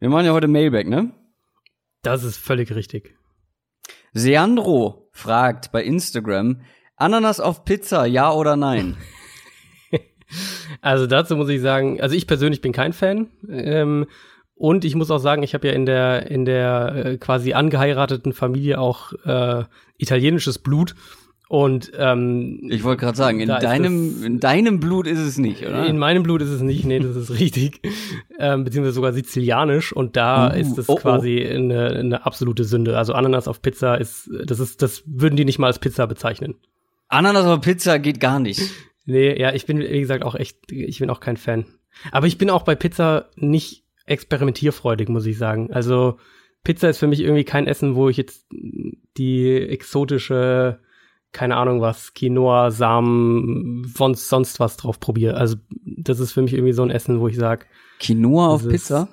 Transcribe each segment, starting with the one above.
Wir machen ja heute Mailback, ne? Das ist völlig richtig. Seandro fragt bei Instagram, Ananas auf Pizza, ja oder nein? also dazu muss ich sagen, also ich persönlich bin kein Fan. Ähm, und ich muss auch sagen, ich habe ja in der in der äh, quasi angeheirateten Familie auch äh, italienisches Blut. Und ähm, ich wollte gerade sagen, in deinem das, in deinem Blut ist es nicht, oder? In meinem Blut ist es nicht, nee, das ist richtig, ähm, beziehungsweise sogar sizilianisch. Und da uh, ist es oh, oh. quasi oh. Eine, eine absolute Sünde. Also Ananas auf Pizza ist, das ist, das würden die nicht mal als Pizza bezeichnen. Ananas auf Pizza geht gar nicht. Nee, ja, ich bin wie gesagt auch echt, ich bin auch kein Fan. Aber ich bin auch bei Pizza nicht experimentierfreudig, muss ich sagen. Also Pizza ist für mich irgendwie kein Essen, wo ich jetzt die exotische keine Ahnung was, Quinoa, Samen, sonst, sonst was drauf probiere. Also das ist für mich irgendwie so ein Essen, wo ich sage. Quinoa auf Pizza?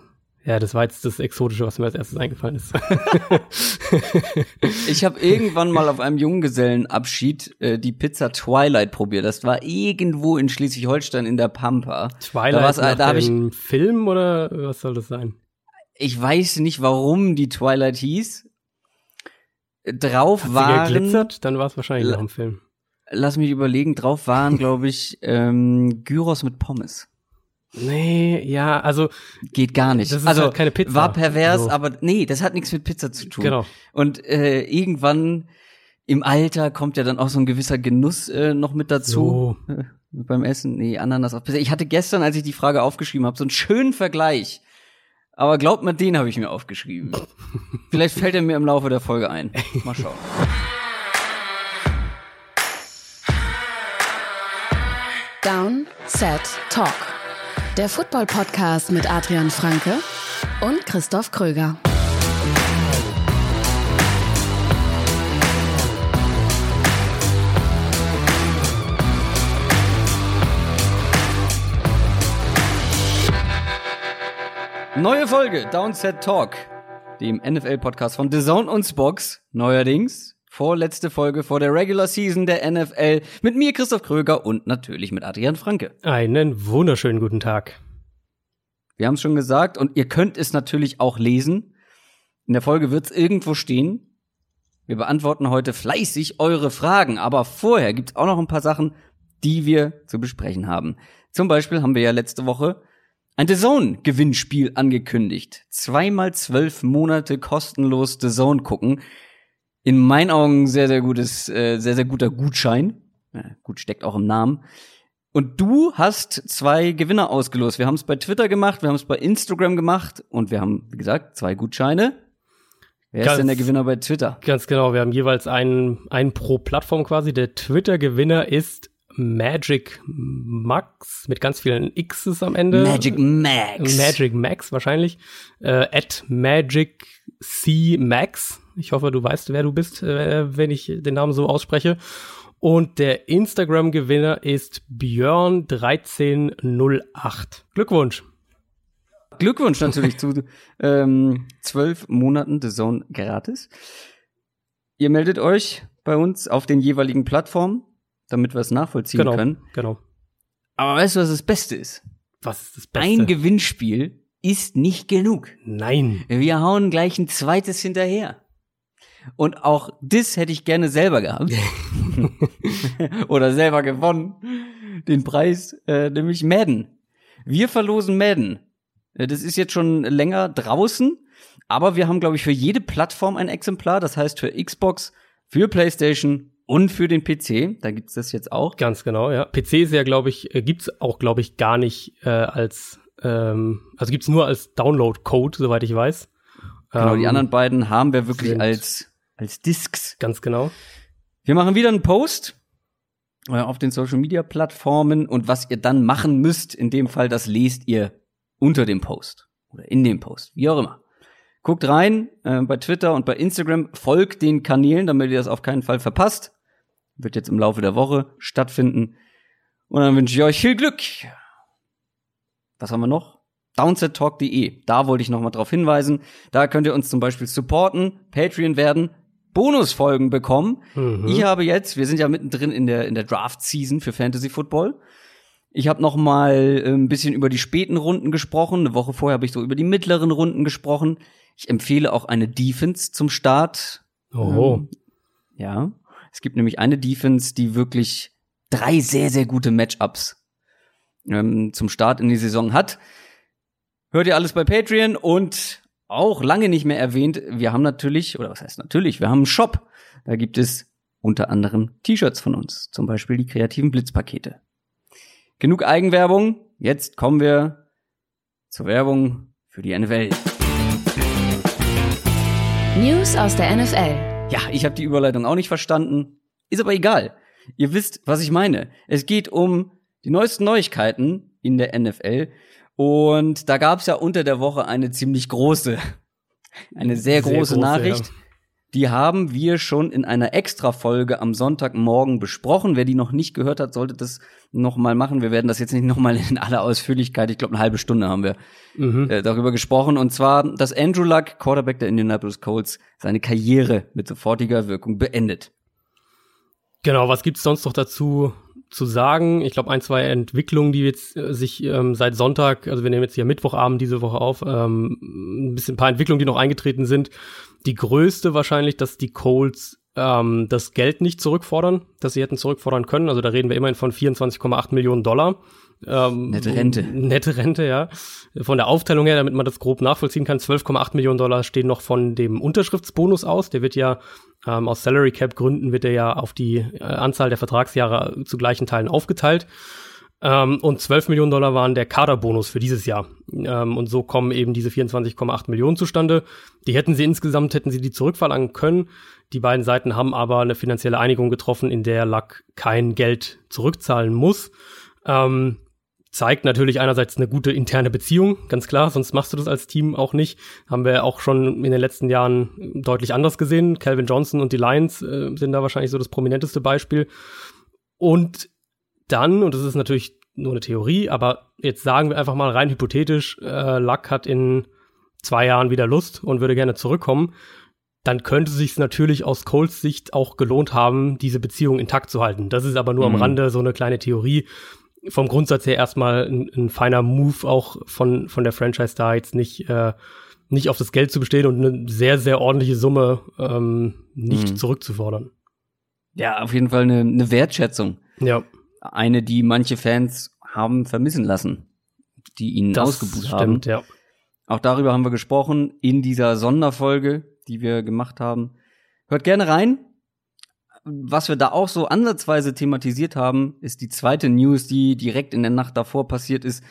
Ja, das war jetzt das Exotische, was mir als erstes eingefallen ist. ich habe irgendwann mal auf einem Junggesellenabschied äh, die Pizza Twilight probiert. Das war irgendwo in Schleswig-Holstein in der Pampa. Twilight da, da habe ich Film oder was soll das sein? Ich weiß nicht, warum die Twilight hieß drauf Hat waren. geglitzert? Dann war es wahrscheinlich noch im Film. Lass mich überlegen, drauf waren, glaube ich, ähm, Gyros mit Pommes. Nee, ja, also geht gar nicht. Das ist also halt keine Pizza. War pervers, so. aber nee, das hat nichts mit Pizza zu tun. Genau. Und äh, irgendwann im Alter kommt ja dann auch so ein gewisser Genuss äh, noch mit dazu so. äh, beim Essen. Nee, Ananas auf Pizza. Ich hatte gestern, als ich die Frage aufgeschrieben habe, so einen schönen Vergleich aber glaubt mir, den habe ich mir aufgeschrieben. Vielleicht fällt er mir im Laufe der Folge ein. Mal schauen. Down, Set, Talk. Der Football-Podcast mit Adrian Franke und Christoph Kröger. Neue Folge Downset Talk, dem NFL-Podcast von The Zone und Spox. Neuerdings vorletzte Folge vor der Regular Season der NFL mit mir, Christoph Kröger und natürlich mit Adrian Franke. Einen wunderschönen guten Tag. Wir haben es schon gesagt und ihr könnt es natürlich auch lesen. In der Folge wird es irgendwo stehen. Wir beantworten heute fleißig eure Fragen, aber vorher gibt es auch noch ein paar Sachen, die wir zu besprechen haben. Zum Beispiel haben wir ja letzte Woche ein The Zone Gewinnspiel angekündigt. Zweimal zwölf Monate kostenlos The Zone gucken. In meinen Augen sehr, sehr gutes, äh, sehr, sehr guter Gutschein. Ja, gut, steckt auch im Namen. Und du hast zwei Gewinner ausgelost. Wir haben es bei Twitter gemacht, wir haben es bei Instagram gemacht und wir haben, wie gesagt, zwei Gutscheine. Wer ganz, ist denn der Gewinner bei Twitter? Ganz genau, wir haben jeweils einen, einen pro Plattform quasi. Der Twitter-Gewinner ist Magic Max mit ganz vielen X's am Ende. Magic Max. Magic Max wahrscheinlich. Äh, at Magic C Max. Ich hoffe, du weißt, wer du bist, äh, wenn ich den Namen so ausspreche. Und der Instagram-Gewinner ist Björn1308. Glückwunsch. Glückwunsch natürlich zu ähm, zwölf Monaten The Zone gratis. Ihr meldet euch bei uns auf den jeweiligen Plattformen damit wir es nachvollziehen genau, können. Genau. Aber weißt du, was das Beste ist? Was ist das Beste? Ein Gewinnspiel ist nicht genug. Nein. Wir hauen gleich ein zweites hinterher. Und auch das hätte ich gerne selber gehabt. Oder selber gewonnen. Den Preis, äh, nämlich Madden. Wir verlosen Madden. Äh, das ist jetzt schon länger draußen, aber wir haben, glaube ich, für jede Plattform ein Exemplar. Das heißt für Xbox, für PlayStation und für den PC, da gibt's das jetzt auch. Ganz genau, ja. PC ist ja, glaube ich, äh, gibt's auch, glaube ich, gar nicht äh, als, ähm, also gibt's nur als Download-Code, soweit ich weiß. Genau, ähm, die anderen beiden haben wir wirklich als, als Discs. Ganz genau. Wir machen wieder einen Post äh, auf den Social Media Plattformen und was ihr dann machen müsst, in dem Fall, das lest ihr unter dem Post oder in dem Post, wie auch immer. Guckt rein äh, bei Twitter und bei Instagram, folgt den Kanälen, damit ihr das auf keinen Fall verpasst. Wird jetzt im Laufe der Woche stattfinden. Und dann wünsche ich euch viel Glück. Was haben wir noch? downsettalk.de. Da wollte ich noch mal drauf hinweisen. Da könnt ihr uns zum Beispiel supporten, Patreon werden, Bonusfolgen bekommen. Mhm. Ich habe jetzt, wir sind ja mittendrin in der, in der Draft-Season für Fantasy Football. Ich habe noch mal äh, ein bisschen über die späten Runden gesprochen. Eine Woche vorher habe ich so über die mittleren Runden gesprochen. Ich empfehle auch eine Defense zum Start. Oh. Ähm, ja. Es gibt nämlich eine Defense, die wirklich drei sehr, sehr gute Matchups ähm, zum Start in die Saison hat. Hört ihr alles bei Patreon und auch lange nicht mehr erwähnt, wir haben natürlich, oder was heißt natürlich, wir haben einen Shop. Da gibt es unter anderem T-Shirts von uns, zum Beispiel die kreativen Blitzpakete. Genug Eigenwerbung, jetzt kommen wir zur Werbung für die NFL. News aus der NFL. Ja, ich habe die Überleitung auch nicht verstanden, ist aber egal. Ihr wisst, was ich meine. Es geht um die neuesten Neuigkeiten in der NFL. Und da gab es ja unter der Woche eine ziemlich große, eine sehr, Sehr große, große, Nachricht. ja. Die haben wir schon in einer Extra-Folge am Sonntagmorgen besprochen. Wer die noch nicht gehört hat, sollte das noch mal machen. Wir werden das jetzt nicht noch mal in aller Ausführlichkeit, ich glaube eine halbe Stunde haben wir Mhm. äh, darüber gesprochen. Und zwar, dass Andrew Luck, Quarterback der Indianapolis Colts, seine Karriere mit sofortiger Wirkung beendet. Genau, was gibt's sonst noch dazu zu sagen? Ich glaube, ein, zwei Entwicklungen, die jetzt äh, sich ähm, seit Sonntag, also wir nehmen jetzt hier Mittwochabend diese Woche auf, ähm, ein bisschen ein paar Entwicklungen, die noch eingetreten sind. Die größte wahrscheinlich, dass die Colts ähm, das Geld nicht zurückfordern, das sie hätten zurückfordern können. Also da reden wir immerhin von 24,8 Millionen Dollar. Ähm, Nette Rente. Nette Rente, ja. Von der Aufteilung her, damit man das grob nachvollziehen kann, 12,8 Millionen Dollar stehen noch von dem Unterschriftsbonus aus. Der wird ja ähm, aus Salary Cap Gründen wird er ja auf die äh, Anzahl der Vertragsjahre zu gleichen Teilen aufgeteilt. Ähm, und 12 Millionen Dollar waren der Kaderbonus für dieses Jahr. Ähm, und so kommen eben diese 24,8 Millionen zustande. Die hätten sie insgesamt, hätten sie die zurückverlangen können. Die beiden Seiten haben aber eine finanzielle Einigung getroffen, in der Luck kein Geld zurückzahlen muss. Ähm, zeigt natürlich einerseits eine gute interne Beziehung, ganz klar, sonst machst du das als Team auch nicht. Haben wir auch schon in den letzten Jahren deutlich anders gesehen. Calvin Johnson und die Lions äh, sind da wahrscheinlich so das prominenteste Beispiel. Und dann, und das ist natürlich nur eine Theorie, aber jetzt sagen wir einfach mal rein hypothetisch, äh, Luck hat in zwei Jahren wieder Lust und würde gerne zurückkommen, dann könnte es sich natürlich aus Coles Sicht auch gelohnt haben, diese Beziehung intakt zu halten. Das ist aber nur Mhm. am Rande so eine kleine Theorie. Vom Grundsatz her erstmal ein, ein feiner Move auch von, von der Franchise da jetzt nicht, äh, nicht auf das Geld zu bestehen und eine sehr, sehr ordentliche Summe ähm, nicht Mhm. zurückzufordern. Ja, auf jeden Fall eine, eine Wertschätzung. Ja, Eine, die manche Fans haben vermissen lassen, die ihn das ausgebucht haben. stimmt, ja. Auch darüber haben wir gesprochen in dieser Sonderfolge, die wir gemacht haben. Hört gerne rein. Was wir da auch so ansatzweise thematisiert haben, ist die zweite News, die direkt in der Nacht davor passiert ist.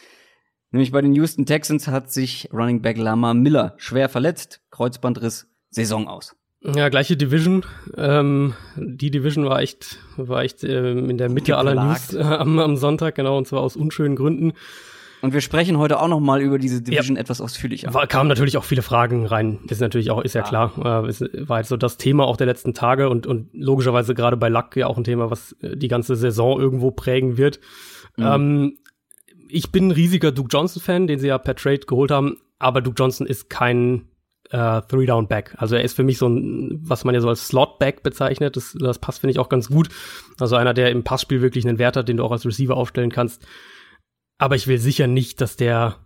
Nämlich bei den Houston Texans hat sich Running Back Lama Miller schwer verletzt. Kreuzbandriss, Saison aus. Ja, gleiche Division. Ähm, die Division war echt, war echt ähm, in der Mitte aller. News äh, am, am Sonntag, genau, und zwar aus unschönen Gründen. Und wir sprechen heute auch noch mal über diese Division etwas ausführlicher. War, kamen natürlich auch viele Fragen rein. Das ist natürlich auch, ist ja, klar. Äh, es war jetzt so das Thema auch der letzten Tage und, und logischerweise gerade bei Luck ja auch ein Thema, was äh, die ganze Saison irgendwo prägen wird. Ähm, ich bin ein riesiger Duke Johnson-Fan, den sie ja per Trade geholt haben, aber Duke Johnson ist kein äh, Three-Down-Back. Also er ist für mich so ein, was man ja so als Slot-Back bezeichnet. Das, das passt, finde ich, auch ganz gut. Also einer, der im Passspiel wirklich einen Wert hat, den du auch als Receiver aufstellen kannst. Aber ich will sicher nicht, dass der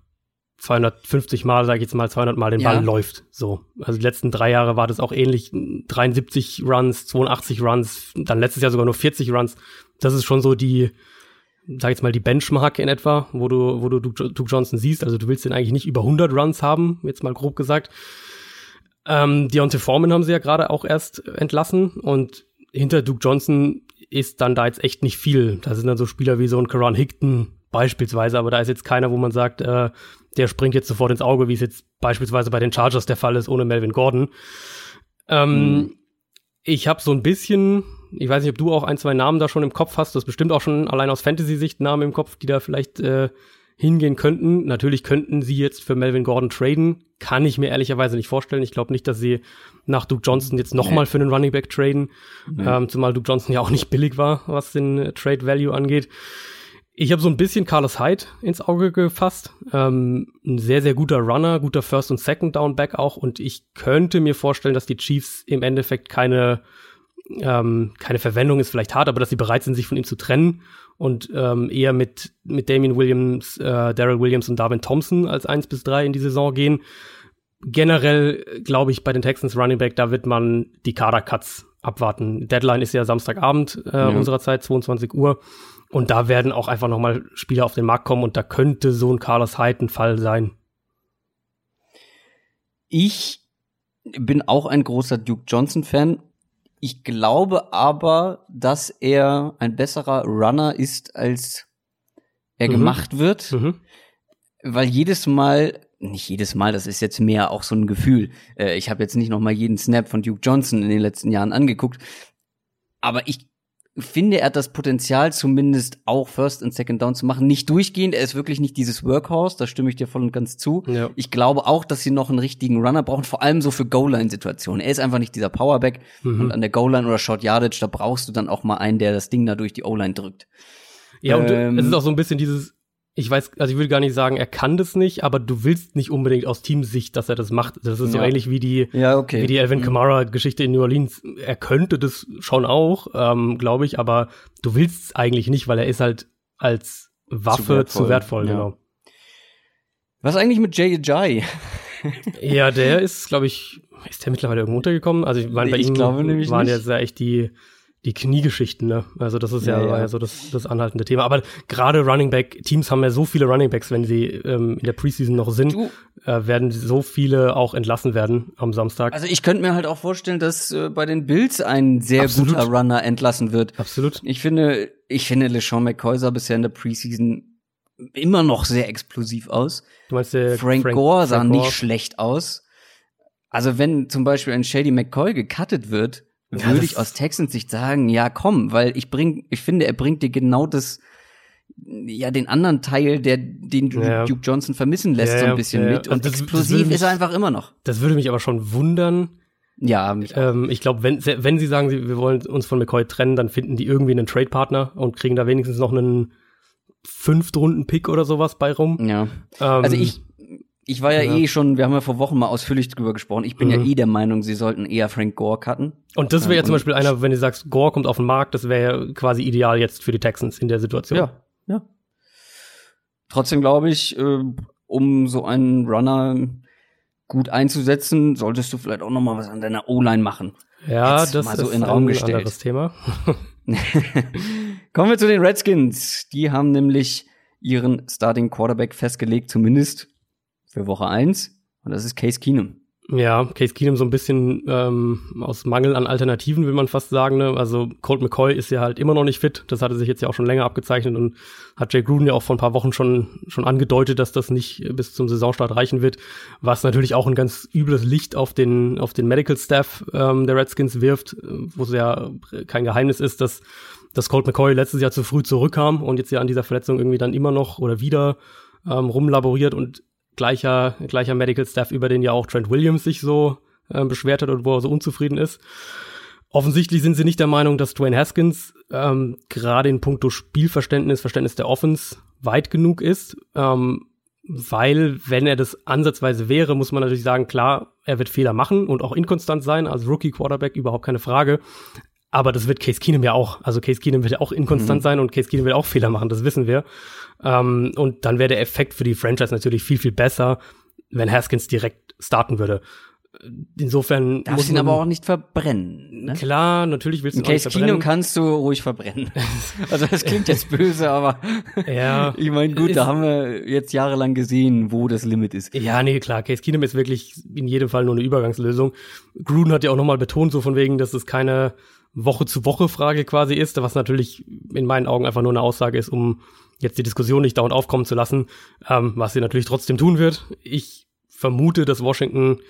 250 Mal, sage ich jetzt mal, 200 Mal den Ja. Ball läuft. So. Also die letzten drei Jahre war das auch ähnlich. 73 Runs, 82 Runs, dann letztes Jahr sogar nur 40 Runs. Das ist schon so die, sag ich jetzt mal, die Benchmark in etwa, wo du, wo du Duke Johnson siehst. Also du willst den eigentlich nicht über 100 Runs haben, jetzt mal grob gesagt. Ähm, Deontay Foreman haben sie ja gerade auch erst entlassen und hinter Duke Johnson ist dann da jetzt echt nicht viel. Da sind dann so Spieler wie so ein Karan Hickton beispielsweise, aber da ist jetzt keiner, wo man sagt, äh, der springt jetzt sofort ins Auge, wie es jetzt beispielsweise bei den Chargers der Fall ist, ohne Melvin Gordon. Ähm, Mhm. Ich habe so ein bisschen, ich weiß nicht, ob du auch ein, zwei Namen da schon im Kopf hast, du hast bestimmt auch schon allein aus Fantasy-Sicht Namen im Kopf, die da vielleicht äh, hingehen könnten. Natürlich könnten sie jetzt für Melvin Gordon traden, kann ich mir ehrlicherweise nicht vorstellen. Ich glaube nicht, dass sie nach Duke Johnson jetzt noch Nee. für einen Running Back traden, Nee. ähm, zumal Duke Johnson ja auch nicht billig war, was den äh, Trade Value angeht. Ich habe so ein bisschen Carlos Hyde ins Auge gefasst. Ähm, ein sehr, sehr guter Runner, guter First- und Second-Down-Back auch. Und ich könnte mir vorstellen, dass die Chiefs im Endeffekt keine, ähm, keine Verwendung ist vielleicht hart, aber dass sie bereit sind, sich von ihm zu trennen und ähm, eher mit, mit Damien Williams, äh, Daryl Williams und Darwin Thompson als eins bis drei in die Saison gehen. Generell glaube ich bei den Texans Running Back, da wird man die Kader-Cuts abwarten. Deadline ist ja Samstagabend äh, ja. unserer Zeit, 22 Uhr. Und da werden auch einfach nochmal Spieler auf den Markt kommen und da könnte so ein Carlos Hyde ein Fall sein. Ich bin auch ein großer Duke Johnson-Fan. Ich glaube aber, dass er ein besserer Runner ist, als er mhm. gemacht wird. Mhm. Weil jedes Mal, nicht jedes Mal, das ist jetzt mehr auch so ein Gefühl. Äh, ich habe jetzt nicht noch mal jeden Snap von Duke Johnson in den letzten Jahren angeguckt. Aber ich finde, er hat das Potenzial, zumindest auch First und Second Down zu machen. Nicht durchgehend, er ist wirklich nicht dieses Workhorse, da stimme ich dir voll und ganz zu. Ja. Ich glaube auch, dass sie noch einen richtigen Runner brauchen, vor allem so für Goal-Line-Situationen. Er ist einfach nicht dieser Powerback mhm. und an der Goal-Line oder Short Yardage, da brauchst du dann auch mal einen, der das Ding da durch die O-Line drückt. Ja, und ähm, es ist auch so ein bisschen dieses, ich weiß, also ich will gar nicht sagen, er kann das nicht, aber du willst nicht unbedingt aus Teamsicht, dass er das macht. Das ist ja. so ähnlich wie die, ja, okay. wie die Alvin mhm. Kamara Geschichte in New Orleans. Er könnte das schon auch, ähm, glaube ich, aber du willst es eigentlich nicht, weil er ist halt als Waffe zu wertvoll, zu wertvoll ja. genau. Was eigentlich mit Jay Jai? ja, der ist, glaube ich, ist der mittlerweile irgendwo untergekommen? Also ich meine, bei ich ihm waren ja echt die die Kniegeschichten, ne? Also das ist ja, ja, ja. so das, das anhaltende Thema. Aber gerade Running Back, Teams haben ja so viele Running Backs, wenn sie ähm, in der Preseason noch sind, äh, werden so viele auch entlassen werden am Samstag. Also ich könnte mir halt auch vorstellen, dass äh, bei den Bills ein sehr Absolut. guter Runner entlassen wird. Absolut. Ich finde, ich finde LeSean McCoy sah bisher in der Preseason immer noch sehr explosiv aus. Du meinst der Frank, Frank Gore sah Frank Gore. nicht schlecht aus. Also wenn zum Beispiel ein Shady McCoy gecuttet wird, ja, würde ich aus Texans Sicht sagen, ja komm, weil ich bring, ich finde, er bringt dir genau das, ja, den anderen Teil, der den ja. Duke Johnson vermissen lässt, ja, so ein bisschen mit. Und das, explosiv das ist er einfach immer noch. Das würde mich aber schon wundern. Ja, mich ähm, ich glaube, wenn, wenn sie sagen, wir wollen uns von McCoy trennen, dann finden die irgendwie einen Trade-Partner und kriegen da wenigstens noch einen Fünftrunden-Pick oder sowas bei rum. Ja. Ähm, also ich, ich war ja, ja, eh schon, wir haben ja vor Wochen mal ausführlich drüber gesprochen. Ich bin mhm. ja eh der Meinung, sie sollten eher Frank Gore cutten. Und das wäre ja zum Beispiel einer, wenn du sagst, Gore kommt auf den Markt, das wäre ja quasi ideal jetzt für die Texans in der Situation. Ja, ja. Trotzdem glaube ich, äh, um so einen Runner gut einzusetzen, solltest du vielleicht auch noch mal was an deiner O-Line machen. Ja, Jetzt das so ist in Raum ein gestellt. anderes Thema. Kommen wir zu den Redskins. Die haben nämlich ihren Starting Quarterback festgelegt, zumindest für Woche eins und das ist Case Keenum. Ja, Case Keenum so ein bisschen ähm, aus Mangel an Alternativen, will man fast sagen. Ne? Also Colt McCoy ist ja halt immer noch nicht fit. Das hatte sich jetzt ja auch schon länger abgezeichnet und hat Jay Gruden ja auch vor ein paar Wochen schon schon angedeutet, dass das nicht bis zum Saisonstart reichen wird. Was natürlich auch ein ganz übles Licht auf den auf den Medical Staff ähm, der Redskins wirft, wo es ja kein Geheimnis ist, dass dass Colt McCoy letztes Jahr zu früh zurückkam und jetzt ja an dieser Verletzung irgendwie dann immer noch oder wieder ähm, rumlaboriert und gleicher, gleicher Medical Staff, über den ja auch Trent Williams sich so äh, beschwert hat und wo er so unzufrieden ist. Offensichtlich sind sie nicht der Meinung, dass Dwayne Haskins ähm, gerade in puncto Spielverständnis, Verständnis der Offense weit genug ist. Ähm, weil, wenn er das ansatzweise wäre, muss man natürlich sagen, klar, er wird Fehler machen und auch inkonstant sein, als Rookie-Quarterback überhaupt keine Frage. Aber das wird Case Keenum ja auch. Also Case Keenum wird ja auch inkonstant mhm. sein und Case Keenum wird auch Fehler machen, das wissen wir. Ähm, und dann wäre der Effekt für die Franchise natürlich viel, viel besser, wenn Haskins direkt starten würde. Insofern Darfst muss ihn aber auch nicht verbrennen. Ne? Klar, natürlich willst du ihn auch nicht verbrennen. Kino kannst du ruhig verbrennen. also das klingt jetzt böse, aber ja, ich meine, gut, da haben wir jetzt jahrelang gesehen, wo das Limit ist. Ja, nee, klar, Case Keenum ist wirklich in jedem Fall nur eine Übergangslösung. Gruden hat ja auch nochmal betont, so von wegen, dass es keine Woche-zu-Woche-Frage quasi ist, was natürlich in meinen Augen einfach nur eine Aussage ist, um jetzt die Diskussion nicht dauernd aufkommen zu lassen, ähm, was sie natürlich trotzdem tun wird. Ich vermute, dass Washington,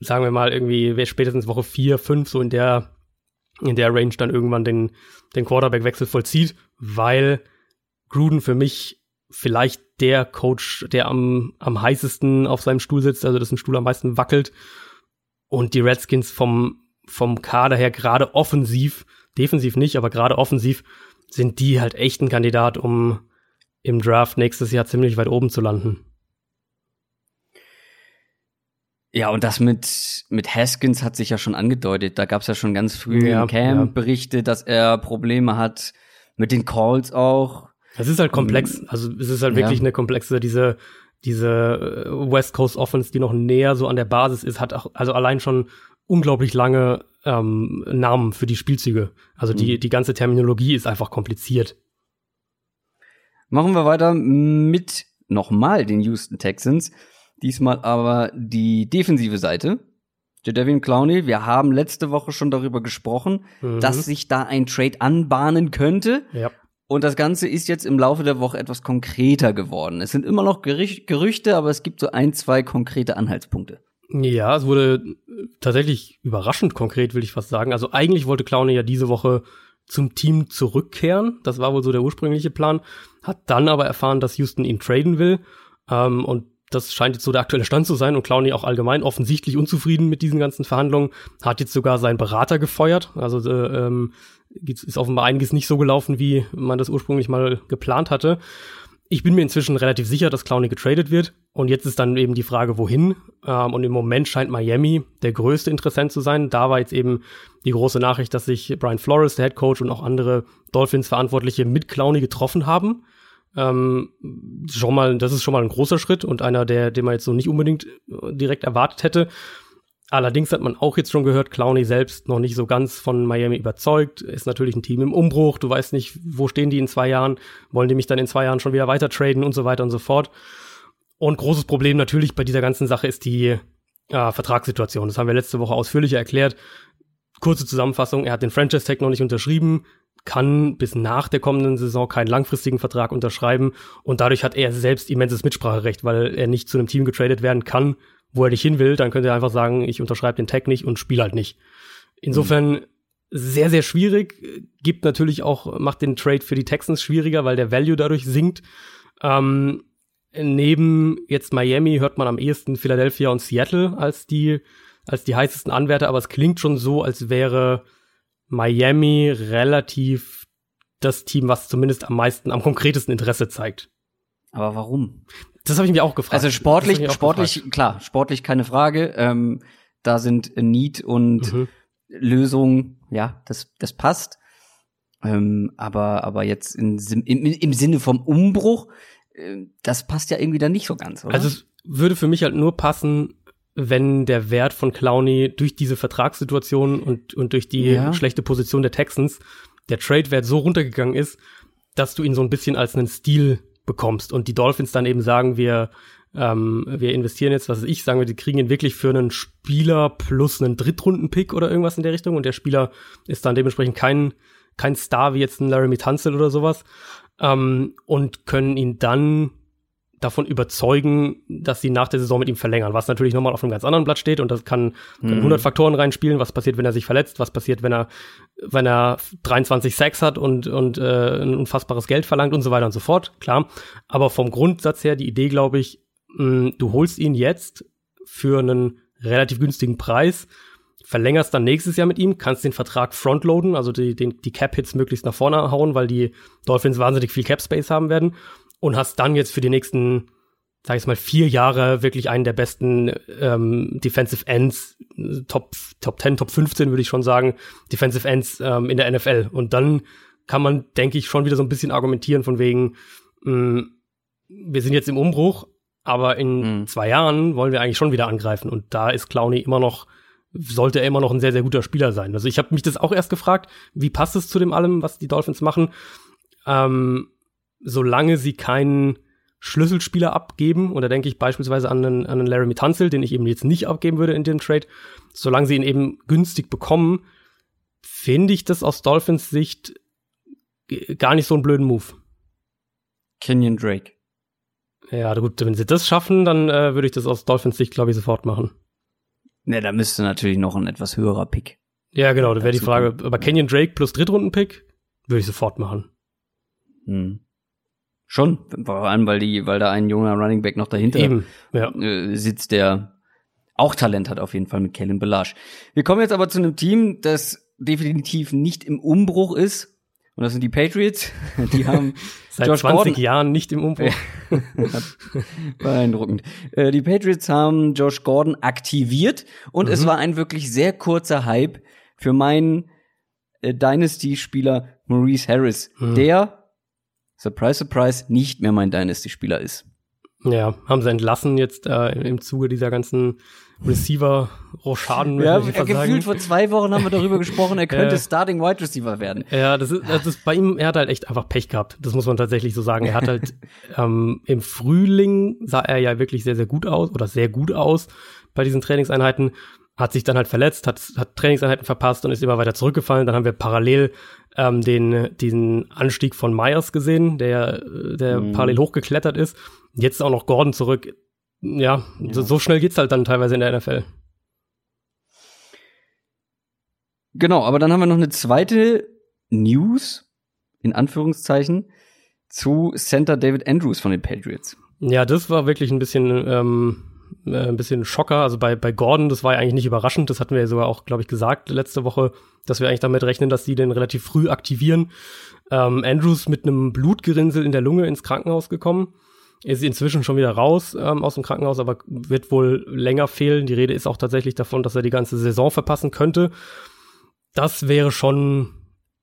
sagen wir mal, irgendwie spätestens Woche vier, fünf, so in der, in der Range dann irgendwann den, den Quarterback-Wechsel vollzieht, weil Gruden für mich vielleicht der Coach, der am, am heißesten auf seinem Stuhl sitzt, also dass ein Stuhl am meisten wackelt und die Redskins vom, vom Kader her gerade offensiv, defensiv nicht, aber gerade offensiv sind die halt echt ein Kandidat, um im Draft nächstes Jahr ziemlich weit oben zu landen. Ja, und das mit, mit Haskins hat sich ja schon angedeutet. Da gab es ja schon ganz früh ja, im Camp ja. Berichte, dass er Probleme hat Mit den Calls auch. Es ist halt komplex. Also es ist halt Ja. wirklich eine komplexe, diese, diese äh, West Coast Offense, die noch näher so an der Basis ist, hat auch, also allein schon unglaublich lange ähm, Namen für die Spielzüge. Also die, die ganze Terminologie ist einfach kompliziert. Machen wir weiter mit nochmal den Houston Texans. Diesmal aber die defensive Seite. Jadavian Clowney, wir haben letzte Woche schon darüber gesprochen, Mhm. dass sich da ein Trade anbahnen könnte. Ja. Und das Ganze ist jetzt im Laufe der Woche etwas konkreter geworden. Es sind immer noch Gerüch- Gerüchte, aber es gibt so ein, zwei konkrete Anhaltspunkte. Ja, es wurde tatsächlich überraschend konkret, will ich fast sagen. Also eigentlich wollte Clowney ja diese Woche zum Team zurückkehren. Das war wohl so der ursprüngliche Plan. Hat dann aber erfahren, dass Houston ihn traden will. Ähm, und das scheint jetzt so der aktuelle Stand zu sein. Und Clowney auch allgemein offensichtlich unzufrieden mit diesen ganzen Verhandlungen. Hat jetzt sogar seinen Berater gefeuert. Also äh, ähm, ist offenbar einiges nicht so gelaufen, wie man das ursprünglich mal geplant hatte. Ich bin mir inzwischen relativ sicher, dass Clowney getradet wird. Und jetzt ist dann eben die Frage, wohin. Ähm, und im Moment scheint Miami der größte Interessent zu sein. Da war jetzt eben die große Nachricht, dass sich Brian Flores, der Head Coach, und auch andere Dolphins-Verantwortliche mit Clowney getroffen haben. Ähm, schon mal, das ist schon mal ein großer Schritt und einer, der, den man jetzt so nicht unbedingt äh, direkt erwartet hätte. Allerdings hat man auch jetzt schon gehört, Clowney selbst noch nicht so ganz von Miami überzeugt. Ist natürlich ein Team im Umbruch. Du weißt nicht, wo stehen die in zwei Jahren? Wollen die mich dann in zwei Jahren schon wieder weiter traden und so weiter und so fort? Und großes Problem natürlich bei dieser ganzen Sache ist die äh, Vertragssituation. Das haben wir letzte Woche ausführlicher erklärt. Kurze Zusammenfassung, er hat den Franchise-Tag noch nicht unterschrieben, kann bis nach der kommenden Saison keinen langfristigen Vertrag unterschreiben und dadurch hat er selbst immenses Mitspracherecht, weil er nicht zu einem Team getradet werden kann, wo er nicht hin will. Dann könnte er einfach sagen, ich unterschreibe den Tag nicht und spiele halt nicht. Insofern sehr, sehr schwierig. Gibt natürlich auch, macht den Trade für die Texans schwieriger, weil der Value dadurch sinkt. Ähm, neben jetzt Miami hört man am ehesten Philadelphia und Seattle als die, als die heißesten Anwärter, aber es klingt schon so, als wäre Miami relativ das Team, was zumindest am meisten, am konkretesten Interesse zeigt. Aber warum? Das habe ich mir auch gefragt. Also sportlich, sportlich, gefragt. klar, sportlich keine Frage. Ähm, da sind Need und Mhm. Lösung, ja, das, das passt. Ähm, aber, aber jetzt in, im, im Sinne vom Umbruch, äh, das passt ja irgendwie dann nicht so ganz, oder? Also es würde für mich halt nur passen, wenn der Wert von Clowney durch diese Vertragssituation und, und durch die Ja. schlechte Position der Texans, der Trade-Wert so runtergegangen ist, dass du ihn so ein bisschen als einen Stil bekommst. Und die Dolphins dann eben sagen, wir, ähm, wir investieren jetzt, was weiß ich, sagen wir, die kriegen ihn wirklich für einen Spieler plus einen Drittrunden-Pick oder irgendwas in der Richtung. Und der Spieler ist dann dementsprechend kein, kein Star wie jetzt ein Laramie Tunsil oder sowas. Ähm, und können ihn dann davon überzeugen, dass sie nach der Saison mit ihm verlängern, was natürlich nochmal auf einem ganz anderen Blatt steht und das kann, können Mhm. 100 Faktoren reinspielen, was passiert, wenn er sich verletzt, was passiert, wenn er, wenn er 23 Sacks hat und, und äh, ein unfassbares Geld verlangt und so weiter und so fort, klar. Aber vom Grundsatz her, die Idee, glaube ich, mh, du holst ihn jetzt für einen relativ günstigen Preis, verlängerst dann nächstes Jahr mit ihm, kannst den Vertrag frontloaden, also die, den, die Cap-Hits möglichst nach vorne hauen, weil die Dolphins wahnsinnig viel Cap-Space haben werden und hast dann jetzt für die nächsten, sag ich mal, vier Jahre wirklich einen der besten ähm, Defensive Ends, Top, Top 10, Top 15 würde ich schon sagen, Defensive Ends ähm, in der NFL. Und dann kann man, denke ich, schon wieder so ein bisschen argumentieren von wegen, mh, wir sind jetzt im Umbruch, aber in Mhm. zwei Jahren wollen wir eigentlich schon wieder angreifen. Und da ist Clowney immer noch, sollte er immer noch ein sehr, sehr guter Spieler sein. Also ich habe mich das auch erst gefragt, wie passt es zu dem allem, was die Dolphins machen? Ähm, solange sie keinen Schlüsselspieler abgeben, und da denke ich beispielsweise an einen, an einen Laramie Tunsil, den ich eben jetzt nicht abgeben würde in dem Trade, solange sie ihn eben günstig bekommen, finde ich das aus Dolphins Sicht gar nicht so einen blöden Move. Kenyon Drake. Ja, gut, wenn sie das schaffen, dann äh, würde ich das aus Dolphins Sicht, glaube ich, sofort machen. Ne, da müsste natürlich noch ein etwas höherer Pick. Ja, genau, da wäre die Frage, aber Kenyon Drake plus Drittrunden-Pick würde ich sofort machen. Hm. Schon, vor allem, weil die, weil da ein junger Running Back noch dahinter Eben, ja. äh, sitzt, der auch Talent hat auf jeden Fall mit Kellen Belage. Wir kommen jetzt aber zu einem Team, das definitiv nicht im Umbruch ist. Und das sind die Patriots. Die haben Seit Josh 20 Gordon- Jahren nicht im Umbruch. Beeindruckend. Äh, die Patriots haben Josh Gordon aktiviert und es Mhm. war ein wirklich sehr kurzer Hype. Für meinen äh, Dynasty-Spieler Maurice Harris, Hm. der, surprise, surprise, nicht mehr mein Dynasty-Spieler ist. Ja, haben sie entlassen jetzt äh, im Zuge dieser ganzen Receiver-Rochaden. Ja, fast gefühlt vor zwei Wochen haben wir darüber gesprochen, er könnte. Starting Wide Receiver werden. Ja, das ist, das ist bei ihm, er hat halt echt einfach Pech gehabt. Das muss man tatsächlich so sagen. Er hat halt ähm, im Frühling sah er ja wirklich sehr, sehr gut aus oder sehr gut aus bei diesen Trainingseinheiten. Hat sich dann halt verletzt, hat, hat Trainingseinheiten verpasst und ist immer weiter zurückgefallen. Dann haben wir parallel ähm, den, diesen Anstieg von Myers gesehen, der, der Mhm. parallel hochgeklettert ist. Jetzt auch noch Gordon zurück. Ja, So, so schnell geht's halt dann teilweise in der NFL. Genau, aber dann haben wir noch eine zweite News, in Anführungszeichen, zu Center David Andrews von den Patriots. Ja, das war wirklich ein bisschen, ähm, äh, ein bisschen Schocker. Also bei, bei Gordon, das war ja eigentlich nicht überraschend. Das hatten wir ja sogar auch, glaube ich, gesagt letzte Woche, dass wir eigentlich damit rechnen, dass die den relativ früh aktivieren. Ähm, Andrews mit einem Blutgerinnsel in der Lunge ins Krankenhaus gekommen. Ist inzwischen schon wieder raus ähm, aus dem Krankenhaus, aber wird wohl länger fehlen. Die Rede ist auch tatsächlich davon, dass er die ganze Saison verpassen könnte. Das wäre schon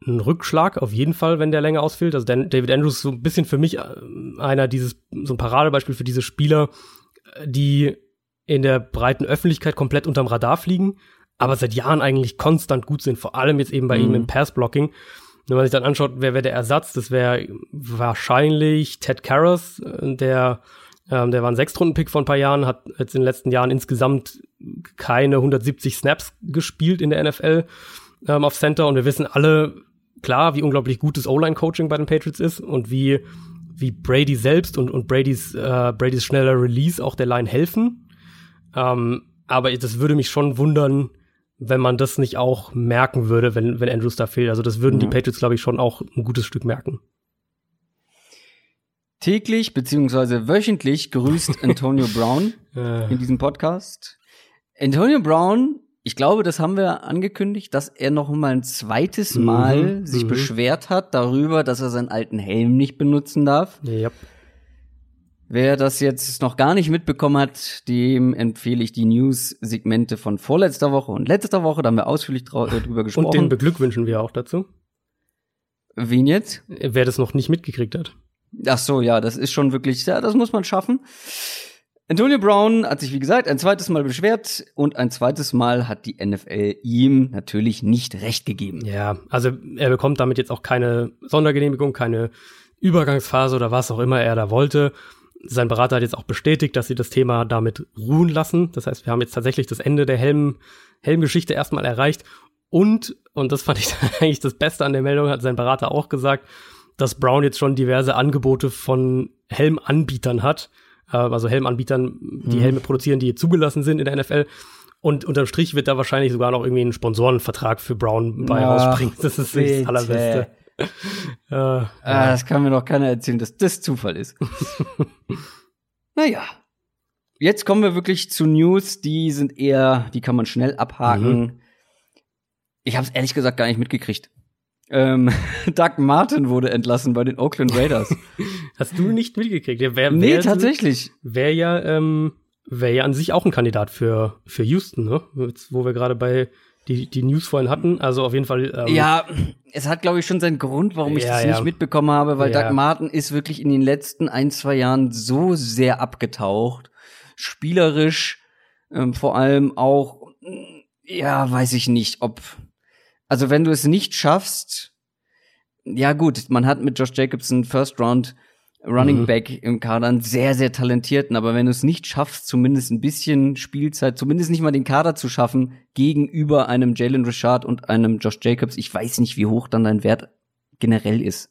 ein Rückschlag, auf jeden Fall, wenn der länger ausfällt. Also David Andrews ist so ein bisschen für mich äh, einer dieses, so ein Paradebeispiel für diese Spieler, die in der breiten Öffentlichkeit komplett unterm Radar fliegen, aber seit Jahren eigentlich konstant gut sind, vor allem jetzt eben bei Mhm. ihm im Passblocking. Wenn man sich dann anschaut, wer wäre der Ersatz, das wäre wahrscheinlich Ted Karras, äh, der ähm, der war ein Sechstrunden-Pick vor ein paar Jahren, hat jetzt in den letzten Jahren insgesamt keine 170 Snaps gespielt in der NFL ähm, auf Center und wir wissen alle klar, wie unglaublich gut das O-Line-Coaching bei den Patriots ist und wie, wie Brady selbst und, und Bradys, äh, Bradys schneller Release auch der Line helfen. Ähm, aber das würde mich schon wundern, wenn man das nicht auch merken würde, wenn, wenn Andrews da fehlt. Also das würden die Ja. Patriots, glaube ich, schon auch ein gutes Stück merken. Täglich beziehungsweise wöchentlich grüßt Antonio Brown Äh, in diesem Podcast. Antonio Brown, ich glaube, das haben wir angekündigt, dass er noch mal ein zweites Mhm, Mal sich mhm. beschwert hat darüber, dass er seinen alten Helm nicht benutzen darf. ja. Wer das jetzt noch gar nicht mitbekommen hat, dem empfehle ich die News-Segmente von vorletzter Woche und letzter Woche. Da haben wir ausführlich äh, drüber Und den gesprochen. beglückwünschen wir auch dazu, Wen jetzt? wer das noch nicht mitgekriegt hat. Ach so, ja, das ist schon wirklich, ja, das muss man schaffen. Antonio Brown hat sich, wie gesagt, ein zweites Mal beschwert und ein zweites Mal hat die NFL ihm natürlich nicht recht gegeben. Ja, also er bekommt damit jetzt auch keine Sondergenehmigung, keine Übergangsphase oder was auch immer er da wollte. Sein Berater hat jetzt auch bestätigt, dass sie das Thema damit ruhen lassen. Das heißt, wir haben jetzt tatsächlich das Ende der Helm, Helmgeschichte erstmal erreicht. Und, und das fand ich eigentlich das Beste an der Meldung, hat sein Berater auch gesagt, dass Brown jetzt schon diverse Angebote von Helmanbietern hat. Äh, Also Helmanbietern, die Mhm. Helme produzieren, die zugelassen sind in der NFL. Und unterm Strich wird da wahrscheinlich sogar noch irgendwie ein Sponsorenvertrag für Brown bei Ach, rausspringen. Das ist bitte. das Allerbeste. Äh, Ah, das kann mir doch keiner erzählen, dass das Zufall ist. naja. Jetzt kommen wir wirklich zu News, die sind eher, die kann man schnell abhaken. Mhm. Ich habe es ehrlich gesagt gar nicht mitgekriegt. Ähm, Doug Martin wurde entlassen bei den Oakland Raiders. Hast du nicht mitgekriegt? Ja, wer, nee, wer, tatsächlich. Wäre ja, ähm, wäre ja an sich auch ein Kandidat für, für Houston, ne? Jetzt, wo wir gerade bei die, die News vorhin hatten. Also auf jeden Fall. Ähm, Ja, es hat, glaube ich, schon seinen Grund, warum ich Ja, das ja. nicht mitbekommen habe, weil Ja. Doug Martin ist wirklich in den letzten ein, zwei Jahren so sehr abgetaucht. Spielerisch, ähm, vor allem auch, mm, ja, weiß ich nicht, ob, also wenn du es nicht schaffst, ja gut, man hat mit Josh Jacobson First Round Running Mhm. Back im Kader einen sehr, sehr talentierten, aber wenn du es nicht schaffst, zumindest ein bisschen Spielzeit, zumindest nicht mal den Kader zu schaffen, gegenüber einem Jalen Richard und einem Josh Jacobs, ich weiß nicht, wie hoch dann dein Wert generell ist.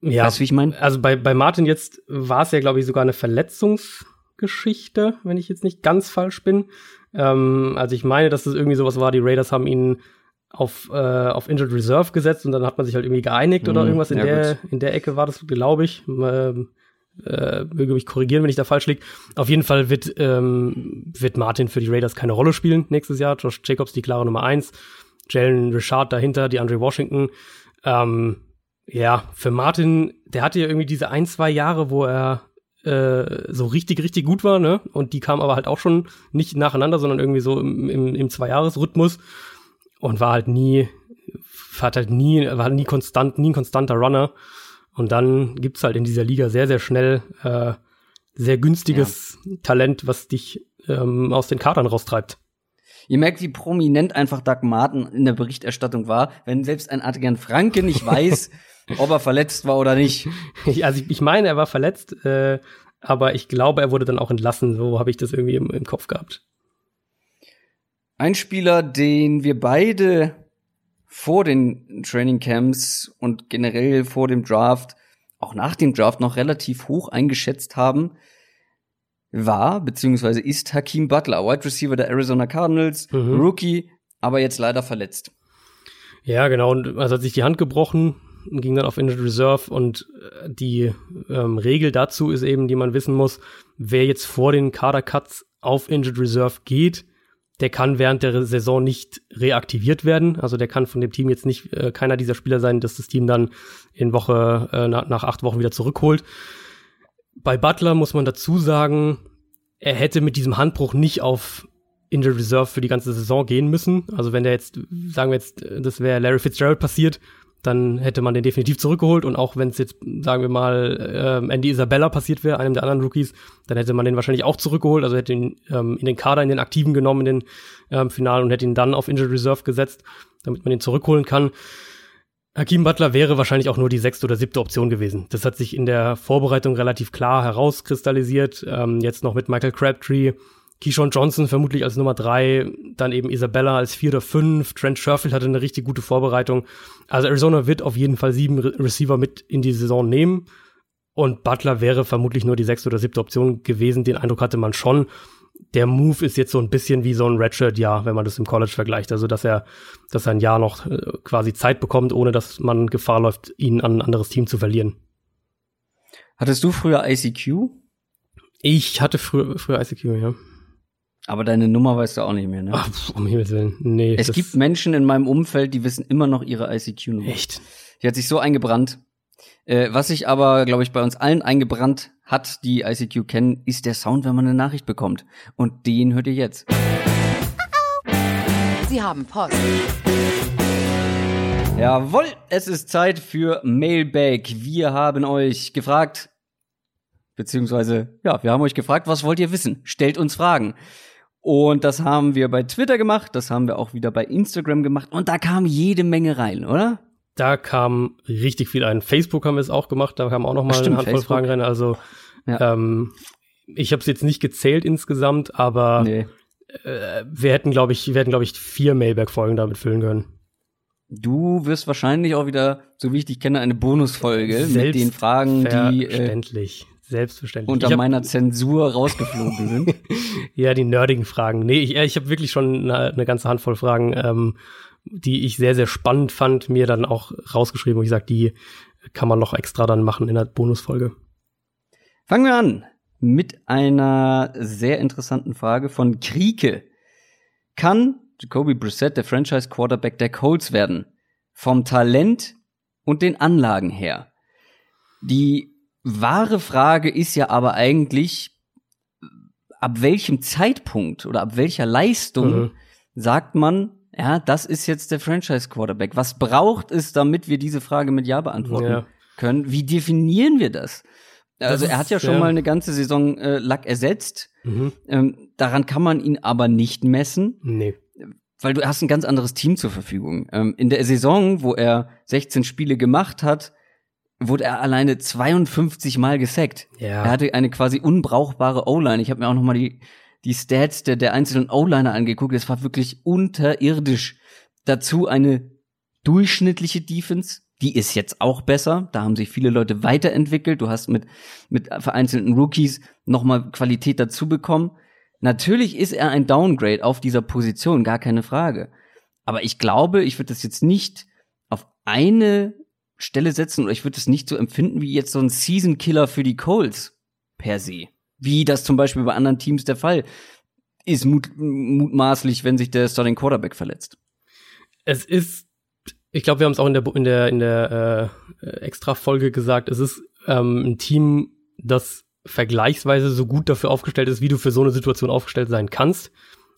ja. Weißt du, wie ich meine? Also bei, bei Martin jetzt war es ja, glaube ich, sogar eine Verletzungsgeschichte, wenn ich jetzt nicht ganz falsch bin. Ähm, also ich meine, dass das irgendwie sowas war, die Raiders haben ihn auf, äh, auf Injured Reserve gesetzt und dann hat man sich halt irgendwie geeinigt oder Mhm, irgendwas in ja, der, gut. in der Ecke war das, glaube ich. Ähm, äh, möge mich korrigieren, wenn ich da falsch liege. Auf jeden Fall wird, ähm, wird Martin für die Raiders keine Rolle spielen nächstes Jahr. Josh Jacobs die klare Nummer eins. Jalen Richard dahinter, die Andre Washington. Ähm, ja, für Martin, der hatte ja irgendwie diese ein, zwei Jahre, wo er äh, so richtig, richtig gut war, ne? Und die kamen aber halt auch schon nicht nacheinander, sondern irgendwie so im, im, im Zwei-Jahres-Rhythmus und war halt nie, hat halt nie, war nie konstant, nie ein konstanter Runner. Und dann gibt's halt in dieser Liga sehr, sehr schnell äh, sehr günstiges ja. Talent, was dich ähm, aus den Kadern raustreibt. Ihr merkt, wie prominent einfach Doug Martin in der Berichterstattung war, wenn selbst ein Adrian Franke nicht weiß, ob er verletzt war oder nicht. Also ich, ich meine, er war verletzt, äh, aber ich glaube, er wurde dann auch entlassen. So habe ich das irgendwie im, im Kopf gehabt. Ein Spieler, den wir beide vor den Training Camps und generell vor dem Draft, auch nach dem Draft noch relativ hoch eingeschätzt haben, war beziehungsweise ist Hakeem Butler, Wide Receiver der Arizona Cardinals, mhm. Rookie, aber jetzt leider verletzt. Ja, genau. Und also hat sich die Hand gebrochen, ging dann auf Injured Reserve und äh, die ähm, Regel dazu ist eben, die man wissen muss, wer jetzt vor den Kader-Cuts auf Injured Reserve geht, der kann während der Saison nicht reaktiviert werden. Also der kann von dem Team jetzt nicht äh, keiner dieser Spieler sein, dass das Team dann in Woche äh, nach, nach acht Wochen wieder zurückholt. Bei Butler muss man dazu sagen, er hätte mit diesem Handbruch nicht auf Injured Reserve für die ganze Saison gehen müssen. Also wenn der jetzt, sagen wir jetzt, das wäre Larry Fitzgerald passiert, dann hätte man den definitiv zurückgeholt. Und auch wenn es jetzt, sagen wir mal, äh, Andy Isabella passiert wäre, einem der anderen Rookies, dann hätte man den wahrscheinlich auch zurückgeholt. Also hätte ihn ähm, in den Kader, in den Aktiven genommen in den ähm, Finalen und hätte ihn dann auf Injured Reserve gesetzt, damit man ihn zurückholen kann. Hakim Butler wäre wahrscheinlich auch nur die sechste oder siebte Option gewesen. Das hat sich in der Vorbereitung relativ klar herauskristallisiert. Ähm, jetzt noch mit Michael Crabtree, Keyshawn Johnson vermutlich als Nummer drei, dann eben Isabella als vier oder fünf. Trent Sherfield hatte eine richtig gute Vorbereitung. Also Arizona wird auf jeden Fall sieben Re Receiver mit in die Saison nehmen. Und Butler wäre vermutlich nur die sechste oder siebte Option gewesen. Den Eindruck hatte man schon. Der Move ist jetzt so ein bisschen wie so ein Redshirt-Jahr, wenn man das im College vergleicht. Also, dass er, dass er ein Jahr noch äh, quasi Zeit bekommt, ohne dass man Gefahr läuft, ihn an ein anderes Team zu verlieren. Hattest du früher ICQ? Ich hatte früher, früher ICQ, ja. Aber deine Nummer weißt du auch nicht mehr, ne? Ach, um Himmels Willen. Nee. Es gibt Menschen in meinem Umfeld, die wissen immer noch ihre ICQ-Nummer. Echt? Die hat sich so eingebrannt. Äh, was sich aber, glaube ich, bei uns allen eingebrannt hat, die ICQ kennen, ist der Sound, wenn man eine Nachricht bekommt. Und den hört ihr jetzt. Sie haben Post. Jawohl, es ist Zeit für Mailbag. Wir haben euch gefragt, beziehungsweise, ja, wir haben euch gefragt, was wollt ihr wissen? Stellt uns Fragen. Und das haben wir bei Twitter gemacht, das haben wir auch wieder bei Instagram gemacht und da kam jede Menge rein, oder? Da kam richtig viel ein. Facebook haben wir es auch gemacht, da kam auch noch mal stimmt, eine Handvoll Facebook. Fragen rein. Also ja. ähm, ich habe es jetzt nicht gezählt insgesamt, aber nee. äh, wir hätten, glaube ich, wir hätten, glaube ich, vier Mailback-Folgen damit füllen können. Du wirst wahrscheinlich auch wieder, so wie ich dich kenne, eine Bonusfolge mit den Fragen, die äh, Selbstverständlich. Unter hab, meiner Zensur rausgeflogen sind. ja, die nerdigen Fragen. Nee, ich, ich habe wirklich schon eine, eine, ganze Handvoll Fragen, ähm, die ich sehr, sehr spannend fand, mir dann auch rausgeschrieben, wo ich sage, die kann man noch extra dann machen in der Bonusfolge. Fangen wir an mit einer sehr interessanten Frage von Krieke. Kann Jacoby Brissett der Franchise Quarterback der Colts werden? Vom Talent und den Anlagen her. Die wahre Frage ist ja aber eigentlich, ab welchem Zeitpunkt oder ab welcher Leistung mhm. sagt man, ja, das ist jetzt der Franchise Quarterback. Was braucht es, damit wir diese Frage mit Ja beantworten ja. können? Wie definieren wir das? Also das er hat ja schon mal eine ganze Saison äh, Lack ersetzt. Mhm. Ähm, daran kann man ihn aber nicht messen. Nee. Weil du hast ein ganz anderes Team zur Verfügung. Ähm, in der Saison, wo er 16 Spiele gemacht hat, wurde er alleine 52 Mal gesackt. Ja. Er hatte eine quasi unbrauchbare O-Line. Ich habe mir auch noch mal die die Stats der, der einzelnen O-Liner angeguckt. Das war wirklich unterirdisch. Dazu eine durchschnittliche Defense. Die ist jetzt auch besser. Da haben sich viele Leute weiterentwickelt. Du hast mit, mit vereinzelten Rookies nochmal Qualität dazu bekommen. Natürlich ist er ein Downgrade auf dieser Position, gar keine Frage. Aber ich glaube, ich würde das jetzt nicht auf eine Stelle setzen oder ich würde es nicht so empfinden wie jetzt so ein Season Killer für die Colts per se. Wie das zum Beispiel bei anderen Teams der Fall ist, mut mutmaßlich, wenn sich der Starting Quarterback verletzt. Es ist, ich glaube, wir haben es auch in der in der in der äh, extra Folge gesagt. Es ist ähm, ein Team, das vergleichsweise so gut dafür aufgestellt ist, wie du für so eine Situation aufgestellt sein kannst.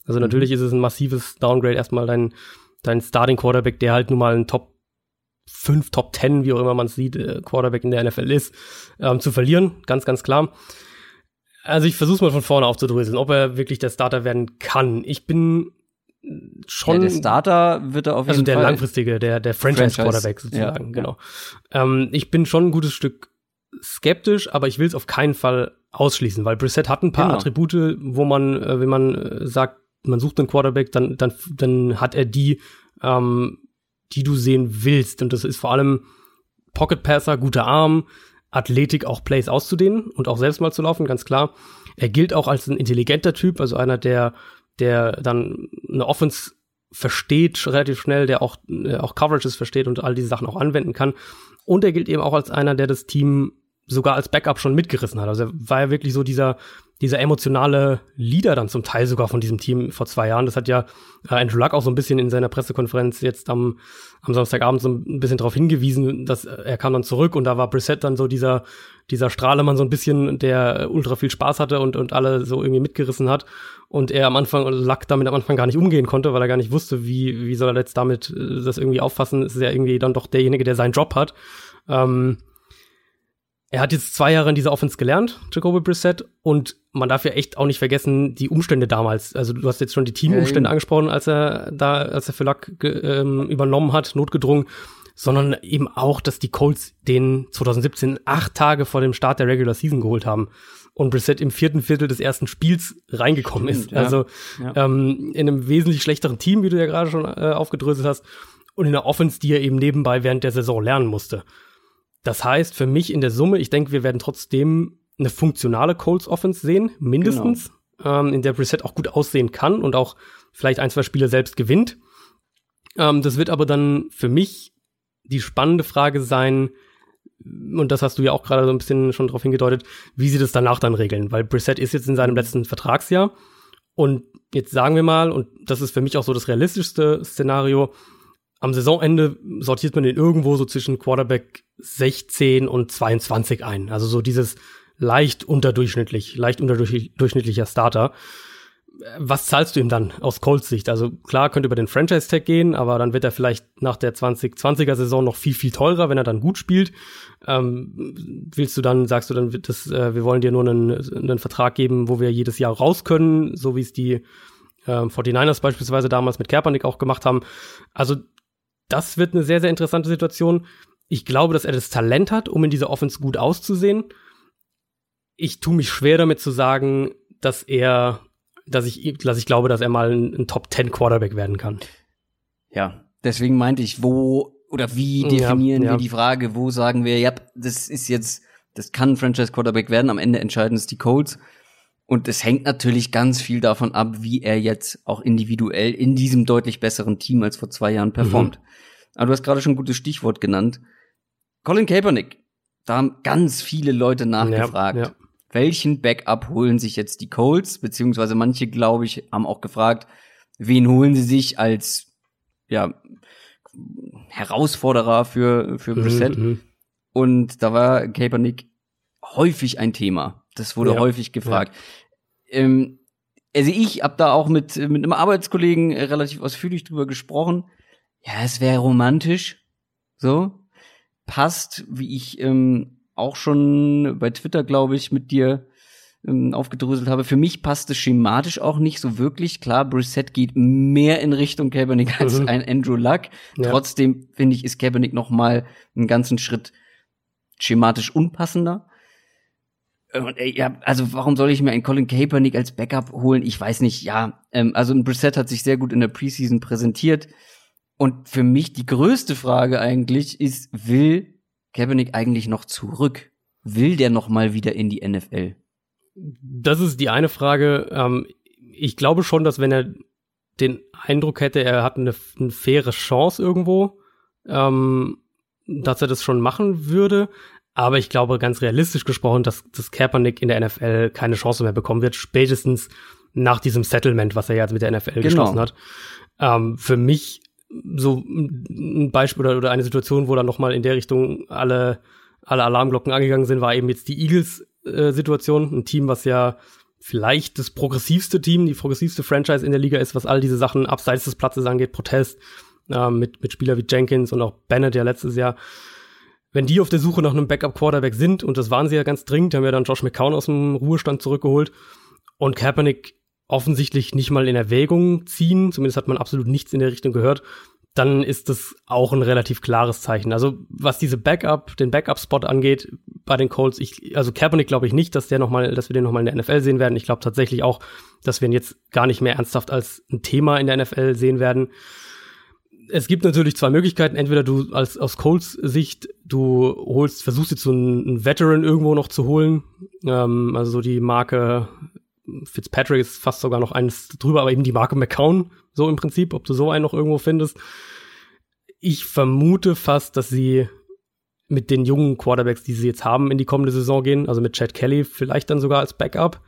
Also mhm. natürlich ist es ein massives Downgrade, erstmal dein dein Starting Quarterback, der halt nun mal ein Top 5, Top 10, wie auch immer man es sieht, äh, Quarterback in der NFL ist, ähm, zu verlieren, ganz, ganz klar. Also ich versuche mal von vorne aufzudröseln, ob er wirklich der Starter werden kann. Ich bin schon. Ja, der Starter wird er auf also jeden Fall. Also der langfristige, der, der Franchise-Quarterback sozusagen, ja, genau. Ja. Ähm, ich bin schon ein gutes Stück skeptisch, aber ich will es auf keinen Fall ausschließen, weil Brissett hat ein paar genau. Attribute, wo man, äh, wenn man äh, sagt, man sucht einen Quarterback, dann, dann, dann hat er die, ähm, die du sehen willst. Und das ist vor allem Pocket Passer, guter Arm, Athletik, auch Plays auszudehnen und auch selbst mal zu laufen, ganz klar. Er gilt auch als ein intelligenter Typ, also einer, der, der dann eine Offense versteht relativ schnell, der auch, äh, auch Coverages versteht und all diese Sachen auch anwenden kann. Und er gilt eben auch als einer, der das Team sogar als Backup schon mitgerissen hat. Also er war ja wirklich so dieser, dieser emotionale Leader dann zum Teil sogar von diesem Team vor zwei Jahren. Das hat ja äh, Andrew Luck auch so ein bisschen in seiner Pressekonferenz jetzt am, am Samstagabend so ein bisschen darauf hingewiesen, dass er kam dann zurück und da war Brissett dann so dieser, dieser Strahlemann so ein bisschen, der ultra viel Spaß hatte und, und alle so irgendwie mitgerissen hat. Und er am Anfang, Luck damit am Anfang gar nicht umgehen konnte, weil er gar nicht wusste, wie, wie soll er jetzt damit äh, das irgendwie auffassen. Es ist ja irgendwie dann doch derjenige, der seinen Job hat. Ähm, er hat jetzt zwei Jahre in dieser Offense gelernt, Jacoby Brissett, und man darf ja echt auch nicht vergessen, die Umstände damals. Also du hast jetzt schon die Teamumstände ja, angesprochen, als er da, als er für Luck ähm, übernommen hat, notgedrungen, sondern eben auch, dass die Colts den 2017 acht Tage vor dem Start der Regular Season geholt haben und Brissett im vierten Viertel des ersten Spiels reingekommen Stimmt, ist. Ja. Also ja. Ähm, in einem wesentlich schlechteren Team, wie du ja gerade schon äh, aufgedröselt hast, und in einer Offense, die er eben nebenbei während der Saison lernen musste. Das heißt, für mich in der Summe, ich denke, wir werden trotzdem eine funktionale Colts Offense sehen, mindestens, genau. ähm, in der Preset auch gut aussehen kann und auch vielleicht ein, zwei Spiele selbst gewinnt. Ähm, das wird aber dann für mich die spannende Frage sein, und das hast du ja auch gerade so ein bisschen schon darauf hingedeutet, wie sie das danach dann regeln, weil Brissett ist jetzt in seinem letzten Vertragsjahr und jetzt sagen wir mal, und das ist für mich auch so das realistischste Szenario, am Saisonende sortiert man den irgendwo so zwischen Quarterback 16 und 22 ein. Also so dieses leicht unterdurchschnittlich, leicht unterdurchschnittlicher Starter. Was zahlst du ihm dann aus Colts Sicht? Also klar, könnte über den Franchise-Tag gehen, aber dann wird er vielleicht nach der 2020er Saison noch viel, viel teurer, wenn er dann gut spielt. Ähm, willst du dann, sagst du dann, das, äh, wir wollen dir nur einen, einen Vertrag geben, wo wir jedes Jahr raus können, so wie es die ähm, 49ers beispielsweise damals mit Kaepernick auch gemacht haben. Also das wird eine sehr, sehr interessante Situation. Ich glaube, dass er das Talent hat, um in dieser Offense gut auszusehen. Ich tue mich schwer damit zu sagen, dass er, dass ich, dass ich glaube, dass er mal ein, ein Top 10 Quarterback werden kann. Ja, deswegen meinte ich, wo oder wie definieren ja, ja. wir die Frage, wo sagen wir, ja, das ist jetzt, das kann ein Franchise Quarterback werden, am Ende entscheiden es die Colts. Und es hängt natürlich ganz viel davon ab, wie er jetzt auch individuell in diesem deutlich besseren Team als vor zwei Jahren performt. Mhm. Aber du hast gerade schon ein gutes Stichwort genannt. Colin Kaepernick. Da haben ganz viele Leute nachgefragt. Ja, ja. Welchen Backup holen sich jetzt die Colts? Beziehungsweise manche, glaube ich, haben auch gefragt, wen holen sie sich als, ja, Herausforderer für, für mhm, Brissett? Mhm. Und da war Kaepernick häufig ein Thema. Das wurde ja, häufig gefragt. Ja. Ähm, also ich habe da auch mit, mit einem Arbeitskollegen relativ ausführlich drüber gesprochen. Ja, es wäre romantisch. So. Passt, wie ich ähm, auch schon bei Twitter, glaube ich, mit dir ähm, aufgedröselt habe. Für mich passt es schematisch auch nicht so wirklich. Klar, Brissett geht mehr in Richtung Kaepernick als mhm. ein Andrew Luck. Ja. Trotzdem finde ich, ist Kaepernick noch mal einen ganzen Schritt schematisch unpassender. Und, äh, ja, also warum soll ich mir einen Colin Kaepernick als Backup holen? Ich weiß nicht. Ja, ähm, also ein Brissett hat sich sehr gut in der Preseason präsentiert. Und für mich die größte Frage eigentlich ist, will Kaepernick eigentlich noch zurück? Will der noch mal wieder in die NFL? Das ist die eine Frage. Ähm, ich glaube schon, dass wenn er den Eindruck hätte, er hat eine, eine faire Chance irgendwo, ähm, dass er das schon machen würde. Aber ich glaube, ganz realistisch gesprochen, dass, dass Kaepernick in der NFL keine Chance mehr bekommen wird, spätestens nach diesem Settlement, was er jetzt mit der NFL genau. geschlossen hat. Ähm, für mich so ein Beispiel oder, oder eine Situation, wo dann nochmal in der Richtung alle, alle Alarmglocken angegangen sind, war eben jetzt die Eagles-Situation. Äh, ein Team, was ja vielleicht das progressivste Team, die progressivste Franchise in der Liga ist, was all diese Sachen abseits des Platzes angeht, Protest, äh, mit, mit Spieler wie Jenkins und auch Bennett ja letztes Jahr. Wenn die auf der Suche nach einem Backup-Quarterback sind, und das waren sie ja ganz dringend, haben wir dann Josh McCown aus dem Ruhestand zurückgeholt und Kaepernick offensichtlich nicht mal in Erwägung ziehen, zumindest hat man absolut nichts in der Richtung gehört, dann ist das auch ein relativ klares Zeichen. Also was diese Backup, den Backup-Spot angeht bei den Colts, ich, also Kaepernick glaube ich nicht, dass der noch mal, dass wir den noch mal in der NFL sehen werden. Ich glaube tatsächlich auch, dass wir ihn jetzt gar nicht mehr ernsthaft als ein Thema in der NFL sehen werden. Es gibt natürlich zwei Möglichkeiten. Entweder du als aus Colts Sicht, du holst, versuchst jetzt so einen, einen Veteran irgendwo noch zu holen, ähm, also so die Marke Fitzpatrick ist fast sogar noch eines drüber, aber eben die Marke McCown, so im Prinzip, ob du so einen noch irgendwo findest. Ich vermute fast, dass sie mit den jungen Quarterbacks, die sie jetzt haben, in die kommende Saison gehen, also mit Chad Kelly vielleicht dann sogar als Backup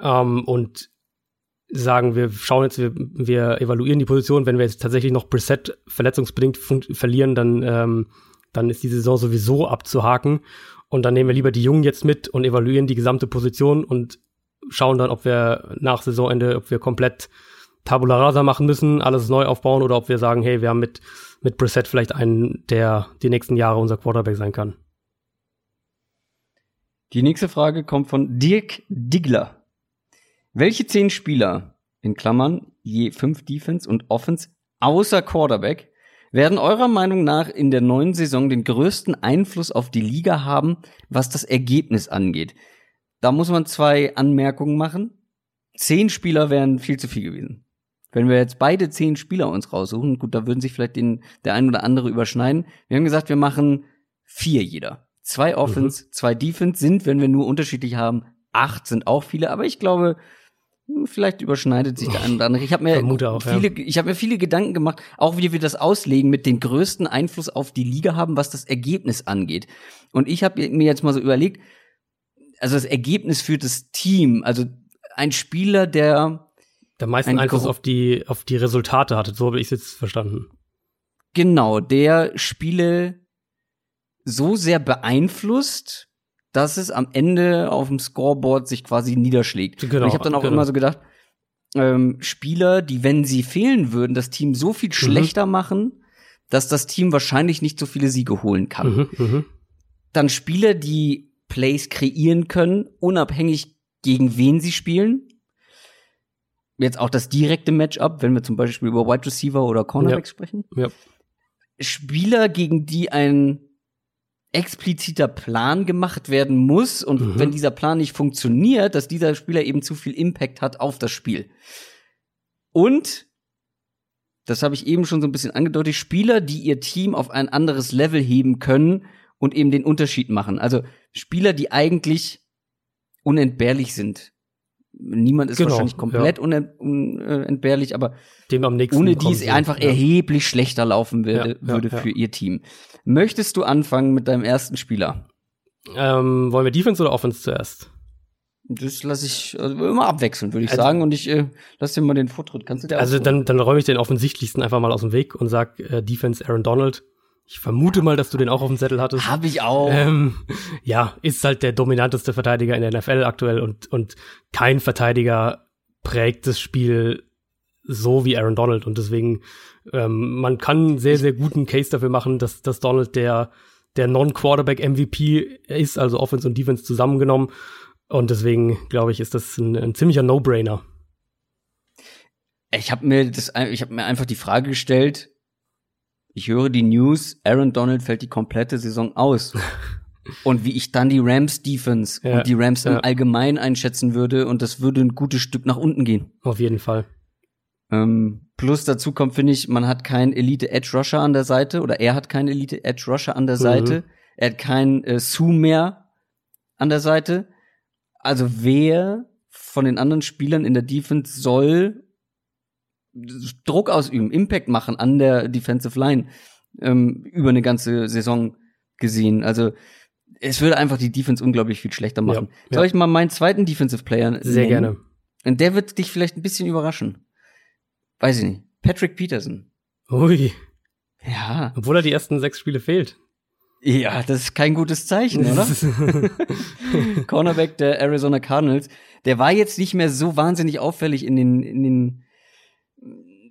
ähm, und sagen, wir schauen jetzt, wir, wir evaluieren die Position, wenn wir jetzt tatsächlich noch Preset verletzungsbedingt verlieren, dann, ähm, dann ist die Saison sowieso abzuhaken und dann nehmen wir lieber die Jungen jetzt mit und evaluieren die gesamte Position und schauen dann, ob wir nach Saisonende, ob wir komplett Tabula Rasa machen müssen, alles neu aufbauen oder ob wir sagen, hey, wir haben mit, mit Brissett vielleicht einen, der die nächsten Jahre unser Quarterback sein kann. Die nächste Frage kommt von Dirk Diggler. Welche zehn Spieler, in Klammern, je fünf Defense und Offense, außer Quarterback, werden eurer Meinung nach in der neuen Saison den größten Einfluss auf die Liga haben, was das Ergebnis angeht? Da muss man zwei Anmerkungen machen. Zehn Spieler wären viel zu viel gewesen. Wenn wir jetzt beide zehn Spieler uns raussuchen, gut, da würden sich vielleicht den, der ein oder andere überschneiden. Wir haben gesagt, wir machen vier jeder. Zwei Offense, mhm. zwei Defense sind, wenn wir nur unterschiedlich haben, acht sind auch viele, aber ich glaube, vielleicht überschneidet sich der eine oder andere. Ich habe mir auch, viele, ja. ich habe mir viele Gedanken gemacht, auch wie wir das auslegen mit den größten Einfluss auf die Liga haben, was das Ergebnis angeht. Und ich habe mir jetzt mal so überlegt, also das Ergebnis für das Team, also ein Spieler, der der meisten Einfluss auf die auf die Resultate hatte, so habe ich es jetzt verstanden. Genau, der Spiele so sehr beeinflusst, dass es am Ende auf dem Scoreboard sich quasi niederschlägt. Genau, Und ich habe dann auch genau. immer so gedacht, ähm, Spieler, die, wenn sie fehlen würden, das Team so viel mhm. schlechter machen, dass das Team wahrscheinlich nicht so viele Siege holen kann. Mhm, mh. Dann Spieler, die Plays kreieren können, unabhängig gegen wen sie spielen. Jetzt auch das direkte Matchup, wenn wir zum Beispiel über Wide Receiver oder Cornerback ja. sprechen. Ja. Spieler, gegen die ein expliziter Plan gemacht werden muss und mhm. wenn dieser Plan nicht funktioniert, dass dieser Spieler eben zu viel Impact hat auf das Spiel. Und das habe ich eben schon so ein bisschen angedeutet, Spieler, die ihr Team auf ein anderes Level heben können und eben den Unterschied machen. Also Spieler, die eigentlich unentbehrlich sind. Niemand ist genau, wahrscheinlich komplett ja. unentbehrlich, aber Dem am nächsten ohne die es einfach ja. erheblich schlechter laufen würde, ja, würde für ihr Team. Möchtest du anfangen mit deinem ersten Spieler? Ähm, wollen wir Defense oder Offense zuerst? Das lasse ich also immer abwechseln, würde ich also, sagen. Und ich äh, lass dir mal den Vortritt. Kannst du dir Also dann, dann räume ich den offensichtlichsten einfach mal aus dem Weg und sag äh, Defense Aaron Donald. Ich vermute mal, dass du den auch auf dem Zettel hattest. Hab ich auch. Ähm, ja, ist halt der dominanteste Verteidiger in der NFL aktuell und, und kein Verteidiger prägt das Spiel so wie Aaron Donald. Und deswegen, ähm, man kann sehr, sehr guten Case dafür machen, dass, dass Donald der, der Non-Quarterback-MVP ist, also Offense und Defense zusammengenommen. Und deswegen, glaube ich, ist das ein, ein ziemlicher No-Brainer. Ich habe mir das, ich habe mir einfach die Frage gestellt, ich höre die News, Aaron Donald fällt die komplette Saison aus. und wie ich dann die Rams Defense ja, und die Rams ja. im Allgemeinen einschätzen würde und das würde ein gutes Stück nach unten gehen. Auf jeden Fall. Ähm, plus dazu kommt, finde ich, man hat keinen Elite Edge Rusher an der Seite oder er hat keinen Elite Edge Rusher an der mhm. Seite. Er hat keinen äh, Sue mehr an der Seite. Also wer von den anderen Spielern in der Defense soll Druck ausüben, Impact machen an der Defensive Line ähm, über eine ganze Saison gesehen. Also es würde einfach die Defense unglaublich viel schlechter machen. Ja, Soll ich mal meinen zweiten Defensive Player Sehr gerne. Und der wird dich vielleicht ein bisschen überraschen. Weiß ich nicht. Patrick Peterson. Ui. Ja. Obwohl er die ersten sechs Spiele fehlt. Ja, das ist kein gutes Zeichen, oder? Cornerback der Arizona Cardinals. Der war jetzt nicht mehr so wahnsinnig auffällig in den, in den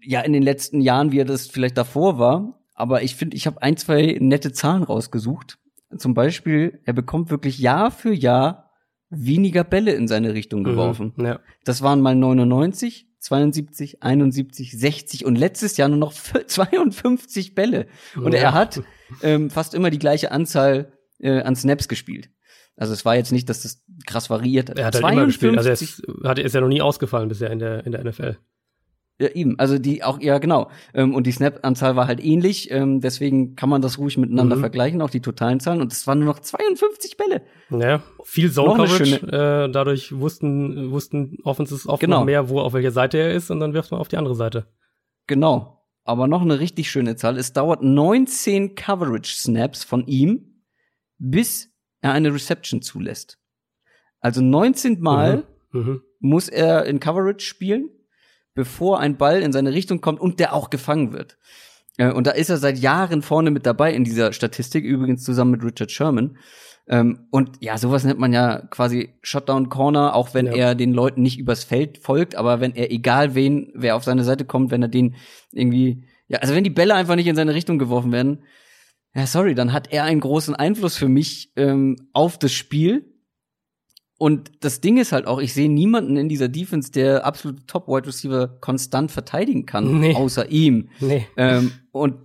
ja in den letzten Jahren, wie er das vielleicht davor war. Aber ich finde, ich habe ein, zwei nette Zahlen rausgesucht. Zum Beispiel, er bekommt wirklich Jahr für Jahr weniger Bälle in seine Richtung geworfen. Mhm, ja. Das waren mal 99, 72, 71, 60 und letztes Jahr nur noch 52 Bälle. Und Ja. er hat ähm, fast immer die gleiche Anzahl äh, an Snaps gespielt. Also es war jetzt nicht, dass das krass variiert hat. Er hat halt immer gespielt. Also er ist, hat, ist ja noch nie ausgefallen bisher in der, in der NFL. Ja, eben. Also die auch, ja, genau. Ähm, und die Snap-Anzahl war halt ähnlich. Ähm, deswegen kann man das ruhig miteinander Mhm. vergleichen, auch die totalen Zahlen. Und es waren nur noch 52 Bälle. Ja, viel Zone-Coverage. Äh, dadurch wussten, wussten Offenses oft Genau. noch mehr, wo auf welcher Seite er ist und dann wirft man auf die andere Seite. Genau. Aber noch eine richtig schöne Zahl. Es dauert 19 Coverage-Snaps von ihm, bis er eine Reception zulässt. Also 19 Mal Mhm. muss er in Coverage spielen, bevor ein Ball in seine Richtung kommt und der auch gefangen wird. Äh, Und da ist er seit Jahren vorne mit dabei in dieser Statistik, übrigens zusammen mit Richard Sherman. Ähm, Und ja, sowas nennt man ja quasi Shutdown Corner, auch wenn Ja. er den Leuten nicht übers Feld folgt, aber wenn er egal wen, wer auf seine Seite kommt, wenn er den irgendwie, ja, also wenn die Bälle einfach nicht in seine Richtung geworfen werden, ja, sorry, dann hat er einen großen Einfluss für mich ähm, auf das Spiel. Und das Ding ist halt auch, ich sehe niemanden in dieser Defense, der absolute Top-Wide Receiver konstant verteidigen kann, Nee. außer ihm. Nee. Ähm, und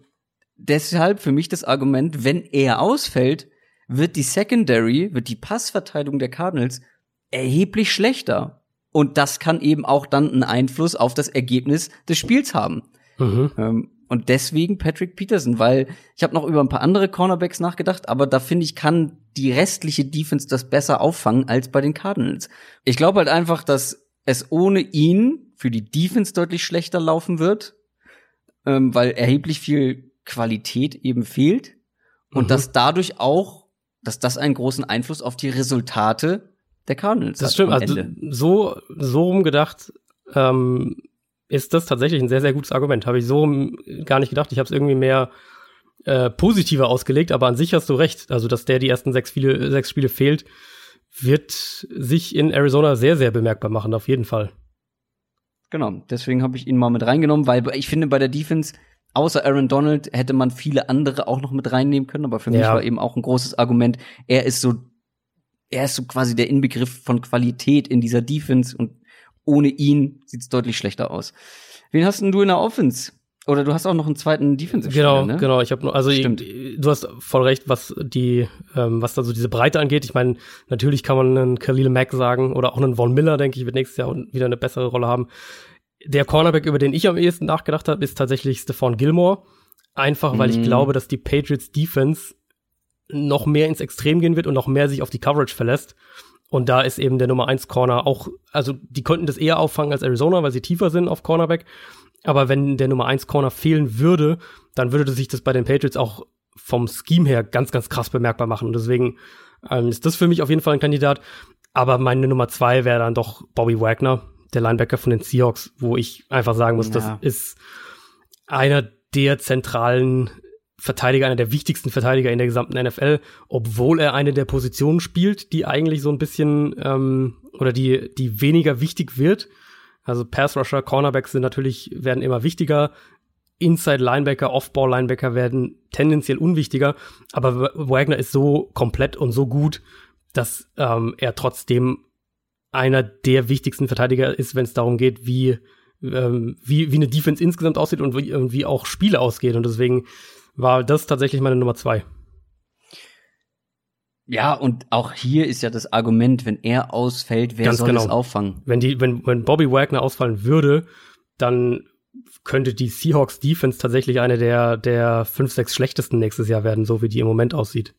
deshalb für mich das Argument, wenn er ausfällt, wird die Secondary, wird die Passverteidigung der Cardinals erheblich schlechter. Und das kann eben auch dann einen Einfluss auf das Ergebnis des Spiels haben. Mhm. Ähm, und deswegen Patrick Peterson, weil ich habe noch über ein paar andere Cornerbacks nachgedacht, aber da finde ich, kann die restliche Defense das besser auffangen als bei den Cardinals. Ich glaube halt einfach, dass es ohne ihn für die Defense deutlich schlechter laufen wird, ähm, weil erheblich viel Qualität eben fehlt und Mhm. dass dadurch auch, dass das einen großen Einfluss auf die Resultate der Cardinals Das hat stimmt. am Also so, so rumgedacht ähm, ist das tatsächlich ein sehr, sehr gutes Argument. Habe ich so rum gar nicht gedacht. Ich habe es irgendwie mehr äh, positiver ausgelegt, aber an sich hast du recht. Also, dass der die ersten sechs, Spiele, sechs Spiele fehlt, wird sich in Arizona sehr, sehr bemerkbar machen, auf jeden Fall. Genau, deswegen habe ich ihn mal mit reingenommen, weil ich finde, bei der Defense, außer Aaron Donald, hätte man viele andere auch noch mit reinnehmen können, aber für mich Ja. war eben auch ein großes Argument, er ist so, er ist so quasi der Inbegriff von Qualität in dieser Defense und ohne ihn sieht's deutlich schlechter aus. Wen hast denn du in der Offense? Oder du hast auch noch einen zweiten Defensive Genau, ne? genau. Ich habe nur, also ich, du hast voll recht, was die, ähm, was da so diese Breite angeht. Ich meine, natürlich kann man einen Khalil Mack sagen oder auch einen Von Miller, denke ich, wird nächstes Jahr wieder eine bessere Rolle haben. Der Cornerback, über den ich am ehesten nachgedacht habe, ist tatsächlich Stephon Gilmore. Einfach, weil ich Mhm. glaube, dass die Patriots Defense noch mehr ins Extrem gehen wird und noch mehr sich auf die Coverage verlässt. Und da ist eben der Nummer 1 Corner auch, also die konnten das eher auffangen als Arizona, weil sie tiefer sind auf Cornerback. Aber wenn der Nummer 1 Corner fehlen würde, dann würde sich das bei den Patriots auch vom Scheme her ganz, ganz krass bemerkbar machen. Und deswegen ähm, ist das für mich auf jeden Fall ein Kandidat. Aber meine Nummer zwei wäre dann doch Bobby Wagner, der Linebacker von den Seahawks, wo ich einfach sagen muss, Ja. das ist einer der zentralen Verteidiger, einer der wichtigsten Verteidiger in der gesamten NFL, obwohl er eine der Positionen spielt, die eigentlich so ein bisschen ähm, oder die, die weniger wichtig wird. Also Pass Rusher, Cornerbacks sind natürlich, werden immer wichtiger. Inside Linebacker, Off-Ball Linebacker werden tendenziell unwichtiger. Aber Wagner ist so komplett und so gut, dass ähm, er trotzdem einer der wichtigsten Verteidiger ist, wenn es darum geht, wie, ähm, wie, wie eine Defense insgesamt aussieht und wie, und wie auch Spiele ausgehen. Und deswegen war das tatsächlich meine Nummer zwei. Ja, und auch hier ist ja das Argument, wenn er ausfällt, wer Ganz soll genau. es auffangen? Wenn die, wenn, wenn Bobby Wagner ausfallen würde, dann könnte die Seahawks Defense tatsächlich eine der, der fünf, sechs schlechtesten nächstes Jahr werden, so wie die im Moment aussieht.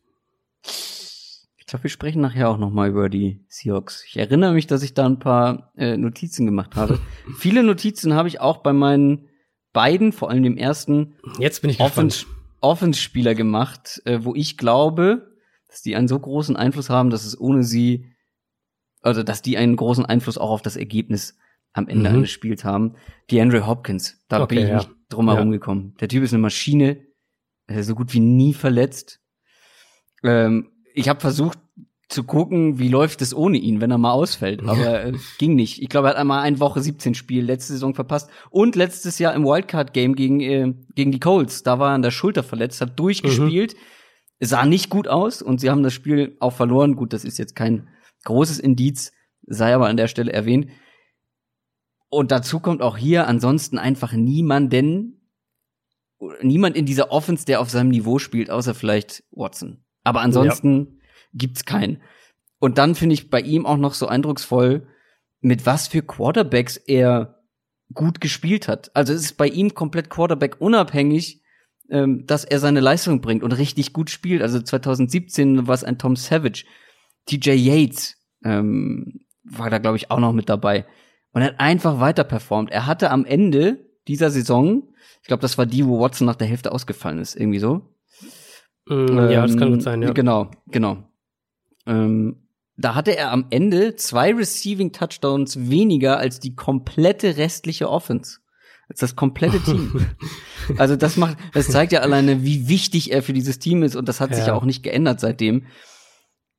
Ich glaube, wir sprechen nachher auch noch mal über die Seahawks. Ich erinnere mich, dass ich da ein paar äh, Notizen gemacht habe. Viele Notizen habe ich auch bei meinen beiden, vor allem dem ersten, Jetzt bin ich Offense- gespannt. Offense-Spieler gemacht, äh, wo ich glaube, dass die einen so großen Einfluss haben, dass es ohne sie, also dass die einen großen Einfluss auch auf das Ergebnis am Ende Mhm. eines Spiels haben. Die Andrew Hopkins, da Okay, bin ich ja. nicht drum herum Ja. gekommen. Der Typ ist eine Maschine, ist so gut wie nie verletzt. Ähm, ich habe versucht, zu gucken, wie läuft es ohne ihn, wenn er mal ausfällt. Aber äh, ging nicht. Ich glaube, er hat einmal eine Woche 17 Spiel letzte Saison verpasst. Und letztes Jahr im Wildcard-Game gegen, äh, gegen die Colts, da war er an der Schulter verletzt, hat durchgespielt, mhm. sah nicht gut aus und sie haben das Spiel auch verloren. Gut, das ist jetzt kein großes Indiz, sei aber an der Stelle erwähnt. Und dazu kommt auch hier ansonsten einfach niemanden, niemand in dieser Offense, der auf seinem Niveau spielt, außer vielleicht Watson. Aber ansonsten ja gibt's keinen. Und dann finde ich bei ihm auch noch so eindrucksvoll, mit was für Quarterbacks er gut gespielt hat. Also es ist bei ihm komplett Quarterback unabhängig, ähm, dass er seine Leistung bringt und richtig gut spielt. Also 2017 war es ein Tom Savage. TJ Yates ähm, war da, glaube ich, auch noch mit dabei. Und er hat einfach weiter performt. Er hatte am Ende dieser Saison, ich glaube, das war die, wo Watson nach der Hälfte ausgefallen ist, irgendwie so. Mm, ähm, ja, das kann gut sein, ja. Genau, genau. Ähm, da hatte er am Ende zwei Receiving Touchdowns weniger als die komplette restliche Offense. Als das komplette Team. also das macht, das zeigt ja alleine, wie wichtig er für dieses Team ist und das hat ja. sich ja auch nicht geändert seitdem.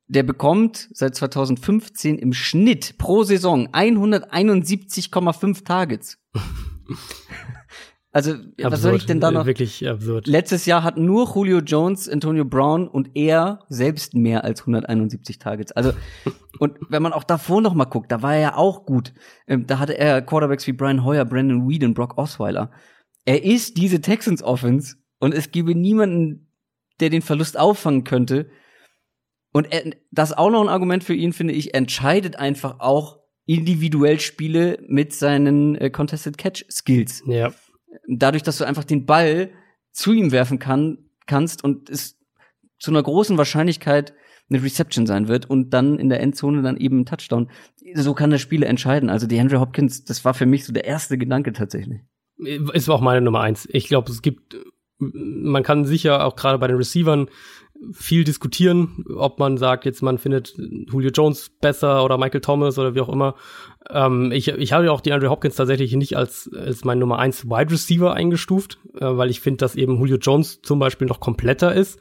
Der bekommt seit 2015 im Schnitt pro Saison 171,5 Targets. Also, absurd, was soll ich denn da noch? Wirklich absurd. Letztes Jahr hatten nur Julio Jones, Antonio Brown und er selbst mehr als 171 Targets. Also, und wenn man auch davor noch mal guckt, da war er ja auch gut. Ähm, da hatte er Quarterbacks wie Brian Hoyer, Brandon Whedon, Brock Osweiler. Er ist diese Texans Offense und es gäbe niemanden, der den Verlust auffangen könnte. Und das auch noch ein Argument für ihn, finde ich, entscheidet einfach auch individuell Spiele mit seinen äh, Contested Catch Skills. Ja dadurch, dass du einfach den Ball zu ihm werfen kann, kannst und es zu einer großen Wahrscheinlichkeit eine Reception sein wird und dann in der Endzone dann eben ein Touchdown. So kann das Spiel entscheiden. Also die Henry Hopkins, das war für mich so der erste Gedanke tatsächlich. Es war auch meine Nummer eins. Ich glaube, es gibt, man kann sicher auch gerade bei den Receivern viel diskutieren, ob man sagt, jetzt man findet Julio Jones besser oder Michael Thomas oder wie auch immer. Ähm, ich, ich habe ja auch die Andrew Hopkins tatsächlich nicht als, als mein Nummer eins Wide Receiver eingestuft, äh, weil ich finde, dass eben Julio Jones zum Beispiel noch kompletter ist.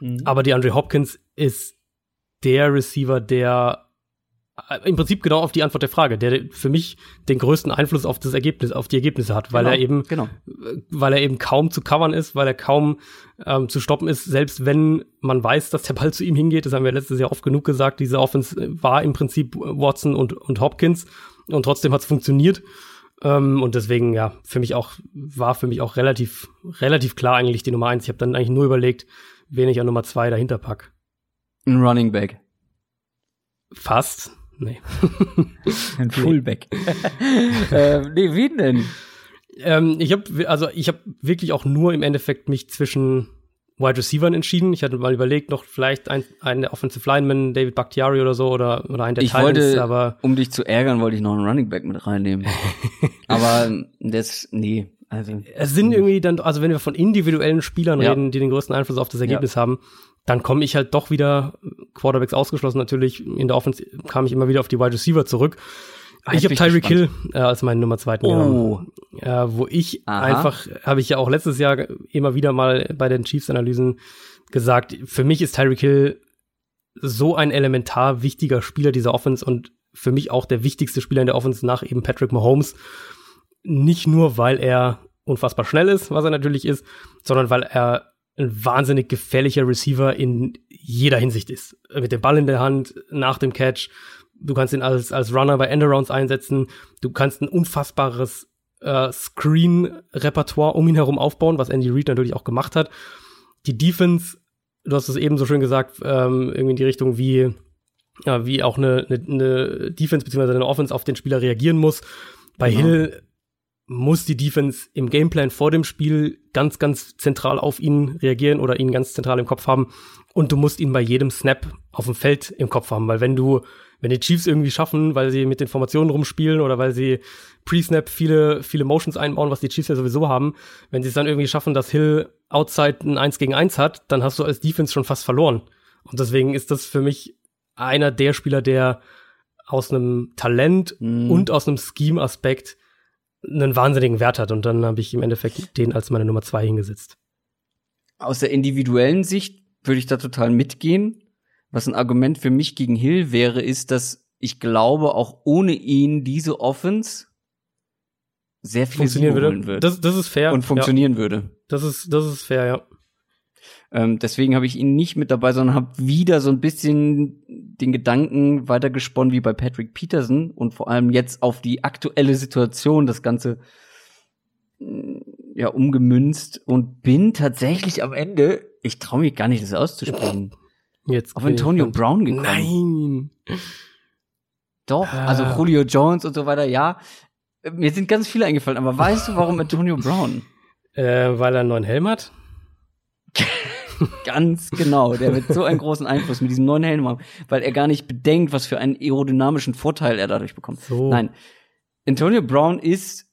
Mhm. Aber die Andrew Hopkins ist der Receiver, der im Prinzip genau auf die Antwort der Frage, der für mich den größten Einfluss auf das Ergebnis, auf die Ergebnisse hat, weil genau, er eben, genau. weil er eben kaum zu covern ist, weil er kaum ähm, zu stoppen ist, selbst wenn man weiß, dass der Ball zu ihm hingeht. Das haben wir letztes Jahr oft genug gesagt. Diese Offense war im Prinzip Watson und, und Hopkins und trotzdem hat es funktioniert. Ähm, und deswegen, ja, für mich auch, war für mich auch relativ, relativ klar eigentlich die Nummer eins. Ich habe dann eigentlich nur überlegt, wen ich an Nummer zwei dahinter pack. Ein Running Back. Fast. Nee. Ein Fullback. ähm, nee, wen denn? Ähm, ich habe also ich habe wirklich auch nur im Endeffekt mich zwischen Wide Receivers entschieden. Ich hatte mal überlegt, noch vielleicht ein, einen der Offensive Linemen, David Bakhtiari oder so, oder, oder einen der ich Titans, wollte, aber. Um dich zu ärgern, wollte ich noch einen Running Back mit reinnehmen. aber das, nee. Also, es sind irgendwie dann, also wenn wir von individuellen Spielern ja. reden, die den größten Einfluss auf das Ergebnis ja. haben, dann komme ich halt doch wieder, Quarterbacks ausgeschlossen natürlich, in der Offense kam ich immer wieder auf die Wide Receiver zurück. Ah, ich habe Tyreek Hill äh, als meinen Nummer zweiten oh. äh, wo ich Aha. einfach, habe ich ja auch letztes Jahr immer wieder mal bei den Chiefs-Analysen gesagt, für mich ist Tyreek Hill so ein elementar wichtiger Spieler dieser Offense und für mich auch der wichtigste Spieler in der Offense nach eben Patrick Mahomes. Nicht nur, weil er unfassbar schnell ist, was er natürlich ist, sondern weil er ein wahnsinnig gefährlicher Receiver in jeder Hinsicht ist. Mit dem Ball in der Hand, nach dem Catch. Du kannst ihn als, als Runner bei Endarounds einsetzen. Du kannst ein unfassbares äh, Screen-Repertoire um ihn herum aufbauen, was Andy Reid natürlich auch gemacht hat. Die Defense, du hast es eben so schön gesagt, ähm, irgendwie in die Richtung, wie, ja, wie auch eine, eine, eine Defense bzw. eine Offense auf den Spieler reagieren muss. Bei genau. Hill muss die Defense im Gameplan vor dem Spiel ganz, ganz zentral auf ihn reagieren oder ihn ganz zentral im Kopf haben. Und du musst ihn bei jedem Snap auf dem Feld im Kopf haben, weil wenn du, wenn die Chiefs irgendwie schaffen, weil sie mit den Formationen rumspielen oder weil sie Pre-Snap viele, viele Motions einbauen, was die Chiefs ja sowieso haben, wenn sie es dann irgendwie schaffen, dass Hill outside ein 1 gegen 1 hat, dann hast du als Defense schon fast verloren. Und deswegen ist das für mich einer der Spieler, der aus einem Talent mm. und aus einem Scheme-Aspekt einen wahnsinnigen Wert hat. Und dann habe ich im Endeffekt den als meine Nummer zwei hingesetzt. Aus der individuellen Sicht würde ich da total mitgehen, was ein Argument für mich gegen Hill wäre, ist, dass ich glaube, auch ohne ihn diese Offense sehr viel funktionieren würde. Das, das ist fair. Und funktionieren ja. würde. Das ist, das ist fair, ja. Ähm, deswegen habe ich ihn nicht mit dabei, sondern habe wieder so ein bisschen den Gedanken weitergesponnen wie bei Patrick Peterson und vor allem jetzt auf die aktuelle Situation das Ganze ja umgemünzt und bin tatsächlich am Ende, ich traue mich gar nicht, das auszusprechen, jetzt auf Antonio Brown gekommen. Nein. Doch, also ah. Julio Jones und so weiter, ja. Mir sind ganz viele eingefallen, aber weißt du, warum Antonio Brown? Äh, weil er einen neuen Helm hat? Ganz genau. Der wird so einen großen Einfluss mit diesem neuen Helm haben, weil er gar nicht bedenkt, was für einen aerodynamischen Vorteil er dadurch bekommt. So. Nein. Antonio Brown ist,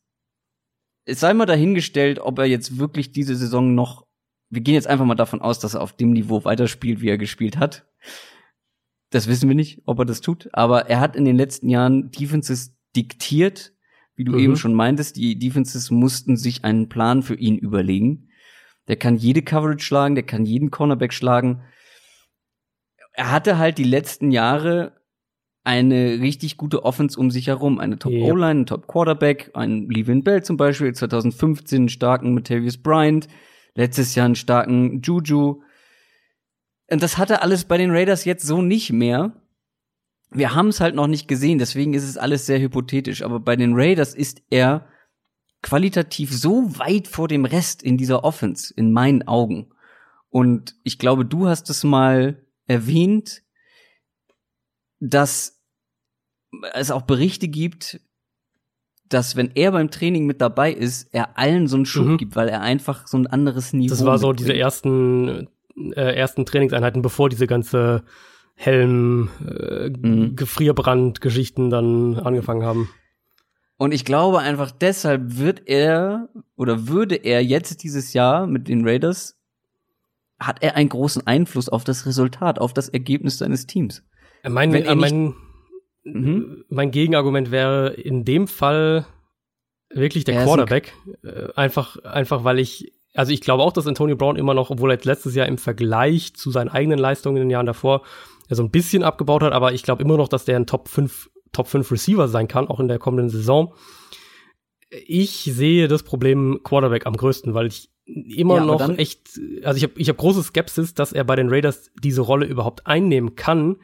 es sei mal dahingestellt, ob er jetzt wirklich diese Saison noch, wir gehen jetzt einfach mal davon aus, dass er auf dem Niveau weiterspielt, wie er gespielt hat. Das wissen wir nicht, ob er das tut, aber er hat in den letzten Jahren Defenses diktiert, wie du mhm. eben schon meintest, die Defenses mussten sich einen Plan für ihn überlegen. Der kann jede Coverage schlagen, der kann jeden Cornerback schlagen. Er hatte halt die letzten Jahre eine richtig gute Offense um sich herum. Eine Top-O-Line, ein Top-Quarterback, ein Levin Bell zum Beispiel, 2015 einen starken Matavius Bryant, letztes Jahr einen starken Juju. Und das hatte alles bei den Raiders jetzt so nicht mehr. Wir haben es halt noch nicht gesehen, deswegen ist es alles sehr hypothetisch. Aber bei den Raiders ist er qualitativ so weit vor dem Rest in dieser Offense, in meinen Augen. Und ich glaube, du hast es mal erwähnt, dass es auch Berichte gibt, dass wenn er beim Training mit dabei ist, er allen so einen Schub mhm. gibt, weil er einfach so ein anderes Niveau. Das war so mitbringt. diese ersten äh, ersten Trainingseinheiten, bevor diese ganze Helm, äh, mhm. Gefrierbrand-Geschichten dann angefangen haben. Und ich glaube einfach deshalb wird er oder würde er jetzt dieses Jahr mit den Raiders hat er einen großen Einfluss auf das Resultat, auf das Ergebnis seines Teams. Mein, er mein, mhm. mein Gegenargument wäre in dem Fall wirklich der Quarterback. Äh, einfach, einfach weil ich, also ich glaube auch, dass Antonio Brown immer noch, obwohl er letztes Jahr im Vergleich zu seinen eigenen Leistungen in den Jahren davor so ein bisschen abgebaut hat, aber ich glaube immer noch, dass der ein Top 5 Top 5 Receiver sein kann, auch in der kommenden Saison. Ich sehe das Problem Quarterback am größten, weil ich immer ja, noch echt, also ich habe ich hab große Skepsis, dass er bei den Raiders diese Rolle überhaupt einnehmen kann,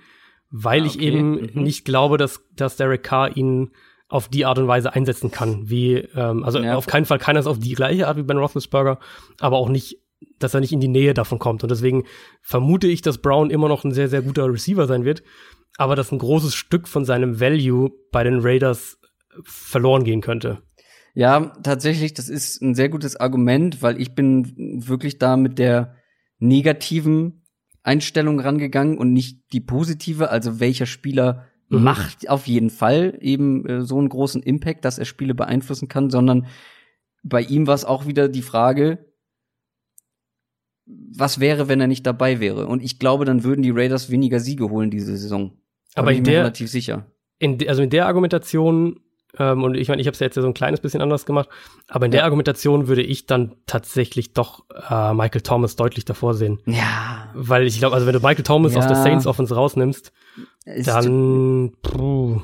weil ah, okay. ich eben mhm. nicht glaube, dass, dass Derek Carr ihn auf die Art und Weise einsetzen kann, wie, ähm, also ja. auf keinen Fall kann er es auf die gleiche Art wie Ben Roethlisberger, aber auch nicht, dass er nicht in die Nähe davon kommt. Und deswegen vermute ich, dass Brown immer noch ein sehr, sehr guter Receiver sein wird aber dass ein großes Stück von seinem Value bei den Raiders verloren gehen könnte. Ja, tatsächlich, das ist ein sehr gutes Argument, weil ich bin wirklich da mit der negativen Einstellung rangegangen und nicht die positive, also welcher Spieler mhm. macht auf jeden Fall eben äh, so einen großen Impact, dass er Spiele beeinflussen kann, sondern bei ihm war es auch wieder die Frage, was wäre, wenn er nicht dabei wäre? Und ich glaube, dann würden die Raiders weniger Siege holen diese Saison. Aber in der, relativ sicher. In, also in der Argumentation, ähm, und ich meine, ich habe es ja jetzt ja so ein kleines bisschen anders gemacht, aber in ja. der Argumentation würde ich dann tatsächlich doch äh, Michael Thomas deutlich davor sehen. Ja. Weil ich glaube, also wenn du Michael Thomas ja. aus der Saints Offense rausnimmst, Ist dann puh.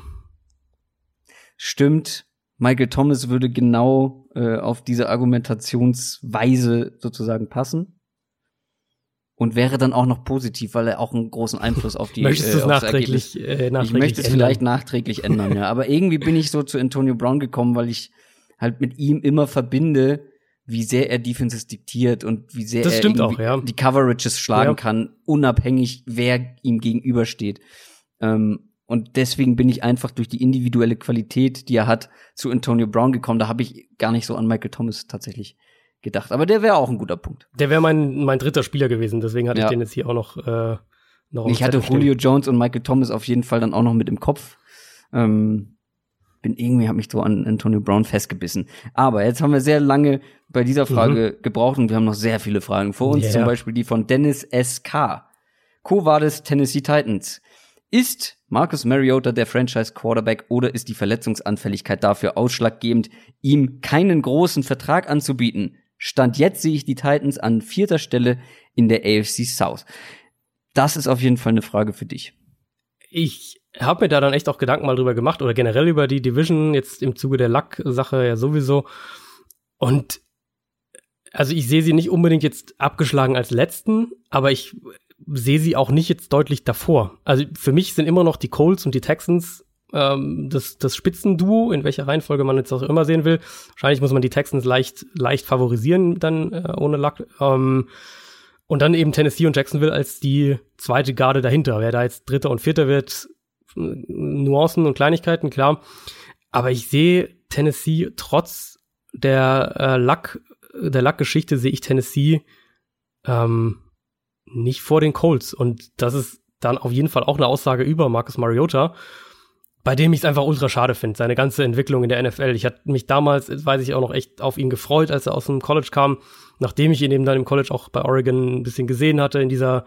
Stimmt. Michael Thomas würde genau äh, auf diese Argumentationsweise sozusagen passen und wäre dann auch noch positiv, weil er auch einen großen Einfluss auf die Möchtest äh, es nachträglich, äh, nachträglich Ich möchte es vielleicht nachträglich ändern, ja. Aber irgendwie bin ich so zu Antonio Brown gekommen, weil ich halt mit ihm immer verbinde, wie sehr er Defenses diktiert und wie sehr er auch, ja. die Coverages schlagen ja. kann, unabhängig, wer ihm gegenübersteht. Ähm, und deswegen bin ich einfach durch die individuelle Qualität, die er hat, zu Antonio Brown gekommen. Da habe ich gar nicht so an Michael Thomas tatsächlich gedacht. Aber der wäre auch ein guter Punkt. Der wäre mein, mein dritter Spieler gewesen, deswegen hatte ja. ich den jetzt hier auch noch. Äh, noch ich hatte Julio Jones und Michael Thomas auf jeden Fall dann auch noch mit im Kopf. Ähm, bin irgendwie, habe mich so an Antonio Brown festgebissen. Aber jetzt haben wir sehr lange bei dieser Frage mhm. gebraucht und wir haben noch sehr viele Fragen vor uns. Yeah. Zum Beispiel die von Dennis S.K. Co. war des Tennessee Titans. Ist Marcus Mariota der Franchise Quarterback oder ist die Verletzungsanfälligkeit dafür ausschlaggebend, ihm keinen großen Vertrag anzubieten? Stand jetzt sehe ich die Titans an vierter Stelle in der AFC South. das ist auf jeden Fall eine Frage für dich. Ich habe mir da dann echt auch Gedanken mal drüber gemacht oder generell über die Division, jetzt im Zuge der Luck-Sache ja sowieso. Und also ich sehe sie nicht unbedingt jetzt abgeschlagen als letzten, aber ich sehe sie auch nicht jetzt deutlich davor. Also für mich sind immer noch die Colts und die Texans ähm, das, das Spitzenduo, in welcher Reihenfolge man jetzt auch immer sehen will. Wahrscheinlich muss man die Texans leicht, leicht favorisieren, dann äh, ohne Luck. Ähm, und dann eben Tennessee und Jacksonville als die zweite Garde dahinter. Wer da jetzt Dritter und Vierter wird, Nuancen und Kleinigkeiten, klar. Aber ich sehe Tennessee trotz der äh, Luck, der Luck-Geschichte sehe ich Tennessee ähm, nicht vor den Colts. Und das ist dann auf jeden Fall auch eine Aussage über Marcus Mariota, bei dem ich es einfach ultra schade finde, seine ganze Entwicklung in der NFL. Ich hatte mich damals, weiß ich auch noch echt auf ihn gefreut, als er aus dem College kam, nachdem ich ihn eben dann im College auch bei Oregon ein bisschen gesehen hatte in dieser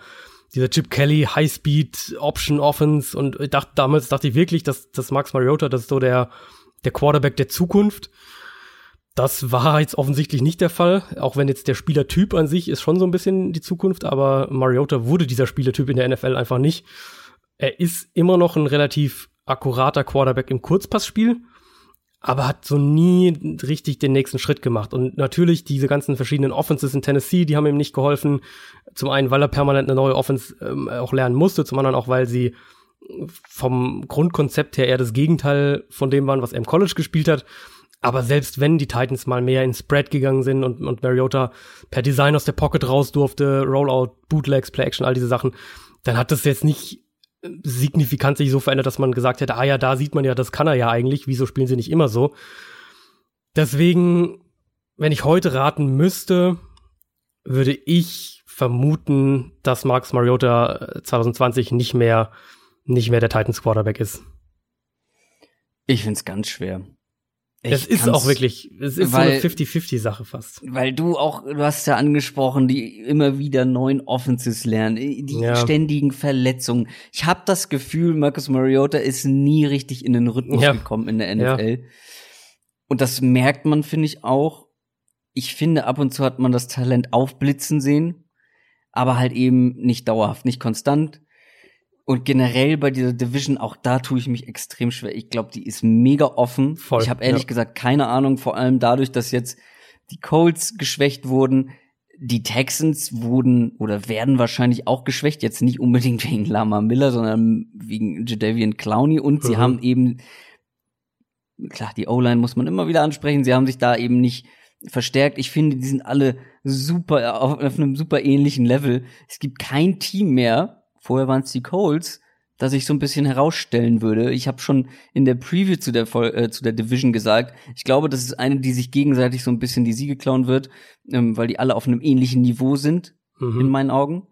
dieser Chip Kelly High-Speed Option Offense und ich dachte, damals dachte ich wirklich, dass, dass Max Mariota, das ist so der, der Quarterback der Zukunft. Das war jetzt offensichtlich nicht der Fall, auch wenn jetzt der Spielertyp an sich ist schon so ein bisschen die Zukunft, aber Mariota wurde dieser Spielertyp in der NFL einfach nicht. Er ist immer noch ein relativ akkurater Quarterback im Kurzpassspiel, aber hat so nie richtig den nächsten Schritt gemacht. Und natürlich diese ganzen verschiedenen Offenses in Tennessee, die haben ihm nicht geholfen. Zum einen, weil er permanent eine neue Offense ähm, auch lernen musste, zum anderen auch, weil sie vom Grundkonzept her eher das Gegenteil von dem waren, was er im College gespielt hat. Aber selbst wenn die Titans mal mehr in Spread gegangen sind und, und Mariota per Design aus der Pocket raus durfte, Rollout, Bootlegs, Play Action, all diese Sachen, dann hat das jetzt nicht signifikant sich so verändert, dass man gesagt hätte, ah ja, da sieht man ja, das kann er ja eigentlich, wieso spielen sie nicht immer so? Deswegen, wenn ich heute raten müsste, würde ich vermuten, dass Marcus Mariota 2020 äh, nicht mehr, nicht mehr der Titans Quarterback ist. Ich find's ganz schwer. Es ist auch wirklich, es ist weil, so eine 50-50-Sache fast. Weil du auch, du hast ja angesprochen, die immer wieder neuen Offenses lernen, die ja. ständigen Verletzungen. Ich habe das Gefühl, Marcus Mariota ist nie richtig in den Rhythmus ja. gekommen in der NFL. Ja. Und das merkt man, finde ich, auch. Ich finde, ab und zu hat man das Talent aufblitzen sehen, aber halt eben nicht dauerhaft, nicht konstant. Und generell bei dieser Division, auch da tue ich mich extrem schwer. Ich glaube, die ist mega offen. Voll, ich habe ehrlich ja. gesagt keine Ahnung, vor allem dadurch, dass jetzt die Colts geschwächt wurden. Die Texans wurden oder werden wahrscheinlich auch geschwächt, jetzt nicht unbedingt wegen Lama Miller, sondern wegen Jadavian Clowney. Und mhm. sie haben eben, klar, die O-Line muss man immer wieder ansprechen, sie haben sich da eben nicht verstärkt. Ich finde, die sind alle super, auf, auf einem super ähnlichen Level. Es gibt kein Team mehr, Vorher waren es die Colts, dass ich so ein bisschen herausstellen würde. Ich habe schon in der Preview zu der, äh, zu der Division gesagt, ich glaube, das ist eine, die sich gegenseitig so ein bisschen die Siege klauen wird, ähm, weil die alle auf einem ähnlichen Niveau sind, mhm. in meinen Augen.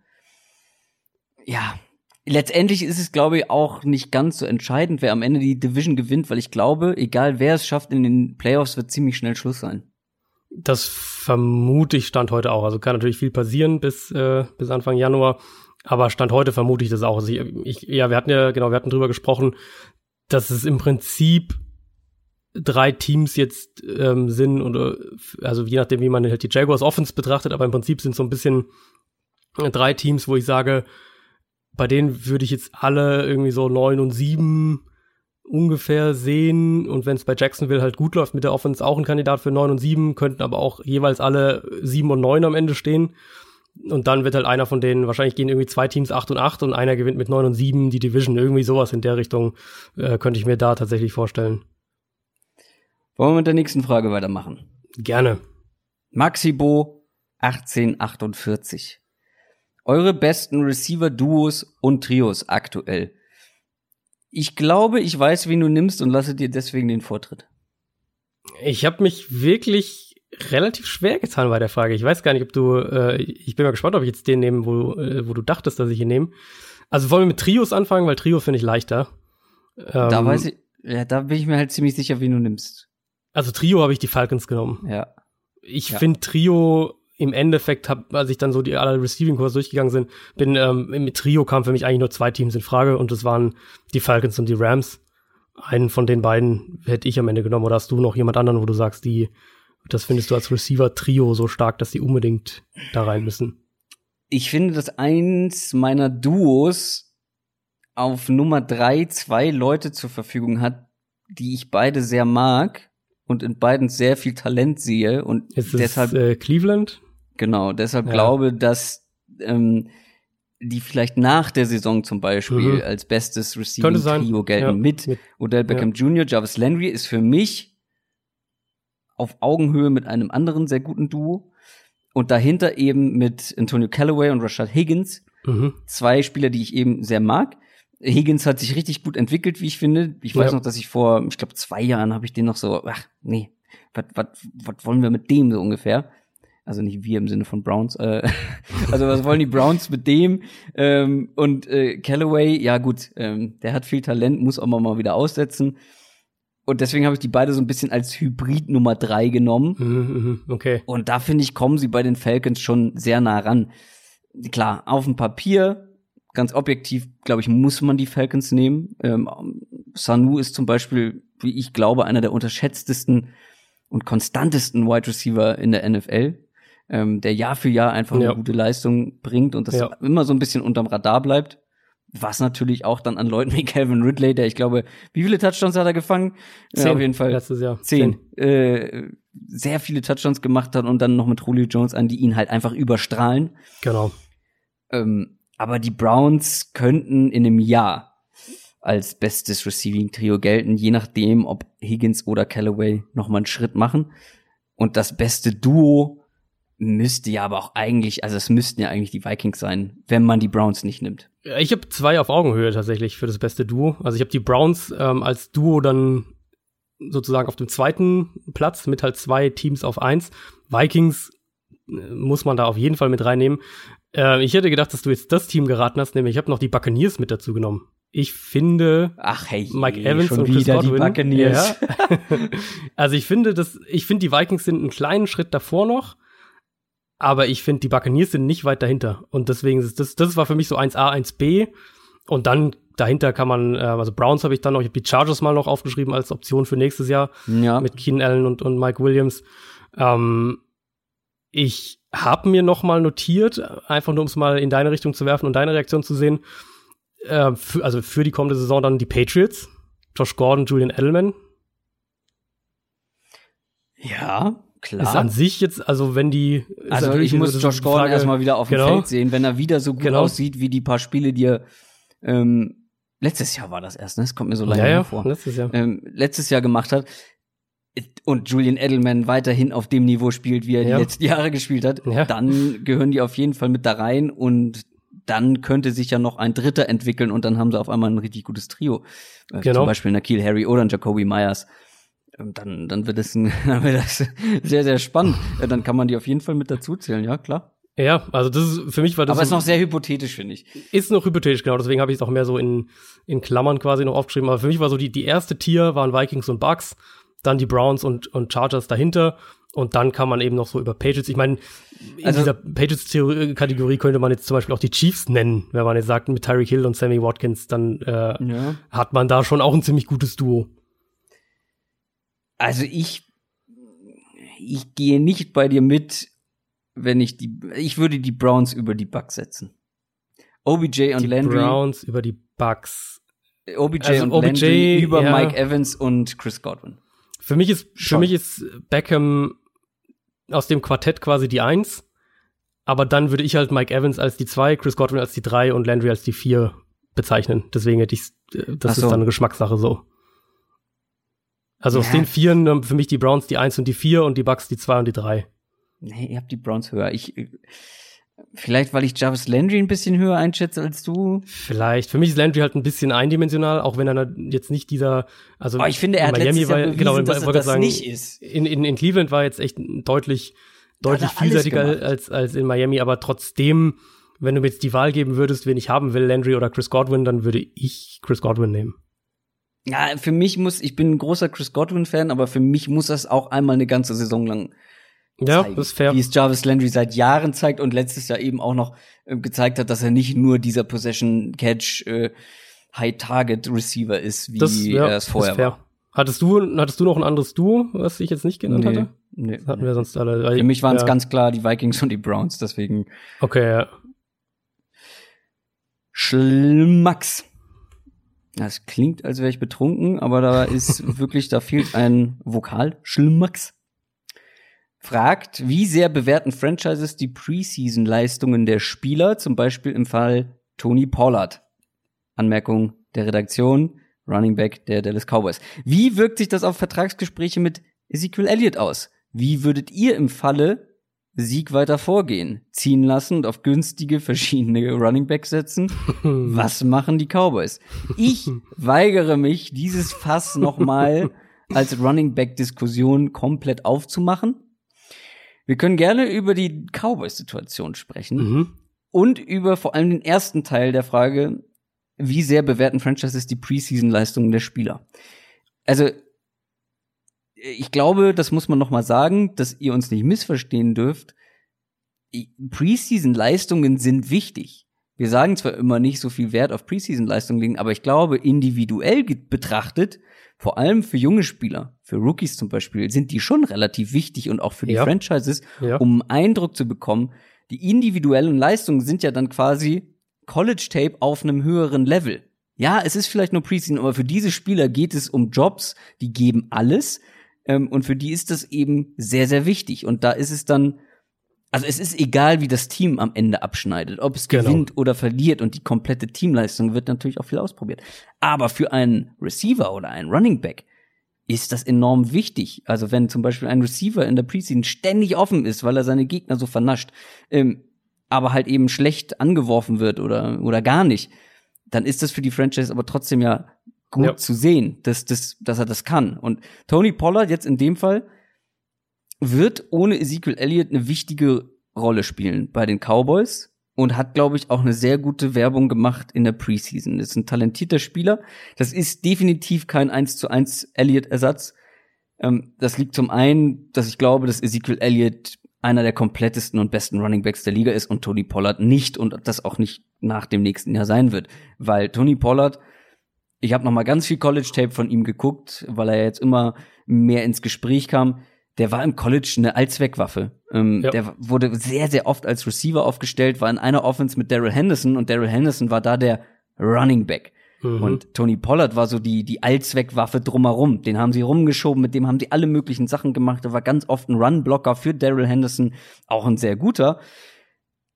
Ja, letztendlich ist es, glaube ich, auch nicht ganz so entscheidend, wer am Ende die Division gewinnt, weil ich glaube, egal wer es schafft in den Playoffs, wird ziemlich schnell Schluss sein. Das vermute ich stand heute auch. Also kann natürlich viel passieren bis, äh, bis Anfang Januar. Aber Stand heute vermute ich das auch. Also ich, ich, ja, wir hatten ja, genau, wir hatten drüber gesprochen, dass es im Prinzip drei Teams jetzt ähm, sind oder also je nachdem, wie man halt die Jaguars Offense betrachtet, aber im Prinzip sind so ein bisschen drei Teams, wo ich sage, bei denen würde ich jetzt alle irgendwie so neun und sieben ungefähr sehen und wenn es bei Jacksonville halt gut läuft mit der Offense auch ein Kandidat für neun und sieben, könnten aber auch jeweils alle sieben und neun am Ende stehen. Und dann wird halt einer von denen, wahrscheinlich gehen irgendwie zwei Teams 8 und 8 und einer gewinnt mit 9 und 7 die Division. Irgendwie sowas in der Richtung äh, könnte ich mir da tatsächlich vorstellen. Wollen wir mit der nächsten Frage weitermachen? Gerne. Maxibo 1848. Eure besten Receiver-Duos und Trios aktuell. Ich glaube, ich weiß, wen du nimmst und lasse dir deswegen den Vortritt. Ich habe mich wirklich relativ schwer getan bei der Frage. Ich weiß gar nicht, ob du, äh, ich bin mal gespannt, ob ich jetzt den nehme, wo, äh, wo du dachtest, dass ich ihn nehme. Also wollen wir mit Trios anfangen, weil Trio finde ich leichter. Ähm, da weiß ich, ja, da bin ich mir halt ziemlich sicher, wie du nimmst. Also Trio habe ich die Falcons genommen. Ja. Ich ja. finde Trio im Endeffekt, hab, als ich dann so die alle Receiving Kurs durchgegangen sind, bin ähm, mit Trio kam für mich eigentlich nur zwei Teams in Frage und das waren die Falcons und die Rams. Einen von den beiden hätte ich am Ende genommen oder hast du noch jemand anderen, wo du sagst, die das findest du als Receiver-Trio so stark, dass die unbedingt da rein müssen? ich finde, dass eins meiner Duos auf Nummer drei zwei Leute zur Verfügung hat, die ich beide sehr mag und in beiden sehr viel Talent sehe und Ist es deshalb äh, Cleveland? genau deshalb Ja. glaube, dass ähm, die vielleicht nach der Saison zum Beispiel Mhm. als bestes Receiving. Trio gelten Ja, mit mit- Odell Beckham Jr., Jarvis Landry ist für mich auf Augenhöhe mit einem anderen sehr guten Duo und dahinter eben mit Antonio Callaway und Rashad Higgins Mhm. zwei Spieler, die ich eben sehr mag. Higgins hat sich richtig gut entwickelt, wie ich finde. Ich weiß Ja. noch, dass ich vor, ich glaube, zwei Jahren habe ich den noch so, ach, nee, was wollen wir mit dem so ungefähr? Also nicht wir im Sinne von Browns. Äh, also was wollen die Browns mit dem? Ähm, und äh, Callaway, ja gut, ähm, der hat viel Talent, muss auch mal wieder aussetzen. Und deswegen habe ich die beide so ein bisschen als Hybrid Nummer drei genommen. Mhm, mhm, okay. Und da finde ich, kommen sie bei den Falcons schon sehr nah ran. Klar, auf dem Papier, ganz objektiv, glaube ich, muss man die Falcons nehmen. Ähm, Sanu ist zum Beispiel, wie ich glaube, einer der unterschätztesten und konstantesten Wide Receiver in der NFL, ähm, der Jahr für Jahr einfach Ja. eine gute Leistung bringt und das Ja. immer so ein bisschen unterm Radar bleibt. Was natürlich auch dann an Leuten wie Calvin Ridley, der ich glaube, wie viele Touchdowns hat er gefangen? Ja, Zehn auf jeden Fall Letztes Jahr. zehn, äh, sehr viele Touchdowns gemacht hat und dann noch mit Julio Jones an, die ihn halt einfach überstrahlen. Genau. Ähm, aber die Browns könnten in einem Jahr als bestes Receiving-Trio gelten, je nachdem, ob Higgins oder Callaway noch mal einen Schritt machen. Und das beste Duo müsste ja aber auch eigentlich, also es müssten ja eigentlich die Vikings sein, wenn man die Browns nicht nimmt. Ich habe zwei auf Augenhöhe tatsächlich für das beste Duo. Also ich habe die Browns ähm, als Duo dann sozusagen auf dem zweiten Platz mit halt zwei Teams auf eins. Vikings äh, muss man da auf jeden Fall mit reinnehmen. Äh, ich hätte gedacht, dass du jetzt das Team geraten hast, nämlich ich habe noch die Buccaneers mit dazu genommen. Ich finde, Ach hey, Mike Evans schon und Chris wieder die Godwin. Buccaneers. Ja. also ich finde, dass ich finde die Vikings sind einen kleinen Schritt davor noch, aber ich finde die Buccaneers sind nicht weit dahinter und deswegen ist das das war für mich so 1A 1B und dann dahinter kann man äh, also Browns habe ich dann noch ich habe die Chargers mal noch aufgeschrieben als Option für nächstes Jahr Ja, mit Keenan Allen und, und Mike Williams. Ähm, ich habe mir noch mal notiert, einfach nur um es mal in deine Richtung zu werfen und deine Reaktion zu sehen. Äh, für, also für die kommende Saison dann die Patriots, Josh Gordon, Julian Edelman. ja, klar. Ist an sich jetzt, also wenn die. Also ich muss so Josh Gordon Frage- erstmal wieder auf dem Genau. Feld sehen, wenn er wieder so gut Genau. aussieht wie die paar Spiele, die er ähm, letztes Jahr war das erst, ne? Das kommt mir so lange Ja, ja, hervor. letztes Jahr. Ähm, letztes Jahr gemacht hat und Julian Edelman weiterhin auf dem Niveau spielt, wie er Ja. die letzten Jahre gespielt hat, Ja. dann gehören die auf jeden Fall mit da rein und dann könnte sich ja noch ein Dritter entwickeln und dann haben sie auf einmal ein richtig gutes Trio. Äh, Genau. Zum Beispiel Nakil Harry oder ein Jacoby Myers. Ähm, Dann, dann wird es sehr, sehr spannend. Äh, Dann kann man die auf jeden Fall mit dazu zählen, ja, klar. Ja, also das ist für mich war das Aber ist noch sehr hypothetisch, finde ich. ist noch hypothetisch, genau, deswegen habe ich es auch mehr so in, in Klammern quasi noch aufgeschrieben. Aber für mich war so die, die erste Tier waren Vikings und Bucks, dann die Browns und, und Chargers dahinter. Und dann kann man eben noch so über Patriots. Ich meine, in Also- dieser Patriots-Kategorie könnte man jetzt zum Beispiel auch die Chiefs nennen, wenn man jetzt sagt, mit Tyreek Hill und Sammy Watkins, dann äh, Ja. hat man da schon auch ein ziemlich gutes Duo. Also ich, ich gehe nicht bei dir mit, wenn ich die, ich würde die Browns über die Bucks setzen. OBJ und Die Landry, Browns über die Bucks. OBJ Also und OBJ, Landry über ja. Mike Evans und Chris Godwin. Für mich ist, für mich ist Beckham aus dem Quartett quasi die Eins. Aber dann würde ich halt Mike Evans als die zwei, Chris Godwin als die drei und Landry als die vier bezeichnen. Deswegen hätte ich, das Ach so. ist dann eine Geschmackssache so. Also aus Ja. den Vieren ähm, für mich die Browns die Eins und die vier und die Bucks die zwei und die drei. Nee, ihr habt die Browns höher. Ich, vielleicht, weil ich Jarvis Landry ein bisschen höher einschätze als du. Vielleicht. Für mich ist Landry halt ein bisschen eindimensional, auch wenn er jetzt nicht dieser, also Aber ich finde, er hat Miami war, bewiesen, genau, dass er das sagen, nicht ist. In, in, in Cleveland war jetzt echt deutlich, deutlich er vielseitiger als, als in Miami, aber trotzdem, wenn du mir jetzt die Wahl geben würdest, wen ich haben will, Landry oder Chris Godwin, dann würde ich Chris Godwin nehmen. Ja, für mich muss, ich bin ein großer Chris Godwin-Fan, aber für mich muss das auch einmal eine ganze Saison lang Ja, zeigen, das ist fair. Wie es Jarvis Landry seit Jahren zeigt und letztes Jahr eben auch noch äh, gezeigt hat, dass er nicht nur dieser Possession-Catch äh, High-Target-Receiver ist, wie Das, ja, er es vorher war. Hattest du, hattest du noch ein anderes Duo, was ich jetzt nicht genannt Nee, hatte? nee. Das hatten wir sonst alle. Für mich waren es ja. ganz klar die Vikings und die Browns, deswegen Okay, ja. Schlmax. Das klingt, als wäre ich betrunken, aber da ist wirklich, da fehlt ein Vokal. Schlmax. Fragt, wie sehr bewerten Franchises die Preseason-Leistungen der Spieler, zum Beispiel im Fall Tony Pollard? Anmerkung der Redaktion, Running Back der Dallas Cowboys. Wie wirkt sich das auf Vertragsgespräche mit Ezekiel Elliott aus? Wie würdet ihr im Falle Sieg weiter vorgehen, ziehen lassen und auf günstige verschiedene Running Backs setzen. Was machen die Cowboys? Ich weigere mich, dieses Fass nochmal als Running Back Diskussion komplett aufzumachen. Wir können gerne über die Cowboys-Situation sprechen Mhm. und über vor allem den ersten Teil der Frage, wie sehr bewerten Franchises die Preseason-Leistungen der Spieler. Also ich glaube, das muss man noch mal sagen, dass ihr uns nicht missverstehen dürft. Preseason-Leistungen sind wichtig. Wir sagen zwar immer nicht so viel Wert auf Preseason-Leistungen legen, aber ich glaube, individuell betrachtet, vor allem für junge Spieler, für Rookies zum Beispiel, sind die schon relativ wichtig und auch für die Ja. Franchises, Ja. um Eindruck zu bekommen. Die individuellen Leistungen sind ja dann quasi College-Tape auf einem höheren Level. Ja, es ist vielleicht nur Preseason, aber für diese Spieler geht es um Jobs, die geben alles. Ähm, und für die ist das eben sehr, sehr wichtig. Und da ist es dann, also es ist egal, wie das Team am Ende abschneidet, ob es Genau. gewinnt oder verliert und die komplette Teamleistung wird natürlich auch viel ausprobiert. Aber für einen Receiver oder einen Running Back ist das enorm wichtig. Also wenn zum Beispiel ein Receiver in der Preseason ständig offen ist, weil er seine Gegner so vernascht, ähm, aber halt eben schlecht angeworfen wird oder, oder gar nicht, dann ist das für die Franchise aber trotzdem ja gut Ja. zu sehen, dass, dass, dass er das kann. Und Tony Pollard jetzt in dem Fall wird ohne Ezekiel Elliott eine wichtige Rolle spielen bei den Cowboys und hat, glaube ich, auch eine sehr gute Werbung gemacht in der Preseason. Ist ein talentierter Spieler. Das ist definitiv kein 1 zu 1 Elliott-Ersatz. Ähm, das liegt zum einen, dass ich glaube, dass Ezekiel Elliott einer der komplettesten und besten Running Backs der Liga ist und Tony Pollard nicht und das auch nicht nach dem nächsten Jahr sein wird, weil Tony Pollard ich habe noch mal ganz viel College Tape von ihm geguckt, weil er jetzt immer mehr ins Gespräch kam. Der war im College eine Allzweckwaffe. Ähm, Ja. Der wurde sehr, sehr oft als Receiver aufgestellt, war in einer Offense mit Daryl Henderson und Daryl Henderson war da der Running Back. Mhm. Und Tony Pollard war so die, die Allzweckwaffe drumherum. Den haben sie rumgeschoben, mit dem haben sie alle möglichen Sachen gemacht. Er war ganz oft ein Run-Blocker für Daryl Henderson, auch ein sehr guter.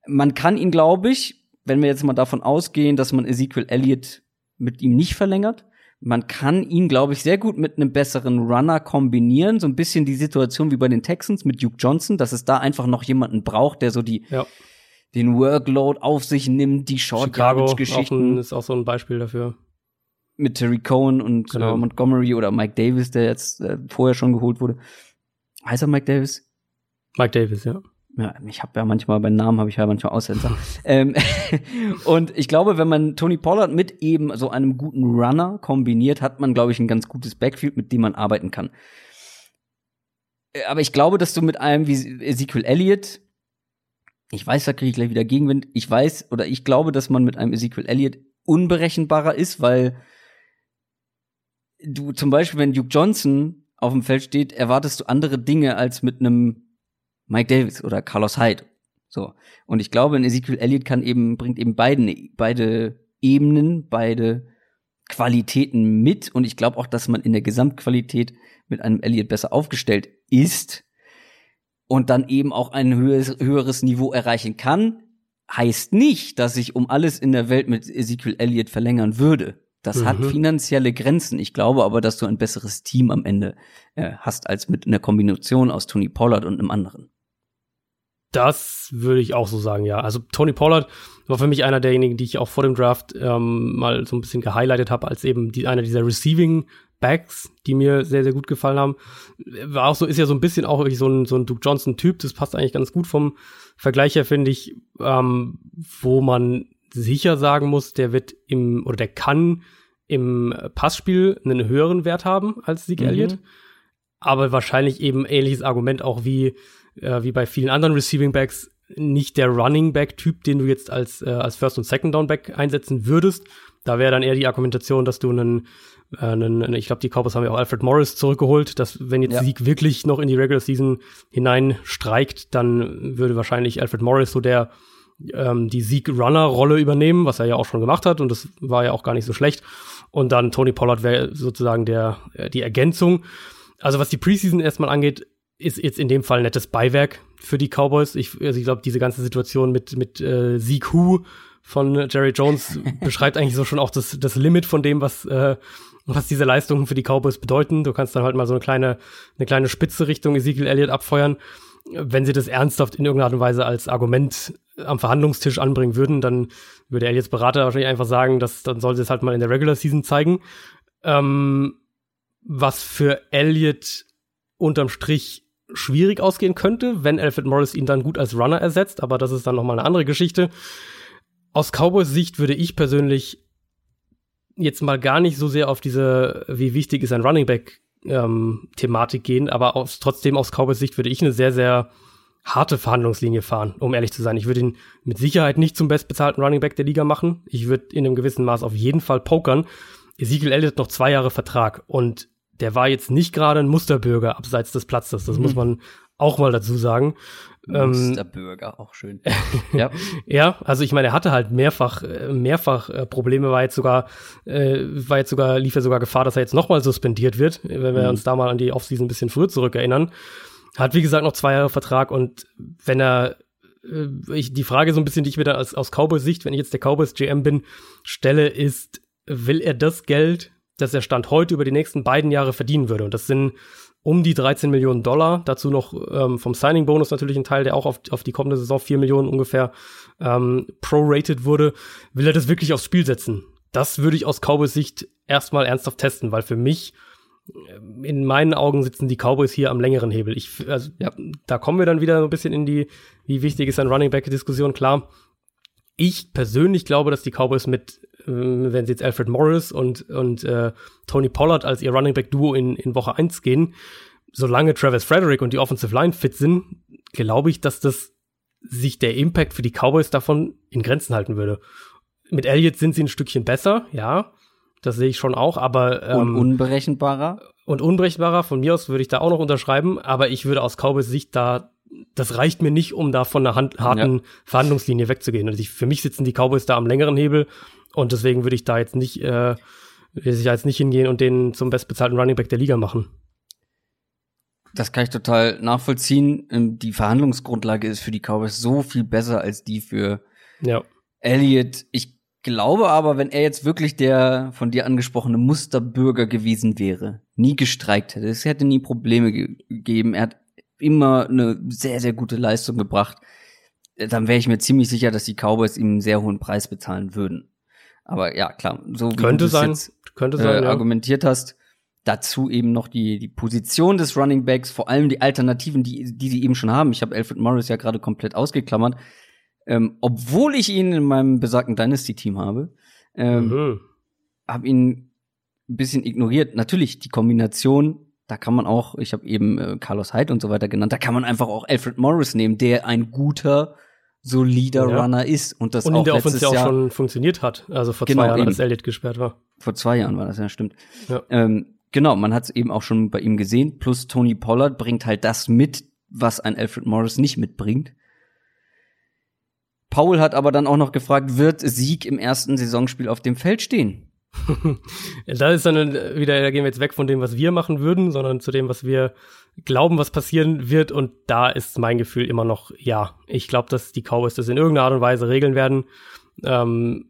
Man kann ihn, glaube ich, wenn wir jetzt mal davon ausgehen, dass man Ezekiel Elliott mit ihm nicht verlängert, man kann ihn, glaube ich, sehr gut mit einem besseren Runner kombinieren. So ein bisschen die Situation wie bei den Texans mit Duke Johnson, dass es da einfach noch jemanden braucht, der so die, ja. den Workload auf sich nimmt, die Short auch Geschichten ein, ist auch so ein Beispiel dafür. mit Terry Cohen und Genau. äh, Montgomery oder Mike Davis, der jetzt äh, vorher schon geholt wurde. Heißt er Mike Davis? Mike Davis, ja. Ja, ich habe ja manchmal bei Namen habe ich ja manchmal Aussetzer. ähm, und ich glaube, wenn man Tony Pollard mit eben so einem guten Runner kombiniert, hat man, glaube ich, ein ganz gutes Backfield, mit dem man arbeiten kann. Äh, Aber ich glaube, dass du mit einem wie Ezekiel Elliott, ich weiß, da kriege ich gleich wieder Gegenwind, ich weiß oder ich glaube, dass man mit einem Ezekiel Elliott unberechenbarer ist, weil du zum Beispiel, wenn Duke Johnson auf dem Feld steht, erwartest du andere Dinge als mit einem Mike Davis oder Carlos Hyde. So. Und ich glaube, ein Ezekiel Elliott kann eben, bringt eben beiden, beide Ebenen, beide Qualitäten mit. Und ich glaube auch, dass man in der Gesamtqualität mit einem Elliott besser aufgestellt ist und dann eben auch ein höheres, höheres Niveau erreichen kann. Heißt nicht, dass ich um alles in der Welt mit Ezekiel Elliott verlängern würde. Das hat Mhm. finanzielle Grenzen. Ich glaube aber, dass du ein besseres Team am Ende äh, hast als mit einer Kombination aus Tony Pollard und einem anderen. Das würde ich auch so sagen, ja. Also Tony Pollard war für mich einer derjenigen, die ich auch vor dem Draft ähm, mal so ein bisschen gehighlightet habe, als eben die, einer dieser Receiving Backs, die mir sehr, sehr gut gefallen haben. War auch so, ist ja so ein bisschen auch wirklich so ein, so ein Duke Johnson-Typ. Das passt eigentlich ganz gut vom Vergleich her, finde ich, ähm, wo man sicher sagen muss, der wird im, oder der kann im Passspiel einen höheren Wert haben als Zeke Mhm. Elliott. Aber wahrscheinlich eben ähnliches Argument auch wie, äh, wie bei vielen anderen Receiving Backs nicht der Running Back Typ, den du jetzt als, äh, als First und Second Down Back einsetzen würdest. Da wäre dann eher die Argumentation, dass du einen, äh, einen ich glaube, die Cowboys haben ja auch Alfred Morris zurückgeholt, dass wenn jetzt Ja. Sieg wirklich noch in die Regular Season hinein streikt, dann würde wahrscheinlich Alfred Morris so der ähm, die Sieg-Runner-Rolle übernehmen, was er ja auch schon gemacht hat und das war ja auch gar nicht so schlecht. Und dann Tony Pollard wäre sozusagen der, äh, die Ergänzung. Also was die Preseason erstmal angeht, ist jetzt in dem Fall nettes Beiwerk für die Cowboys. Ich, also ich glaube, diese ganze Situation mit, mit äh, Sieg Hu von Jerry Jones beschreibt eigentlich so schon auch das, das Limit von dem, was, äh, was diese Leistungen für die Cowboys bedeuten. Du kannst dann halt mal so eine kleine, eine kleine Spitze Richtung Ezekiel Elliott abfeuern. Wenn sie das ernsthaft in irgendeiner Art und Weise als Argument am Verhandlungstisch anbringen würden, dann würde Elliots Berater wahrscheinlich einfach sagen, dass dann soll sie es halt mal in der Regular Season zeigen. Ähm, was für Elliott unterm Strich schwierig ausgehen könnte, wenn Alfred Morris ihn dann gut als Runner ersetzt, aber das ist dann nochmal eine andere Geschichte. Aus Cowboys Sicht würde ich persönlich jetzt mal gar nicht so sehr auf diese, wie wichtig ist ein Running Back ähm, Thematik gehen, aber aus, trotzdem aus Cowboys Sicht würde ich eine sehr, sehr harte Verhandlungslinie fahren, um ehrlich zu sein. Ich würde ihn mit Sicherheit nicht zum bestbezahlten Running Back der Liga machen. Ich würde in einem gewissen Maß auf jeden Fall pokern. Ezekiel Elliott noch zwei Jahre Vertrag und der war jetzt nicht gerade ein Musterbürger abseits des Platzes. Das mhm. muss man auch mal dazu sagen. Ähm, Musterbürger, auch schön. ja. ja, also ich meine, er hatte halt mehrfach, äh, mehrfach äh, Probleme, war jetzt sogar, äh, war jetzt sogar, lief ja sogar Gefahr, dass er jetzt nochmal suspendiert wird, wenn wir mhm. uns da mal an die Offseason ein bisschen früher zurückerinnern. Hat, wie gesagt, noch zwei Jahre Vertrag und wenn er äh, ich, die Frage so ein bisschen, die ich mir da aus, aus Cowboys Sicht, wenn ich jetzt der Cowboys GM bin, stelle, ist, will er das Geld, das er Stand heute über die nächsten beiden Jahre verdienen würde? Und das sind um die 13 Millionen Dollar. Dazu noch ähm, vom Signing-Bonus natürlich ein Teil, der auch auf, auf die kommende Saison 4 Millionen ungefähr ähm, prorated wurde. Will er das wirklich aufs Spiel setzen? Das würde ich aus Cowboys Sicht erstmal ernsthaft testen, weil für mich äh, in meinen Augen sitzen die Cowboys hier am längeren Hebel. Ich, also, ja, da kommen wir dann wieder so ein bisschen in die, wie wichtig ist ein Running Back-Diskussion. Klar, ich persönlich glaube, dass die Cowboys mit wenn sie jetzt Alfred Morris und, und äh, Tony Pollard als ihr Running Back Duo in, in Woche 1 gehen, solange Travis Frederick und die Offensive Line fit sind, glaube ich, dass das sich der Impact für die Cowboys davon in Grenzen halten würde. Mit Elliott sind sie ein Stückchen besser, ja, das sehe ich schon auch, aber ähm, und unberechenbarer und unberechenbarer. Von mir aus würde ich da auch noch unterschreiben, aber ich würde aus Cowboys Sicht da das reicht mir nicht, um da von einer Hand, harten ja. Verhandlungslinie wegzugehen. Also ich, für mich sitzen die Cowboys da am längeren Hebel und deswegen würde ich da jetzt nicht, äh, würde ich jetzt nicht hingehen und den zum bestbezahlten Running Back der Liga machen. Das kann ich total nachvollziehen. Ähm, die Verhandlungsgrundlage ist für die Cowboys so viel besser als die für ja. Elliott. Ich glaube aber, wenn er jetzt wirklich der von dir angesprochene Musterbürger gewesen wäre, nie gestreikt hätte, es hätte nie Probleme gegeben. Er hat immer eine sehr, sehr gute Leistung gebracht. Dann wäre ich mir ziemlich sicher, dass die Cowboys ihm einen sehr hohen Preis bezahlen würden. Aber ja, klar, so wie könnte du sein, jetzt könnte sein, äh, ja. argumentiert hast, dazu eben noch die, die Position des Running Backs, vor allem die Alternativen, die, die sie eben schon haben. Ich habe Alfred Morris ja gerade komplett ausgeklammert. Ähm, obwohl ich ihn in meinem besagten Dynasty-Team habe, ähm, mhm. habe ihn ein bisschen ignoriert. Natürlich, die Kombination, da kann man auch, ich habe eben äh, Carlos Hyde und so weiter genannt, da kann man einfach auch Alfred Morris nehmen, der ein guter solider ja. Runner ist und das und auch der letztes Jahr auch schon funktioniert hat. Also vor genau, zwei Jahren, eben. als Elliott gesperrt war. Vor zwei Jahren war das ja stimmt. Ja. Ähm, genau, man hat es eben auch schon bei ihm gesehen. Plus Tony Pollard bringt halt das mit, was ein Alfred Morris nicht mitbringt. Paul hat aber dann auch noch gefragt, wird Sieg im ersten Saisonspiel auf dem Feld stehen? da ist dann wieder, da gehen wir jetzt weg von dem, was wir machen würden, sondern zu dem, was wir glauben, was passieren wird. Und da ist mein Gefühl immer noch, ja, ich glaube, dass die Cowboys das in irgendeiner Art und Weise regeln werden. Ähm,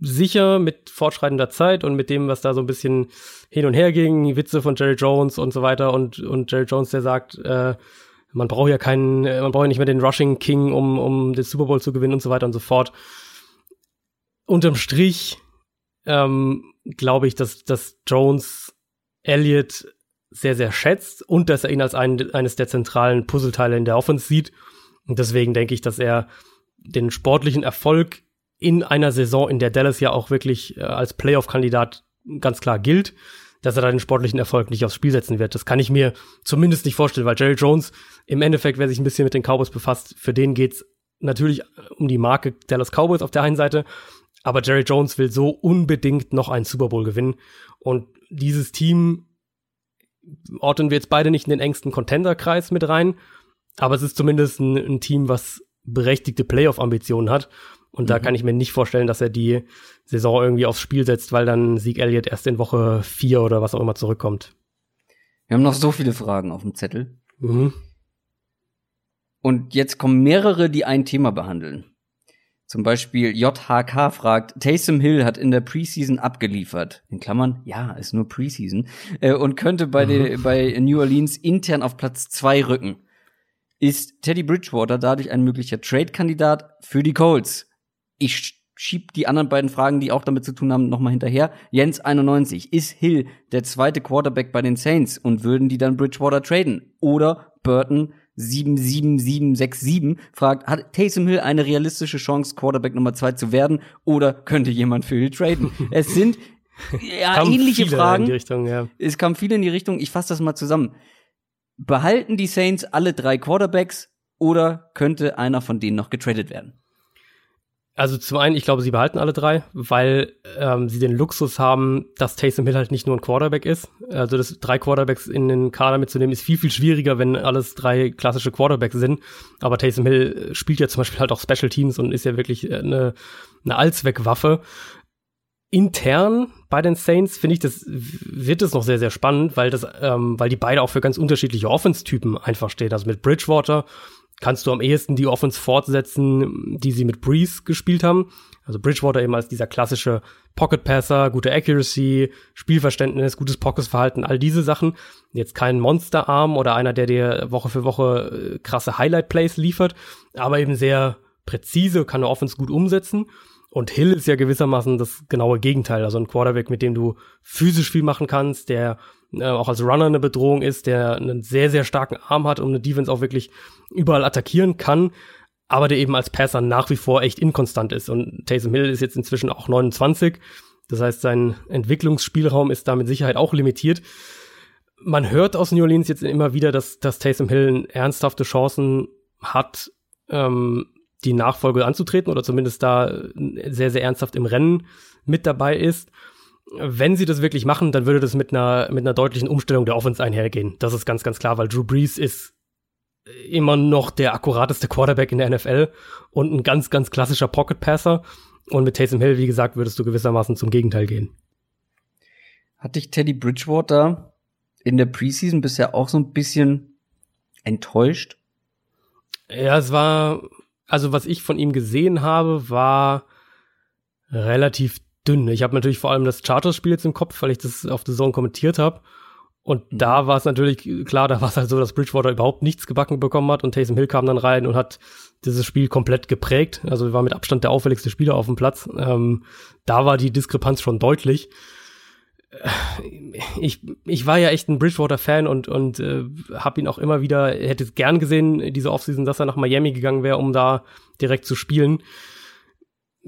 sicher mit fortschreitender Zeit und mit dem, was da so ein bisschen hin und her ging, Witze von Jerry Jones und so weiter und, und Jerry Jones, der sagt, äh, man braucht ja keinen, äh, man braucht ja nicht mehr den Rushing King, um, um den Super Bowl zu gewinnen und so weiter und so fort. Unterm Strich ähm, glaube ich, dass, dass Jones Elliott sehr, sehr schätzt und dass er ihn als einen, eines der zentralen Puzzleteile in der Offense sieht. Und deswegen denke ich, dass er den sportlichen Erfolg in einer Saison, in der Dallas ja auch wirklich äh, als Playoff-Kandidat ganz klar gilt, dass er da den sportlichen Erfolg nicht aufs Spiel setzen wird. Das kann ich mir zumindest nicht vorstellen, weil Jerry Jones im Endeffekt, wer sich ein bisschen mit den Cowboys befasst, für den geht's natürlich um die Marke Dallas Cowboys auf der einen Seite, aber Jerry Jones will so unbedingt noch einen Super Bowl gewinnen. Und dieses Team ordnen wir jetzt beide nicht in den engsten Contender-Kreis mit rein. Aber es ist zumindest ein, ein, Team, was berechtigte Playoff-Ambitionen hat. Und da Mhm. kann ich mir nicht vorstellen, dass er die Saison irgendwie aufs Spiel setzt, weil dann Sieg Elliott erst in Woche vier oder was auch immer zurückkommt. Wir haben noch so viele Fragen auf dem Zettel. Mhm. Und jetzt kommen mehrere, die ein Thema behandeln. Zum Beispiel JHK fragt, Taysom Hill hat in der Preseason abgeliefert. In Klammern, ja, ist nur Preseason. Äh, und könnte bei, der, bei New Orleans intern auf Platz zwei rücken. Ist Teddy Bridgewater dadurch ein möglicher Trade-Kandidat für die Colts? Ich sch- schieb die anderen beiden Fragen, die auch damit zu tun haben, nochmal hinterher. Jens 91. Ist Hill der zweite Quarterback bei den Saints und würden die dann Bridgewater traden? Oder Burton 77767 fragt, hat Taysom Hill eine realistische Chance, Quarterback Nummer zwei zu werden? Oder könnte jemand für Hill traden? es sind ja ähnliche Fragen. Richtung, ja. Es kam viel in die Richtung. Ich fasse das mal zusammen. Behalten die Saints alle drei Quarterbacks oder könnte einer von denen noch getradet werden? Also zum einen, ich glaube, sie behalten alle drei, weil ähm, sie den Luxus haben, dass Taysom Hill halt nicht nur ein Quarterback ist. Also das drei Quarterbacks in den Kader mitzunehmen, ist viel, viel schwieriger, wenn alles drei klassische Quarterbacks sind. Aber Taysom Hill spielt ja zum Beispiel halt auch Special Teams und ist ja wirklich äh, eine, eine Allzweckwaffe. Intern bei den Saints finde ich, das wird es noch sehr, sehr spannend, weil das, ähm, weil die beide auch für ganz unterschiedliche Offense-Typen einfach stehen. Also mit Bridgewater kannst du am ehesten die Offense fortsetzen, die sie mit Breeze gespielt haben. Also Bridgewater eben als dieser klassische Pocket Passer, gute Accuracy, Spielverständnis, gutes Pockets-Verhalten, all diese Sachen. Jetzt kein Monsterarm oder einer, der dir Woche für Woche äh, krasse Highlight-Plays liefert, aber eben sehr präzise, kann eine Offense gut umsetzen. Und Hill ist ja gewissermaßen das genaue Gegenteil. Also ein Quarterback, mit dem du physisch viel machen kannst, der äh, auch als Runner eine Bedrohung ist, der einen sehr, sehr starken Arm hat und eine Defense auch wirklich überall attackieren kann, aber der eben als Passer nach wie vor echt inkonstant ist. Und Taysom Hill ist jetzt inzwischen auch 29. Das heißt, sein Entwicklungsspielraum ist da mit Sicherheit auch limitiert. Man hört aus New Orleans jetzt immer wieder, dass, dass Taysom Hill ernsthafte Chancen hat, ähm, die Nachfolge anzutreten oder zumindest da sehr, sehr ernsthaft im Rennen mit dabei ist. Wenn sie das wirklich machen, dann würde das mit einer, mit einer deutlichen Umstellung der Offense einhergehen. Das ist ganz, ganz klar, weil Drew Brees ist immer noch der akkurateste Quarterback in der NFL und ein ganz, ganz klassischer Pocket Passer. Und mit Taysom Hill, wie gesagt, würdest du gewissermaßen zum Gegenteil gehen. Hat dich Teddy Bridgewater in der Preseason bisher auch so ein bisschen enttäuscht? Ja, es war, also was ich von ihm gesehen habe, war relativ dünn. Ich habe natürlich vor allem das Chargers-Spiel jetzt im Kopf, weil ich das auf The Zone kommentiert habe. Und da war es natürlich klar, da war es halt so, dass Bridgewater überhaupt nichts gebacken bekommen hat und Taysom Hill kam dann rein und hat dieses Spiel komplett geprägt. Also war mit Abstand der auffälligste Spieler auf dem Platz. Ähm, da war die Diskrepanz schon deutlich. Ich, ich war ja echt ein Bridgewater-Fan und, und äh, habe ihn auch immer wieder, hätte es gern gesehen, diese Offseason, dass er nach Miami gegangen wäre, um da direkt zu spielen.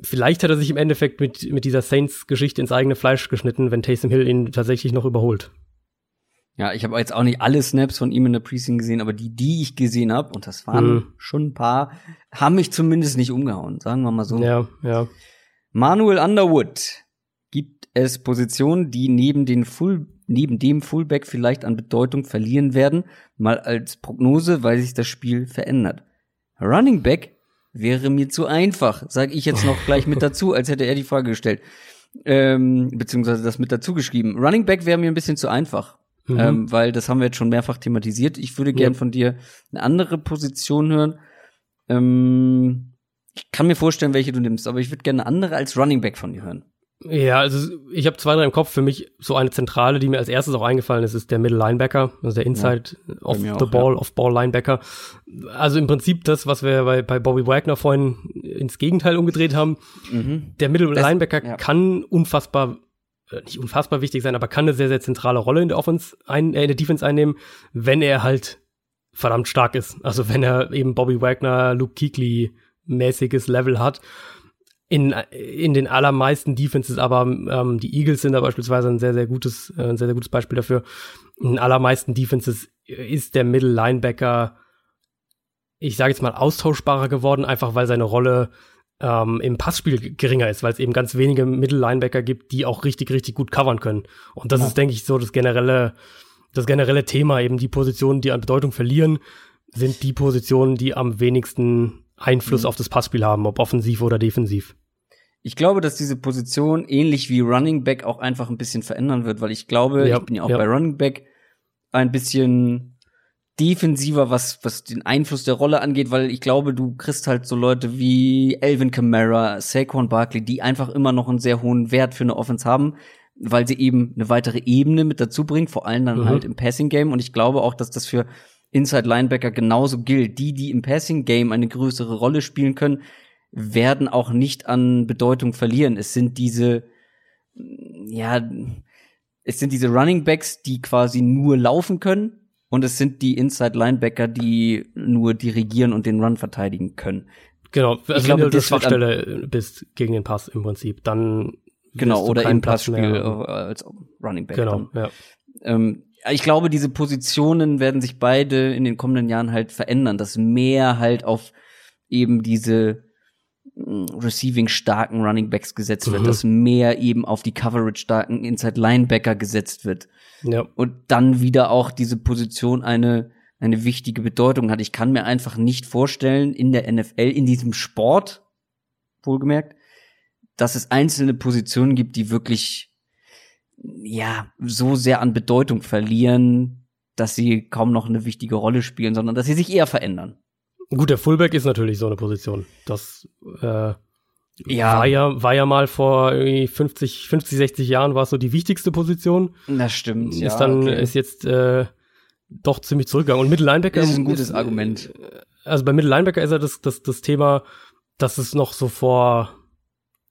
Vielleicht hat er sich im Endeffekt mit, mit dieser Saints-Geschichte ins eigene Fleisch geschnitten, wenn Taysom Hill ihn tatsächlich noch überholt. Ja, ich habe jetzt auch nicht alle Snaps von ihm in der Preseason gesehen, aber die, die ich gesehen habe, und das waren Mhm. schon ein paar, haben mich zumindest nicht umgehauen, sagen wir mal so. Ja, ja. Manuel Underwood. Gibt es Positionen, die neben, den Full, neben dem Fullback vielleicht an Bedeutung verlieren werden? Mal als Prognose, weil sich das Spiel verändert. Running Back wäre mir zu einfach, sage ich jetzt noch gleich mit dazu, als hätte er die Frage gestellt. Ähm, beziehungsweise das mit dazu geschrieben. Running Back wäre mir ein bisschen zu einfach. Mhm. Ähm, weil das haben wir jetzt schon mehrfach thematisiert. Ich würde gern Ja. von dir eine andere Position hören. Ähm, ich kann mir vorstellen, welche du nimmst, aber ich würde gerne eine andere als Running Back von dir hören. Ja, also ich habe zwei, drei im Kopf. Für mich so eine zentrale, die mir als erstes auch eingefallen ist, ist der Middle Linebacker, also der Inside off mir the auch, Ball, off Ball Linebacker. Also im Prinzip das, was wir bei, bei Bobby Wagner vorhin ins Gegenteil umgedreht haben. Der Middle Das- Linebacker ja. kann unfassbar äh, nicht unfassbar wichtig sein, aber kann eine sehr, sehr zentrale Rolle in der Offense ein, äh, in der Defense einnehmen, wenn er halt verdammt stark ist. Also wenn er eben Bobby Wagner, Luke Kuechly mäßiges Level hat. In, in den allermeisten Defenses, aber ähm, die Eagles sind da beispielsweise ein sehr, sehr gutes, äh, ein sehr, sehr gutes Beispiel dafür. In den allermeisten Defenses ist der Middle Linebacker, ich sage jetzt mal, austauschbarer geworden, einfach weil seine Rolle ähm, im Passspiel geringer ist, weil es eben ganz wenige Middle Linebacker gibt, die auch richtig, richtig gut covern können. Und das Ja. ist, denke ich, so das generelle, das generelle Thema, eben die Positionen, die an Bedeutung verlieren, sind die Positionen, die am wenigsten Einfluss mhm. auf das Passspiel haben, ob offensiv oder defensiv. Ich glaube, dass diese Position ähnlich wie Running Back auch einfach ein bisschen verändern wird, weil ich glaube, ja, ich bin ja auch ja. bei Running Back ein bisschen defensiver, was, was den Einfluss der Rolle angeht, weil ich glaube, du kriegst halt so Leute wie Elvin Kamara, Saquon Barkley, die einfach immer noch einen sehr hohen Wert für eine Offense haben, weil sie eben eine weitere Ebene mit dazu bringt, vor allem dann mhm. halt im Passing Game. Und ich glaube auch, dass das für Inside Linebacker genauso gilt. Die, die im Passing Game eine größere Rolle spielen können, werden auch nicht an Bedeutung verlieren. Es sind diese, ja, es sind diese Running Backs, die quasi nur laufen können. Und es sind die Inside Linebacker, die nur dirigieren und den Run verteidigen können. Genau, also ich glaube, wenn du das Schwachstelle bist gegen den Pass im Prinzip, dann genau oder im Passspiel als Running Back. Genau, dann. ja. Ähm, ich glaube, diese Positionen werden sich beide in den kommenden Jahren halt verändern, dass mehr halt auf eben diese receiving starken Running Backs gesetzt wird, mhm. dass mehr eben auf die Coverage starken Inside Linebacker gesetzt wird. Ja. Und dann wieder auch diese Position eine eine wichtige Bedeutung hat. Ich kann mir einfach nicht vorstellen in der NFL in diesem Sport wohlgemerkt, dass es einzelne Positionen gibt, die wirklich ja so sehr an Bedeutung verlieren, dass sie kaum noch eine wichtige Rolle spielen, sondern dass sie sich eher verändern. Gut, der Fullback ist natürlich so eine Position. Das äh, ja. War, ja, war ja mal vor 50, 50, 60 Jahren war es so die wichtigste Position. Das stimmt, ist ja. Dann okay. ist jetzt äh, doch ziemlich zurückgegangen. Und Mittellinebacker ist ein gutes ist, Argument. Also bei Mittellinebacker ist ja das, das, das Thema, dass es noch so vor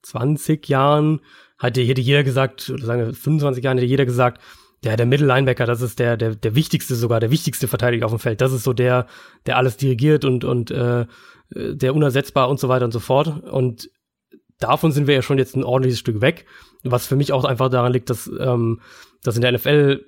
20 Jahren hatte, hätte jeder gesagt, oder sagen wir 25 Jahren hätte jeder gesagt, der, der Mittellinebacker, das ist der, der, der wichtigste sogar, der wichtigste Verteidiger auf dem Feld. Das ist so der, der alles dirigiert und, und äh, der unersetzbar und so weiter und so fort. Und davon sind wir ja schon jetzt ein ordentliches Stück weg. Was für mich auch einfach daran liegt, dass, ähm, dass in der NFL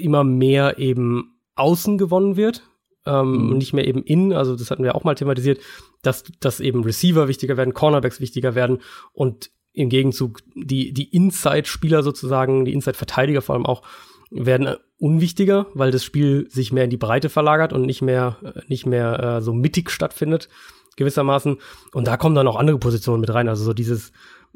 immer mehr eben außen gewonnen wird. Ähm, mhm. nicht mehr eben in, also das hatten wir auch mal thematisiert, dass, dass eben Receiver wichtiger werden, Cornerbacks wichtiger werden und im Gegenzug die, die Inside-Spieler sozusagen, die Inside-Verteidiger vor allem auch, werden unwichtiger, weil das Spiel sich mehr in die Breite verlagert und nicht mehr, nicht mehr äh, so mittig stattfindet, gewissermaßen. Und da kommen dann auch andere Positionen mit rein. Also so dieses,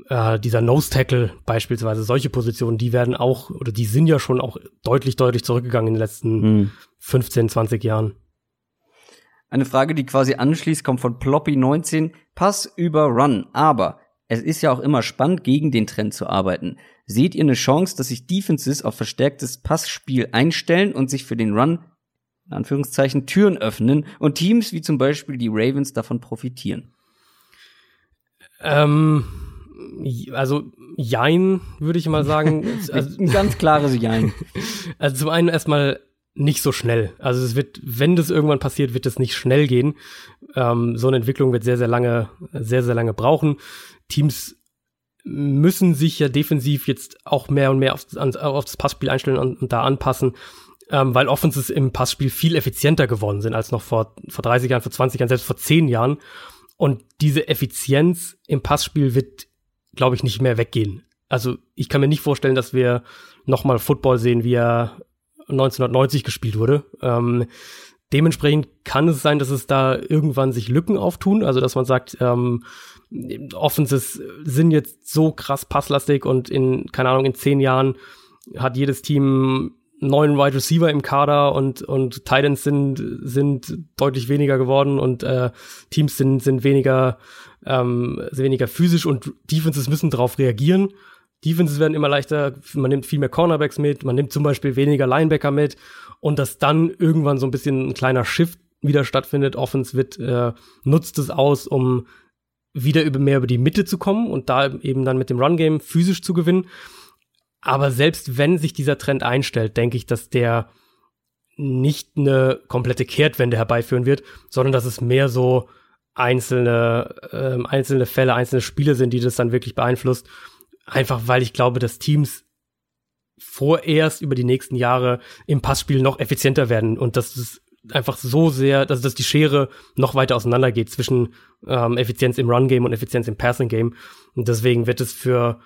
äh, dieser Nose-Tackle beispielsweise, solche Positionen, die werden auch, oder die sind ja schon auch deutlich, deutlich zurückgegangen in den letzten hm. 15, 20 Jahren. Eine Frage, die quasi anschließt, kommt von Ploppy19. Pass über Run. Aber es ist ja auch immer spannend, gegen den Trend zu arbeiten. Seht ihr eine Chance, dass sich Defenses auf verstärktes Passspiel einstellen und sich für den Run, in Anführungszeichen, Türen öffnen und Teams wie zum Beispiel die Ravens davon profitieren? Ähm, also Jein, würde ich mal sagen. Also, Ein ganz klares Jein. Also zum einen erstmal nicht so schnell. Also es wird, wenn das irgendwann passiert, wird es nicht schnell gehen. Ähm, so eine Entwicklung wird sehr, sehr lange, sehr, sehr lange brauchen. Teams müssen sich ja defensiv jetzt auch mehr und mehr aufs, auf das Passspiel einstellen und, und da anpassen, ähm, weil Offenses im Passspiel viel effizienter geworden sind als noch vor, vor 30 Jahren, vor 20 Jahren, selbst vor 10 Jahren. Und diese Effizienz im Passspiel wird, glaube ich, nicht mehr weggehen. Also ich kann mir nicht vorstellen, dass wir nochmal Football sehen, wie er 1990 gespielt wurde. Ähm, dementsprechend kann es sein, dass es da irgendwann sich Lücken auftun, also dass man sagt, ähm, Offenses sind jetzt so krass passlastig und in, keine Ahnung, in zehn Jahren hat jedes Team neun Wide Receiver im Kader und, und Titans sind, sind deutlich weniger geworden und äh, Teams sind, sind weniger, ähm, sind weniger physisch und Defenses müssen darauf reagieren. Defenses werden immer leichter, man nimmt viel mehr Cornerbacks mit, man nimmt zum Beispiel weniger Linebacker mit und dass dann irgendwann so ein bisschen ein kleiner Shift wieder stattfindet. Offense wird, äh, nutzt es aus, um wieder über mehr über die Mitte zu kommen und da eben dann mit dem Run-Game physisch zu gewinnen. Aber selbst wenn sich dieser Trend einstellt, denke ich, dass der nicht eine komplette Kehrtwende herbeiführen wird, sondern dass es mehr so einzelne, ähm, einzelne Fälle, einzelne Spiele sind, die das dann wirklich beeinflusst. Einfach weil ich glaube, dass Teams vorerst über die nächsten Jahre im Passspiel noch effizienter werden und dass es einfach so sehr, dass, dass die Schere noch weiter auseinandergeht zwischen ähm, Effizienz im Run-Game und Effizienz im Passing-Game. Und deswegen wird es für,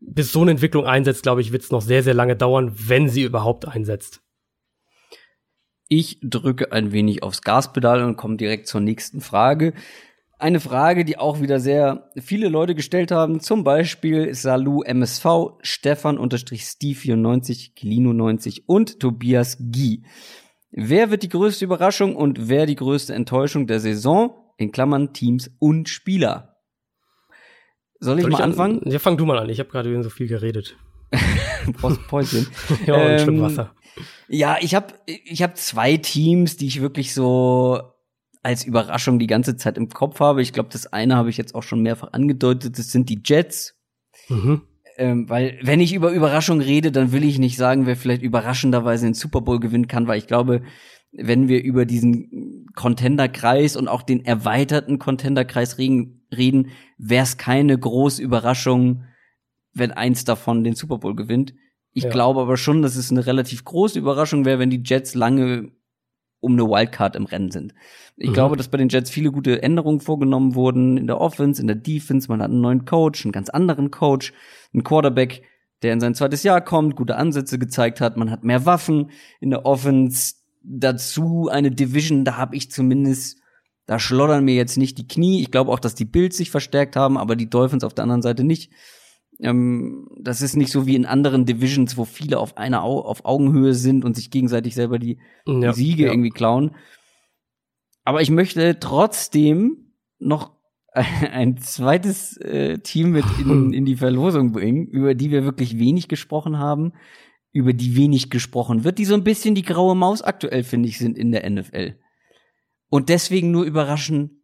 bis so eine Entwicklung einsetzt, glaube ich, wird es noch sehr, sehr lange dauern, wenn sie überhaupt einsetzt. Ich drücke ein wenig aufs Gaspedal und komme direkt zur nächsten Frage. eine Frage, die auch wieder sehr viele Leute gestellt haben. Zum Beispiel Salu MSV, Stefan unterstrich Steve 94, Kilino 90 und Tobias Guy. Wer wird die größte Überraschung und wer die größte Enttäuschung der Saison? In Klammern Teams und Spieler. Soll ich Soll mal ich an- anfangen? Ja, fang du mal an. Ich habe gerade so viel geredet. Brauchst ein Päuschen. Ja, und ein Ähm, Wasser. Ja, ich habe ich hab zwei Teams, die ich wirklich so als Überraschung die ganze Zeit im Kopf habe. Ich glaube, das eine habe ich jetzt auch schon mehrfach angedeutet. Das sind die Jets. Mhm. Ähm, weil, wenn ich über Überraschung rede, dann will ich nicht sagen, wer vielleicht überraschenderweise den Super Bowl gewinnen kann, weil ich glaube, wenn wir über diesen Contender-Kreis und auch den erweiterten Contender-Kreis reden, reden wäre es keine große Überraschung, wenn eins davon den Super Bowl gewinnt. Ich Ja. glaube aber schon, dass es eine relativ große Überraschung wäre, wenn die Jets lange um eine Wildcard im Rennen sind. Ich Mhm. glaube, dass bei den Jets viele gute Änderungen vorgenommen wurden in der Offense, in der Defense. Man hat einen neuen Coach, einen ganz anderen Coach, einen Quarterback, der in sein zweites Jahr kommt, gute Ansätze gezeigt hat. Man hat mehr Waffen in der Offense. Dazu eine Division, da habe ich zumindest, da schlottern mir jetzt nicht die Knie. Ich glaube auch, dass die Bills sich verstärkt haben, aber die Dolphins auf der anderen Seite nicht. Ähm, das ist nicht so wie in anderen Divisions, wo viele auf einer Au auf Augenhöhe sind und sich gegenseitig selber die Ja, Siege ja. irgendwie klauen. Aber ich möchte trotzdem noch ein zweites äh, Team mit in, in die Verlosung bringen, über die wir wirklich wenig gesprochen haben, über die wenig gesprochen wird, die so ein bisschen die graue Maus aktuell, finde ich, sind in der NFL. Und deswegen nur überraschen.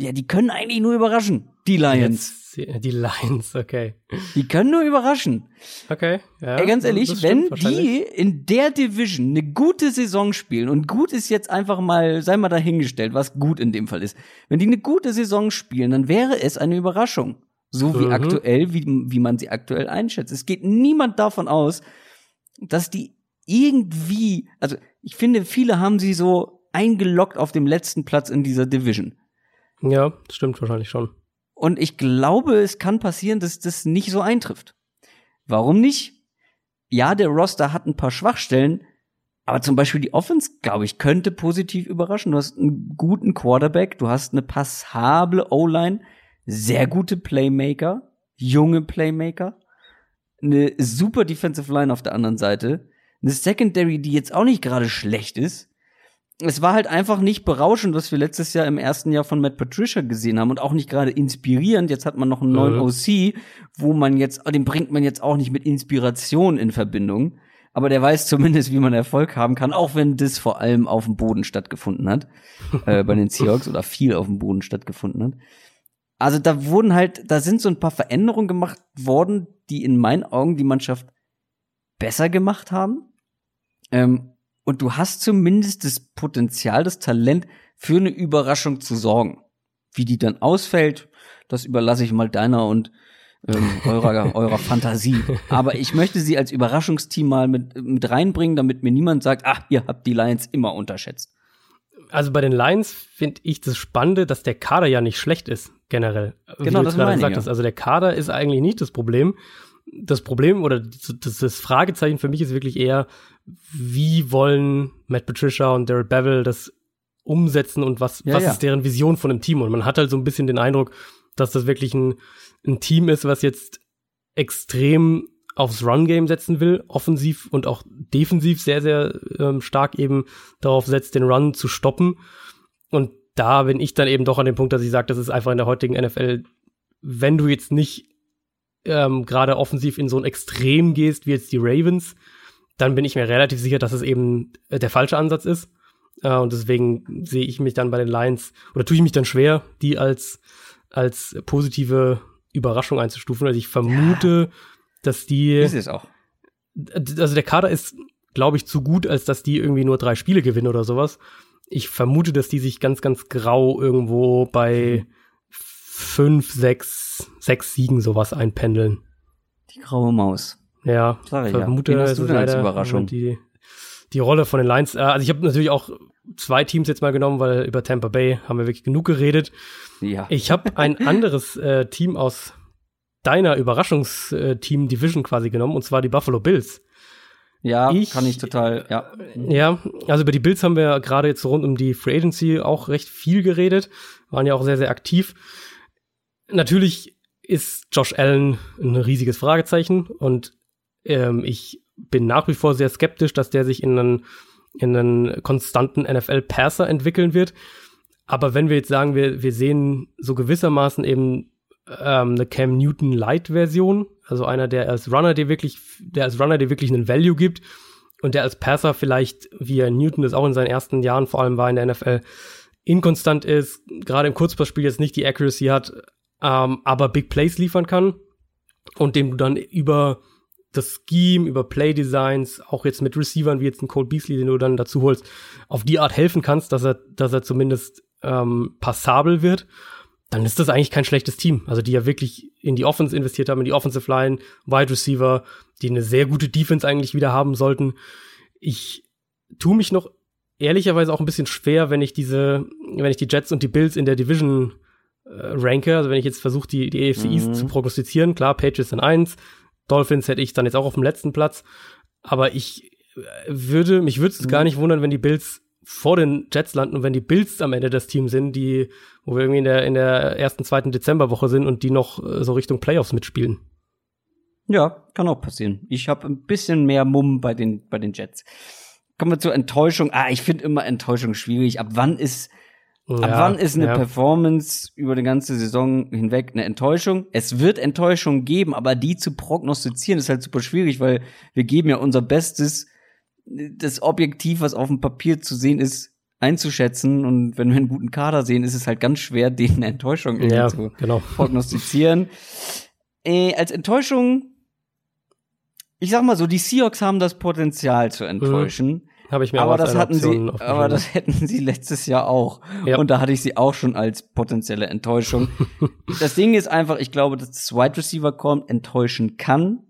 Ja, die können eigentlich nur überraschen. Die Lions. Jetzt, die Lions, okay. Die können nur überraschen. Okay, ja. Ey, ganz ehrlich, wenn die in der Division eine gute Saison spielen und gut ist jetzt einfach mal, sei mal dahingestellt, was gut in dem Fall ist. Wenn die eine gute Saison spielen, dann wäre es eine Überraschung. So wie Mhm. aktuell, wie, wie man sie aktuell einschätzt. Es geht niemand davon aus, dass die irgendwie, also ich finde, viele haben sie so eingeloggt auf dem letzten Platz in dieser Division. Ja, das stimmt wahrscheinlich schon. Und ich glaube, es kann passieren, dass das nicht so eintrifft. Warum nicht? Ja, der Roster hat ein paar Schwachstellen, aber zum Beispiel die Offense, glaube ich, könnte positiv überraschen. Du hast einen guten Quarterback, du hast eine passable O-Line, sehr gute Playmaker, junge Playmaker, eine super Defensive Line auf der anderen Seite, eine Secondary, die jetzt auch nicht gerade schlecht ist. Es war halt einfach nicht berauschend, was wir letztes Jahr im ersten Jahr von Matt Patricia gesehen haben und auch nicht gerade inspirierend. Jetzt hat man noch einen neuen Mhm. OC, wo man jetzt, den bringt man jetzt auch nicht mit Inspiration in Verbindung. Aber der weiß zumindest, wie man Erfolg haben kann, auch wenn das vor allem auf dem Boden stattgefunden hat, äh, bei den Seahawks oder viel auf dem Boden stattgefunden hat. Also da wurden halt, da sind so ein paar Veränderungen gemacht worden, die in meinen Augen die Mannschaft besser gemacht haben. Ähm, und du hast zumindest das Potenzial, das Talent für eine Überraschung zu sorgen. Wie die dann ausfällt, das überlasse ich mal deiner und ähm, eurer, eurer Fantasie. Aber ich möchte sie als Überraschungsteam mal mit, mit reinbringen, damit mir niemand sagt, ach, ihr habt die Lions immer unterschätzt. Also bei den Lions finde ich das Spannende, dass der Kader ja nicht schlecht ist, generell. Genau, du das meine ich, ja. Also der Kader ist eigentlich nicht das Problem. Das Problem oder das, das Fragezeichen für mich ist wirklich eher, wie wollen Matt Patricia und Daryl Bevel das umsetzen und was, Ja, was ja. ist deren Vision von dem Team? Und man hat halt so ein bisschen den Eindruck, dass das wirklich ein, ein Team ist, was jetzt extrem aufs Run-Game setzen will, offensiv und auch defensiv sehr, sehr ähm, stark eben darauf setzt, den Run zu stoppen. Und da bin ich dann eben doch an dem Punkt, dass ich sage, das ist einfach in der heutigen NFL, wenn du jetzt nicht ähm, gerade offensiv in so ein Extrem gehst, wie jetzt die Ravens, dann bin ich mir relativ sicher, dass es eben äh, der falsche Ansatz ist. Äh, und deswegen sehe ich mich dann bei den Lions oder tue ich mich dann schwer, die als, als positive Überraschung einzustufen. Also ich vermute, dass die Ist es auch. also der Kader ist, glaube ich, zu gut, als dass die irgendwie nur drei Spiele gewinnen oder sowas. Ich vermute, dass die sich ganz, ganz grau irgendwo bei fünf, sechs, sechs Siegen sowas einpendeln. Die graue Maus. Ja, Sag ich ja. vermute, Wen hast es du ist denn als Überraschung? die, die Rolle von den Lions. Äh, Also ich habe natürlich auch zwei Teams jetzt mal genommen, weil über Tampa Bay haben wir wirklich genug geredet. Ja. Ich habe ein anderes äh, Team aus deiner Überraschungsteam-Division quasi genommen, und zwar die Buffalo Bills. Ja, Ich- kann ich total, ja. Ja, also über die Bills haben wir ja gerade jetzt rund um die Free Agency auch recht viel geredet, waren ja auch sehr, sehr aktiv. Natürlich ist Josh Allen ein riesiges Fragezeichen und ähm, ich bin nach wie vor sehr skeptisch, dass der sich in einen, in einen konstanten NFL-Passer entwickeln wird. Aber wenn wir jetzt sagen, wir, wir sehen so gewissermaßen eben ähm, eine Cam Newton Light-Version, also einer, der als Runner dir wirklich, der als Runner dir wirklich einen Value gibt und der als Passer vielleicht, wie er Newton das auch in seinen ersten Jahren vor allem war in der NFL, inkonstant ist, gerade im Kurzpassspiel jetzt nicht die Accuracy hat, ähm, aber Big Plays liefern kann und dem du dann über das Scheme, über Play-Designs, auch jetzt mit Receivern wie jetzt ein Cole Beasley, den du dann dazu holst, auf die Art helfen kannst, dass er, dass er zumindest ähm, passabel wird, dann ist das eigentlich kein schlechtes Team. Also die ja wirklich in die Offense investiert haben, in die Offensive Line, Wide Receiver, die eine sehr gute Defense eigentlich wieder haben sollten. Ich tue mich noch ehrlicherweise auch ein bisschen schwer, wenn ich diese, wenn ich die Jets und die Bills in der Division ranke, also wenn ich jetzt versuche, die, die AFC East Mhm. zu prognostizieren, klar, Patriots sind eins, Dolphins hätte ich dann jetzt auch auf dem letzten Platz, aber ich äh, würde, mich würde es gar nicht wundern, wenn die Bills vor den Jets landen und wenn die Bills am Ende das Team sind, die, wo wir irgendwie in der, in der ersten, zweiten Dezemberwoche sind und die noch äh, so Richtung Playoffs mitspielen. Ja, kann auch passieren. Ich habe ein bisschen mehr Mumm bei den, bei den Jets. Kommen wir zur Enttäuschung. Ah, ich finde immer Enttäuschung schwierig. Ab wann ist, ab Ja, wann ist eine ja. Performance über die ganze Saison hinweg eine Enttäuschung? Es wird Enttäuschung geben, aber die zu prognostizieren ist halt super schwierig, weil wir geben ja unser Bestes, das Objektiv, was auf dem Papier zu sehen ist, einzuschätzen. Und wenn wir einen guten Kader sehen, ist es halt ganz schwer, denen eine Enttäuschung irgendwie Ja, zu genau. prognostizieren. äh, als Enttäuschung, ich sag mal so, die Seahawks haben das Potenzial zu enttäuschen, Habe ich mir aber das hatten sie, aber das hätten sie letztes Jahr auch. Ja. Und da hatte ich sie auch schon als potenzielle Enttäuschung. das Ding ist einfach, ich glaube, dass das Wide Receiver Core enttäuschen kann.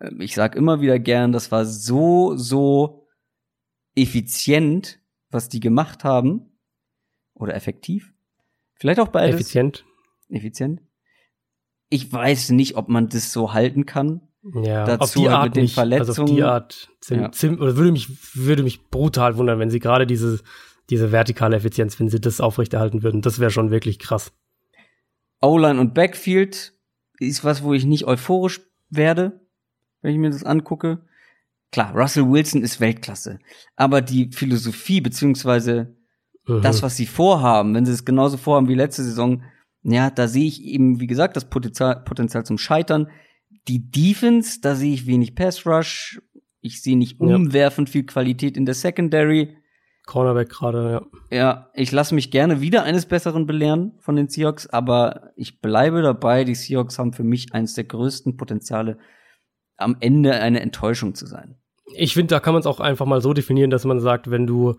Ähm, Ich sag immer wieder gern, das war so, so effizient, was die gemacht haben. Oder effektiv. Vielleicht auch beides Effizient. effizient. Ich weiß nicht, ob man das so halten kann. Ja, Dazu auf die halt Art mit den nicht. Also auf die Verletzungen. Art sind, Ja. zim- oder würde mich, würde mich brutal wundern, wenn sie gerade diese, diese vertikale Effizienz, wenn sie das aufrechterhalten würden. Das wäre schon wirklich krass. O-Line und Backfield ist was, wo ich nicht euphorisch werde, wenn ich mir das angucke. Klar, Russell Wilson ist Weltklasse. Aber die Philosophie, beziehungsweise Mhm. das, was sie vorhaben, wenn sie es genauso vorhaben wie letzte Saison, ja, da sehe ich eben, wie gesagt, das Potenzial, Potenzial zum Scheitern. Die Defense, da sehe ich wenig Pass Rush. Ich sehe nicht Ja. umwerfend viel Qualität in der Secondary. Cornerback gerade, ja. Ja, ich lasse mich gerne wieder eines Besseren belehren von den Seahawks, aber ich bleibe dabei, die Seahawks haben für mich eines der größten Potenziale, am Ende eine Enttäuschung zu sein. Ich finde, da kann man es auch einfach mal so definieren, dass man sagt, wenn du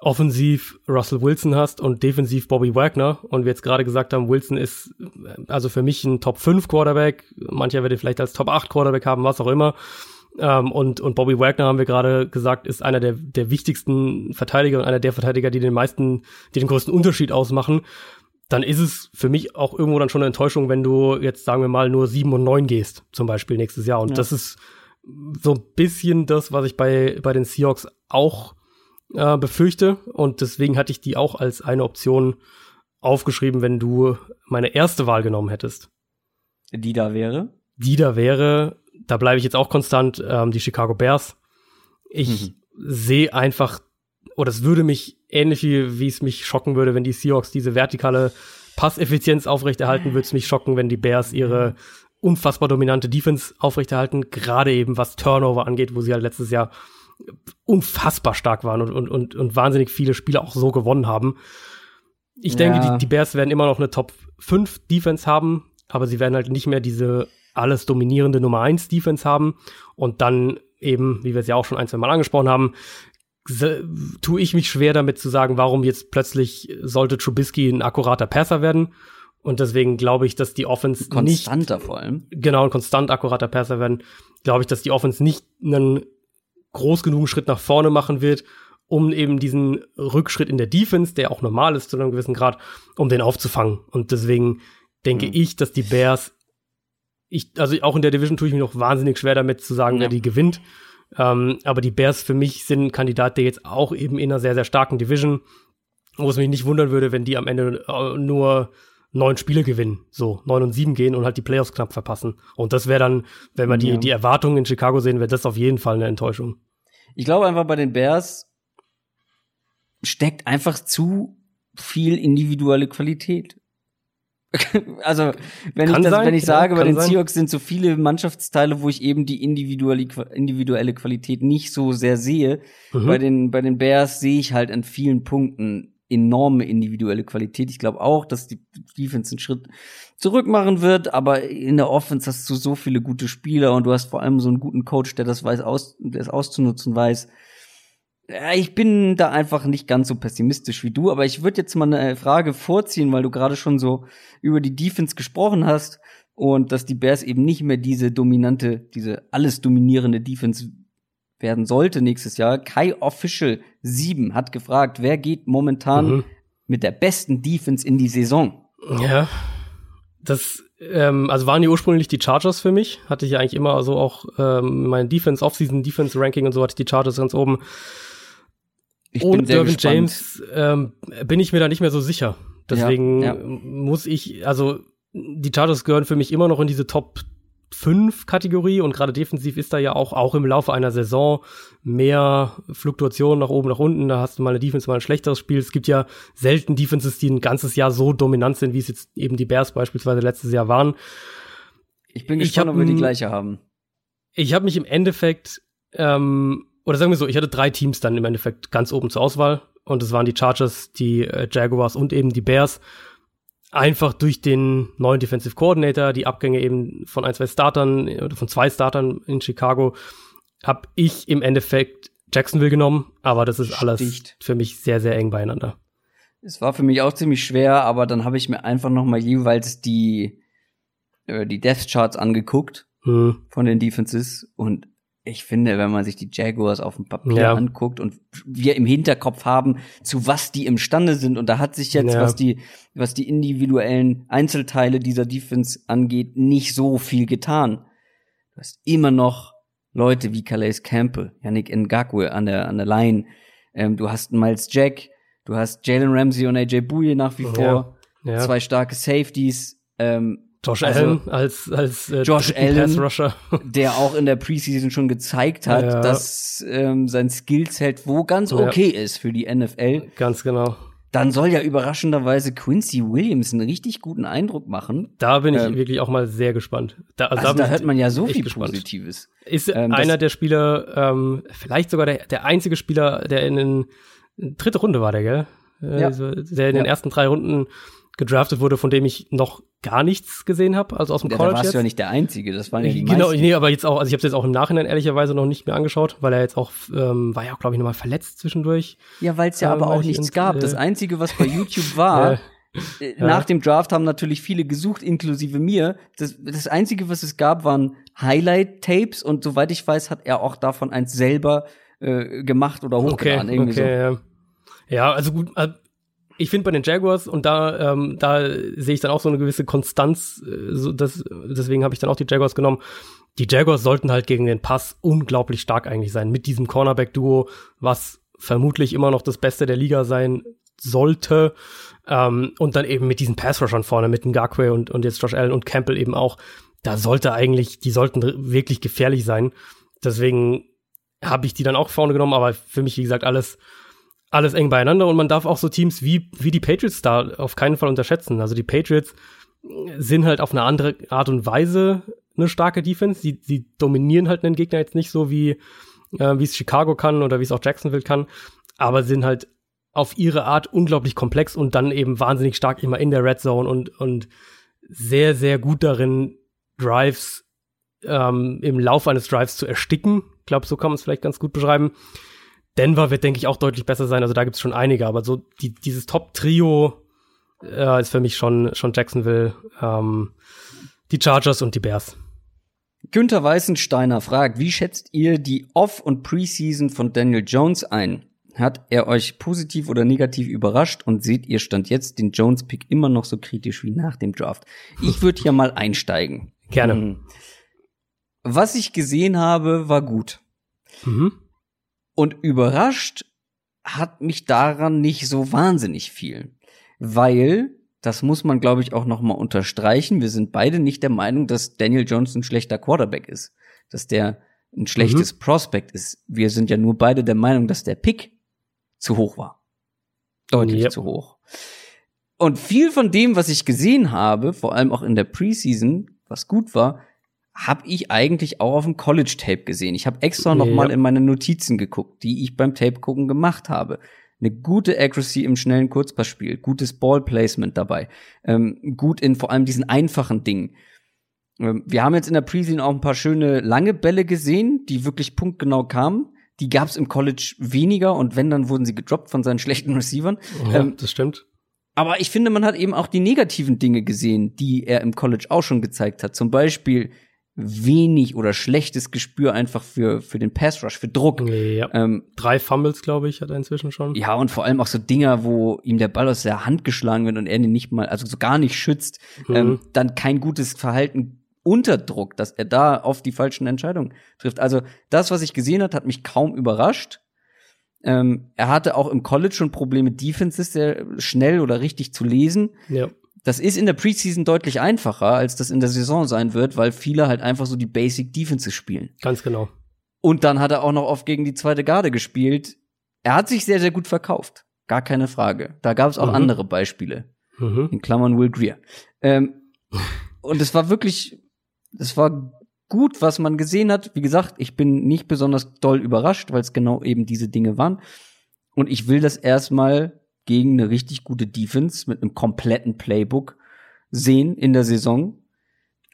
offensiv Russell Wilson hast und defensiv Bobby Wagner und wir jetzt gerade gesagt haben, Wilson ist äh, also für mich ein Top 5 Quarterback, mancher wird ihn vielleicht als Top 8 Quarterback haben, was auch immer. Ähm, und, und Bobby Wagner haben wir gerade gesagt, ist einer der, der wichtigsten Verteidiger und einer der Verteidiger, die den meisten, die den größten Unterschied ausmachen. Dann ist es für mich auch irgendwo dann schon eine Enttäuschung, wenn du jetzt, sagen wir mal, nur 7 und 9 gehst, zum Beispiel nächstes Jahr. Und Ja. das ist so ein bisschen das, was ich bei, bei den Seahawks auch äh, befürchte. Und deswegen hatte ich die auch als eine Option aufgeschrieben, wenn du meine erste Wahl genommen hättest. Die da wäre. Die da wäre, da bleibe ich jetzt auch konstant, ähm, die Chicago Bears. Ich sehe einfach, oder es würde mich ähnlich wie, wie es mich schocken würde, wenn die Seahawks diese vertikale Passeffizienz aufrechterhalten, würde es mich schocken, wenn die Bears ihre unfassbar dominante Defense aufrechterhalten, gerade eben was Turnover angeht, wo sie halt letztes Jahr unfassbar stark waren und, und, und, und wahnsinnig viele Spiele auch so gewonnen haben. Ich denke, Ja. die, die Bears werden immer noch eine Top 5 Defense haben, aber sie werden halt nicht mehr diese alles dominierende Nummer 1 Defense haben und dann eben, wie wir es ja auch schon ein, zwei Mal angesprochen haben, tue ich mich schwer damit zu sagen, warum jetzt plötzlich sollte Trubisky ein akkurater Passer werden. Und deswegen glaube ich, dass die Offense nicht Konstanter vor allem. genau ein konstant akkurater Passer werden, glaube ich, dass die Offense nicht einen groß genugen Schritt nach vorne machen wird, um eben diesen Rückschritt in der Defense, der auch normal ist zu einem gewissen Grad, um den aufzufangen. Und deswegen denke Mhm. ich, dass die Bears, ich, also auch in der Division tue ich mir noch wahnsinnig schwer damit zu sagen, Ja. wer die gewinnt. Ähm, aber die Bears für mich sind ein Kandidat, der jetzt auch eben in einer sehr, sehr starken Division, wo es mich nicht wundern würde, wenn die am Ende äh, nur neun Spiele gewinnen, so neun und sieben gehen und halt die Playoffs knapp verpassen. Und das wäre dann, wenn wir die, die Erwartungen in Chicago sehen, wäre das auf jeden Fall eine Enttäuschung. Ich glaube einfach bei den Bears steckt einfach zu viel individuelle Qualität. also, wenn Kann ich das, sein, wenn ich ja, sage, bei kann den sein. Seahawks sind so viele Mannschaftsteile, wo ich eben die individuelle, individuelle Qualität nicht so sehr sehe. Mhm. Bei den, bei den Bears sehe ich halt an vielen Punkten enorme individuelle Qualität. Ich glaube auch, dass die Defense einen Schritt zurück machen wird, aber in der Offense hast du so viele gute Spieler und du hast vor allem so einen guten Coach, der das weiß, aus, der es auszunutzen weiß. Ja, ich bin da einfach nicht ganz so pessimistisch wie du, aber ich würde jetzt mal eine Frage vorziehen, weil du gerade schon so über die Defense gesprochen hast und dass die Bears eben nicht mehr diese dominante, diese alles dominierende Defense werden sollte nächstes Jahr. Kai Official 7 hat gefragt, wer geht momentan Mhm. mit der besten Defense in die Saison? Ja. Das, ähm, also waren die ursprünglich die Chargers für mich. Hatte ich ja eigentlich immer so auch ähm, mein Defense, Off-Season Defense Ranking und so hatte ich die Chargers ganz oben. Ich Ohne bin sehr Derwin gespannt. James ähm, bin ich mir da nicht mehr so sicher. Deswegen Ja, ja. muss ich, also die Chargers gehören für mich immer noch in diese Top 5 Kategorie und gerade defensiv ist da ja auch, auch im Laufe einer Saison mehr Fluktuation nach oben, nach unten. Da hast du mal eine Defense, mal ein schlechteres Spiel. Es gibt ja selten Defenses, die ein ganzes Jahr so dominant sind, wie es jetzt eben die Bears beispielsweise letztes Jahr waren. Ich bin Ich gespannt, hab ob wir die gleiche haben. Ich habe mich im Endeffekt, ähm, oder sagen wir so, ich hatte drei Teams dann im Endeffekt ganz oben zur Auswahl. Und es waren die Chargers, die äh, Jaguars und eben die Bears. Einfach durch den neuen Defensive Coordinator, die Abgänge eben von ein, zwei Startern äh, oder von zwei Startern in Chicago, habe ich im Endeffekt Jacksonville genommen. Aber das ist alles Sticht. für mich sehr, sehr eng beieinander. Es war für mich auch ziemlich schwer, aber dann habe ich mir einfach noch mal jeweils die äh, die Death Charts angeguckt Hm. von den Defenses und ich finde, wenn man sich die Jaguars auf dem Papier Ja. anguckt und wir im Hinterkopf haben, zu was die imstande sind und da hat sich jetzt, Ja. was die was die individuellen Einzelteile dieser Defense angeht, nicht so viel getan. Du hast immer noch Leute wie Calais Campbell, Yannick Ngakwe an der an der Line. Ähm, du hast Miles Jack, du hast Jalen Ramsey und AJ Bouye nach wie vor, Ja. zwei starke Safeties. Ähm, Josh also- Allen als, als äh, Josh Allen. Der auch in der Preseason schon gezeigt hat, Ja. dass ähm, sein Skillset wo ganz Ja. okay ist für die NFL. Ganz genau. Dann soll ja überraschenderweise Quincy Williams einen richtig guten Eindruck machen. Da bin ich Ähm, wirklich auch mal sehr gespannt. Da, Also, bin da ich hört man ja so viel gespannt. Positives. Ist Ähm, einer der Spieler, ähm, vielleicht sogar der, der einzige Spieler, der in den dritte Runde war, der, gell? Äh, Ja. Der in den Ja. ersten drei Runden gedraftet wurde, von dem ich noch gar nichts gesehen habe, also aus dem Ja, da College warst jetzt. du ja nicht der Einzige, das waren ja die genau, meisten. nee, aber jetzt auch, also ich habe jetzt auch im Nachhinein ehrlicherweise noch nicht mehr angeschaut, weil er jetzt auch, ähm, war ja auch, glaube ich, nochmal verletzt zwischendurch. Ja, weil es ja Ähm, aber auch ich nichts ins- gab. Das äh, Einzige, was bei YouTube war, Äh, äh, nach dem Draft haben natürlich viele gesucht, inklusive mir. Das, das Einzige, was es gab, waren Highlight-Tapes und soweit ich weiß, hat er auch davon eins selber äh, gemacht oder Okay, hochgeladen. irgendwie so. okay, ja. Ja, also gut, äh, ich finde bei den Jaguars und da, ähm, da sehe ich dann auch so eine gewisse Konstanz, äh, so das, deswegen habe ich dann auch die Jaguars genommen. Die Jaguars sollten halt gegen den Pass unglaublich stark eigentlich sein, mit diesem Cornerback-Duo, was vermutlich immer noch das Beste der Liga sein sollte. Ähm, und dann eben mit diesen Pass-Rushern vorne, mit Ngakwe und, und jetzt Josh Allen und Campbell eben auch. Da sollte eigentlich, die sollten wirklich gefährlich sein. Deswegen habe ich die dann auch vorne genommen, aber für mich, wie gesagt, alles, alles eng beieinander und man darf auch so Teams wie, wie die Patriots da auf keinen Fall unterschätzen. Also die Patriots sind halt auf eine andere Art und Weise eine starke Defense. Sie, sie dominieren halt einen Gegner jetzt nicht so wie, äh, wie es Chicago kann oder wie es auch Jacksonville kann, aber sind halt auf ihre Art unglaublich komplex und dann eben wahnsinnig stark immer in der Red Zone und, und sehr, sehr gut darin, Drives ähm, im Laufe eines Drives zu ersticken. Ich glaube, so kann man es vielleicht ganz gut beschreiben. Denver wird, denke ich, auch deutlich besser sein. Also da gibt es schon einige, aber so die, dieses Top-Trio äh, ist für mich schon, schon Jacksonville, ähm, die Chargers und die Bears. Günther Weißensteiner fragt, wie schätzt ihr die Off- und Preseason von Daniel Jones ein? Hat er euch positiv oder negativ überrascht und seht ihr Stand jetzt den Jones-Pick immer noch so kritisch wie nach dem Draft? Ich würde hier mal einsteigen. Gerne. Mhm. Was ich gesehen habe, war gut. Mhm. Und überrascht hat mich daran nicht so wahnsinnig viel, weil das muss man, glaube ich, auch noch mal unterstreichen. Wir sind beide nicht der Meinung, dass Daniel Jones ein schlechter Quarterback ist, dass der ein schlechtes mhm. Prospect ist. Wir sind ja nur beide der Meinung, dass der Pick zu hoch war. Deutlich yep. zu hoch. Und viel von dem, was ich gesehen habe, vor allem auch in der Preseason, was gut war, habe ich eigentlich auch auf dem College Tape gesehen. Ich habe extra noch mal in meine Notizen geguckt, die ich beim Tape gucken gemacht habe. Eine gute Accuracy im schnellen Kurzpassspiel, gutes Ball Placement dabei, ähm, gut in vor allem diesen einfachen Dingen. Ähm, wir haben jetzt in der Preseason auch ein paar schöne lange Bälle gesehen, die wirklich punktgenau kamen. Die gab es im College weniger und wenn, dann wurden sie gedroppt von seinen schlechten Receivern. Ja, ähm, das stimmt. Aber ich finde, man hat eben auch die negativen Dinge gesehen, die er im College auch schon gezeigt hat. Zum Beispiel wenig oder schlechtes Gespür einfach für, für den Pass Rush, für Druck. Ja. Ähm, Drei Fumbles, glaube ich, hat er inzwischen schon. Ja, und vor allem auch so Dinger, wo ihm der Ball aus der Hand geschlagen wird und er den nicht mal, also so gar nicht schützt. Mhm. Ähm, dann kein gutes Verhalten unter Druck, dass er da auf die falschen Entscheidungen trifft. Also das, was ich gesehen hat, hat mich kaum überrascht. Ähm, er hatte auch im College schon Probleme, Defenses sehr schnell oder richtig zu lesen. Ja. Das ist in der Preseason deutlich einfacher, als das in der Saison sein wird, weil viele halt einfach so die Basic Defenses spielen. Ganz genau. Und dann hat er auch noch oft gegen die zweite Garde gespielt. Er hat sich sehr, sehr gut verkauft. Gar keine Frage. Da gab es auch mhm. andere Beispiele. Mhm. In Klammern Will Greer. Ähm, und es war wirklich, es war gut, was man gesehen hat. Wie gesagt, ich bin nicht besonders doll überrascht, weil es genau eben diese Dinge waren. Und ich will das erstmal gegen eine richtig gute Defense mit einem kompletten Playbook sehen in der Saison.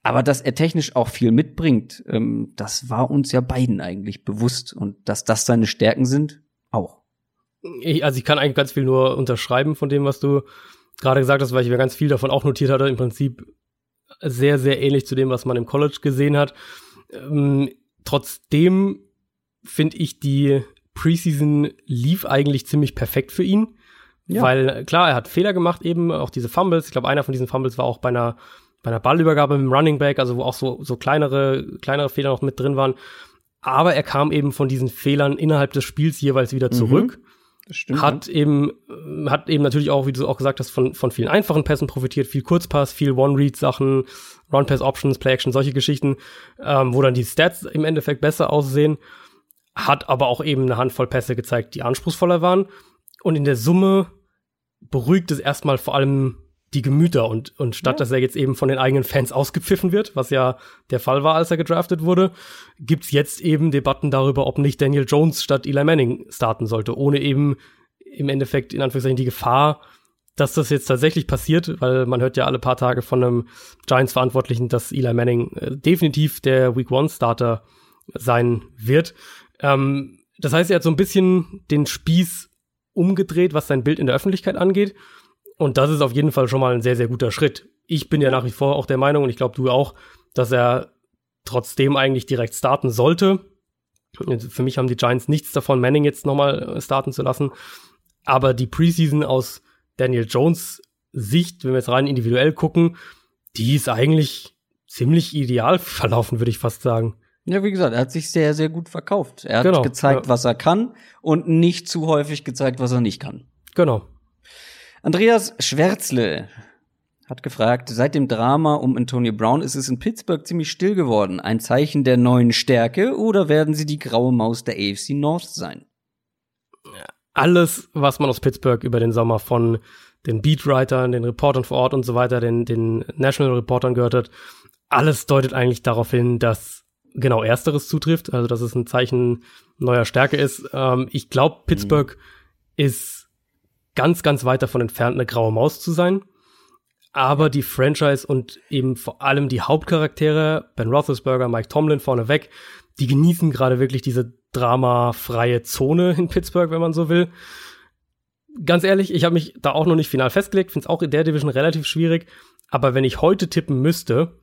Aber dass er technisch auch viel mitbringt, ähm, das war uns ja beiden eigentlich bewusst. Und dass das seine Stärken sind, auch. Ich, also ich kann eigentlich ganz viel nur unterschreiben von dem, was du gerade gesagt hast, weil ich mir ganz viel davon auch notiert hatte. Im Prinzip sehr, sehr ähnlich zu dem, was man im College gesehen hat. Ähm, trotzdem finde ich, die Preseason lief eigentlich ziemlich perfekt für ihn. Ja. Weil klar, er hat Fehler gemacht eben, auch diese Fumbles. Ich glaube, einer von diesen Fumbles war auch bei einer, bei einer Ballübergabe mit dem Running Back, also wo auch so, so kleinere, kleinere Fehler noch mit drin waren. Aber er kam eben von diesen Fehlern innerhalb des Spiels jeweils wieder mhm. zurück. Mhm. Das stimmt, hat ja. eben hat eben natürlich auch, wie du auch gesagt hast, von von vielen einfachen Pässen profitiert, viel Kurzpass, viel One-Read-Sachen, Run-Pass-Options, Play-Action, solche Geschichten, ähm, wo dann die Stats im Endeffekt besser aussehen. Hat aber auch eben eine Handvoll Pässe gezeigt, die anspruchsvoller waren. Und in der Summe beruhigt es erstmal vor allem die Gemüter und, und statt ja. dass er jetzt eben von den eigenen Fans ausgepfiffen wird, was ja der Fall war, als er gedraftet wurde, gibt's jetzt eben Debatten darüber, ob nicht Daniel Jones statt Eli Manning starten sollte, ohne eben im Endeffekt in Anführungszeichen die Gefahr, dass das jetzt tatsächlich passiert, weil man hört ja alle paar Tage von einem Giants-Verantwortlichen, dass Eli Manning äh, definitiv der Week One Starter sein wird. Ähm, das heißt, er hat so ein bisschen den Spieß umgedreht, was sein Bild in der Öffentlichkeit angeht und das ist auf jeden Fall schon mal ein sehr, sehr guter Schritt. Ich bin ja nach wie vor auch der Meinung, und ich glaube du auch, dass er trotzdem eigentlich direkt starten sollte. Für mich haben die Giants nichts davon, Manning jetzt nochmal äh, starten zu lassen. Aber die Preseason aus Daniel Jones Sicht, wenn wir jetzt rein individuell gucken, die ist eigentlich ziemlich ideal verlaufen, würde ich fast sagen. Ja, wie gesagt, er hat sich sehr, sehr gut verkauft. Er hat genau, gezeigt, ja. was er kann und nicht zu häufig gezeigt, was er nicht kann. Genau. Andreas Schwärzle hat gefragt, seit dem Drama um Antonio Brown ist es in Pittsburgh ziemlich still geworden. Ein Zeichen der neuen Stärke oder werden sie die graue Maus der AFC North sein? Alles, was man aus Pittsburgh über den Sommer von den Beatwritern, den Reportern vor Ort und so weiter, den, den National Reportern gehört hat, alles deutet eigentlich darauf hin, dass genau Ersteres zutrifft, also dass es ein Zeichen neuer Stärke ist. Ähm, ich glaube, Pittsburgh mhm. ist ganz, ganz weit davon entfernt, eine graue Maus zu sein. Aber die Franchise und eben vor allem die Hauptcharaktere, Ben Roethlisberger, Mike Tomlin vorneweg, die genießen gerade wirklich diese dramafreie Zone in Pittsburgh, wenn man so will. Ganz ehrlich, ich habe mich da auch noch nicht final festgelegt, finde es auch in der Division relativ schwierig. Aber wenn ich heute tippen müsste,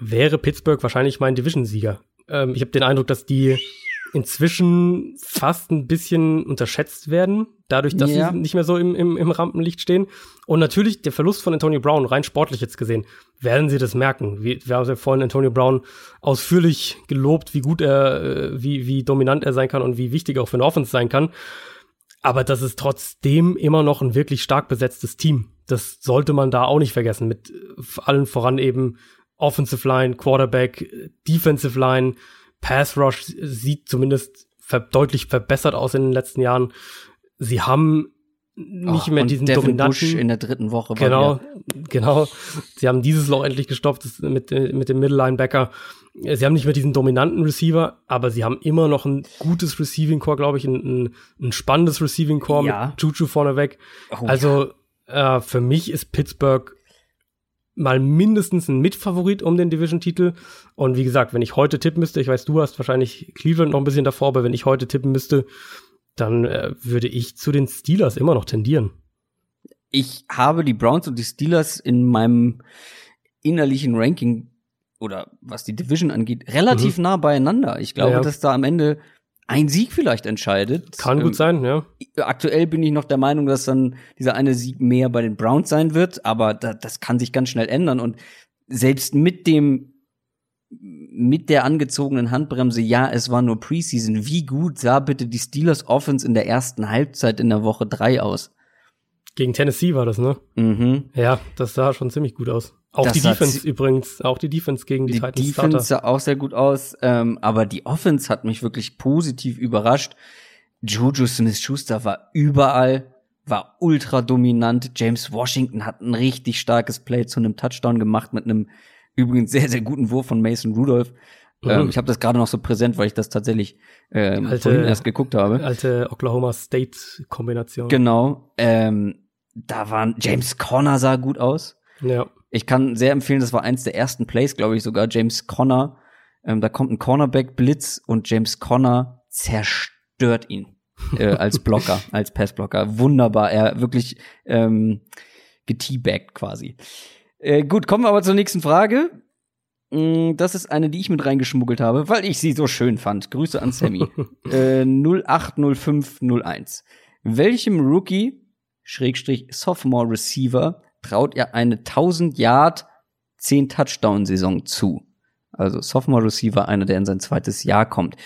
wäre Pittsburgh wahrscheinlich mein Division-Sieger. Ähm, ich habe den Eindruck, dass die inzwischen fast ein bisschen unterschätzt werden, dadurch, dass Ja. sie nicht mehr so im, im, im Rampenlicht stehen. Und natürlich der Verlust von Antonio Brown, rein sportlich jetzt gesehen, werden sie das merken. Wie, wir haben ja vorhin Antonio Brown ausführlich gelobt, wie gut er, äh, wie, wie dominant er sein kann und wie wichtig er auch für eine Offense sein kann. Aber das ist trotzdem immer noch ein wirklich stark besetztes Team. Das sollte man da auch nicht vergessen. Mit äh, allen voran eben Offensive Line, Quarterback, Defensive Line, Pass Rush sieht zumindest ver deutlich verbessert aus in den letzten Jahren. Sie haben nicht Oh, mehr diesen Devin dominanten Bush in der dritten Woche. Genau, genau. Sie haben dieses Loch endlich gestoppt mit, mit dem Middle Linebacker. Sie haben nicht mehr diesen dominanten Receiver, aber sie haben immer noch ein gutes Receiving Core, glaube ich, ein, ein, ein spannendes Receiving Core Ja. mit Juju vorneweg. Oh, also äh, für mich ist Pittsburgh mal mindestens ein Mitfavorit um den Division-Titel. Und wie gesagt, wenn ich heute tippen müsste, ich weiß, du hast wahrscheinlich Cleveland noch ein bisschen davor, aber wenn ich heute tippen müsste, dann äh, würde ich zu den Steelers immer noch tendieren. ich habe die Browns und die Steelers in meinem innerlichen Ranking oder was die Division angeht, relativ nah beieinander. Ich glaube, Mhm. Ja. dass da am Ende ein Sieg vielleicht entscheidet. Kann Ähm, gut sein, ja. Aktuell bin ich noch der Meinung, dass dann dieser eine Sieg mehr bei den Browns sein wird, aber da, das kann sich ganz schnell ändern und selbst mit dem mit der angezogenen Handbremse, ja, es war nur Preseason. Wie gut sah bitte die Steelers Offense in der ersten Halbzeit in der Woche drei aus? Gegen Tennessee war das, ne? Mhm. Ja, das sah schon ziemlich gut aus. Auch Das die Defense übrigens, auch die Defense gegen die, Die Titans Defense Starter. sah auch sehr gut aus, ähm, aber die Offense hat mich wirklich positiv überrascht. Juju Smith-Schuster war überall, war ultra dominant. James Washington hat ein richtig starkes Play zu einem Touchdown gemacht mit einem übrigens sehr, sehr guten Wurf von Mason Rudolph. Ähm, Mhm. ich habe das gerade noch so präsent, weil ich das tatsächlich ähm, Alte- vorhin erst geguckt habe. Alte Oklahoma State Kombination. Genau. Ähm, da waren James Conner sah gut aus. ja. Ich kann sehr empfehlen, das war eins der ersten Plays, glaube ich, sogar James Conner. Ähm, da kommt ein Cornerback-Blitz und James Conner zerstört ihn äh, als Blocker, als Passblocker. Wunderbar, er wirklich ähm, geteabaggt quasi. Äh, gut, kommen wir aber zur nächsten Frage. Mm, Das ist eine, die ich mit reingeschmuggelt habe, weil ich sie so schön fand. Grüße an Sammy. äh, 080501. Welchem Rookie, Schrägstrich Sophomore Receiver, traut ihr eine 1000 Yard, 10 Touchdown Saison zu? Also Sophomore Receiver, einer, der in sein zweites Jahr kommt.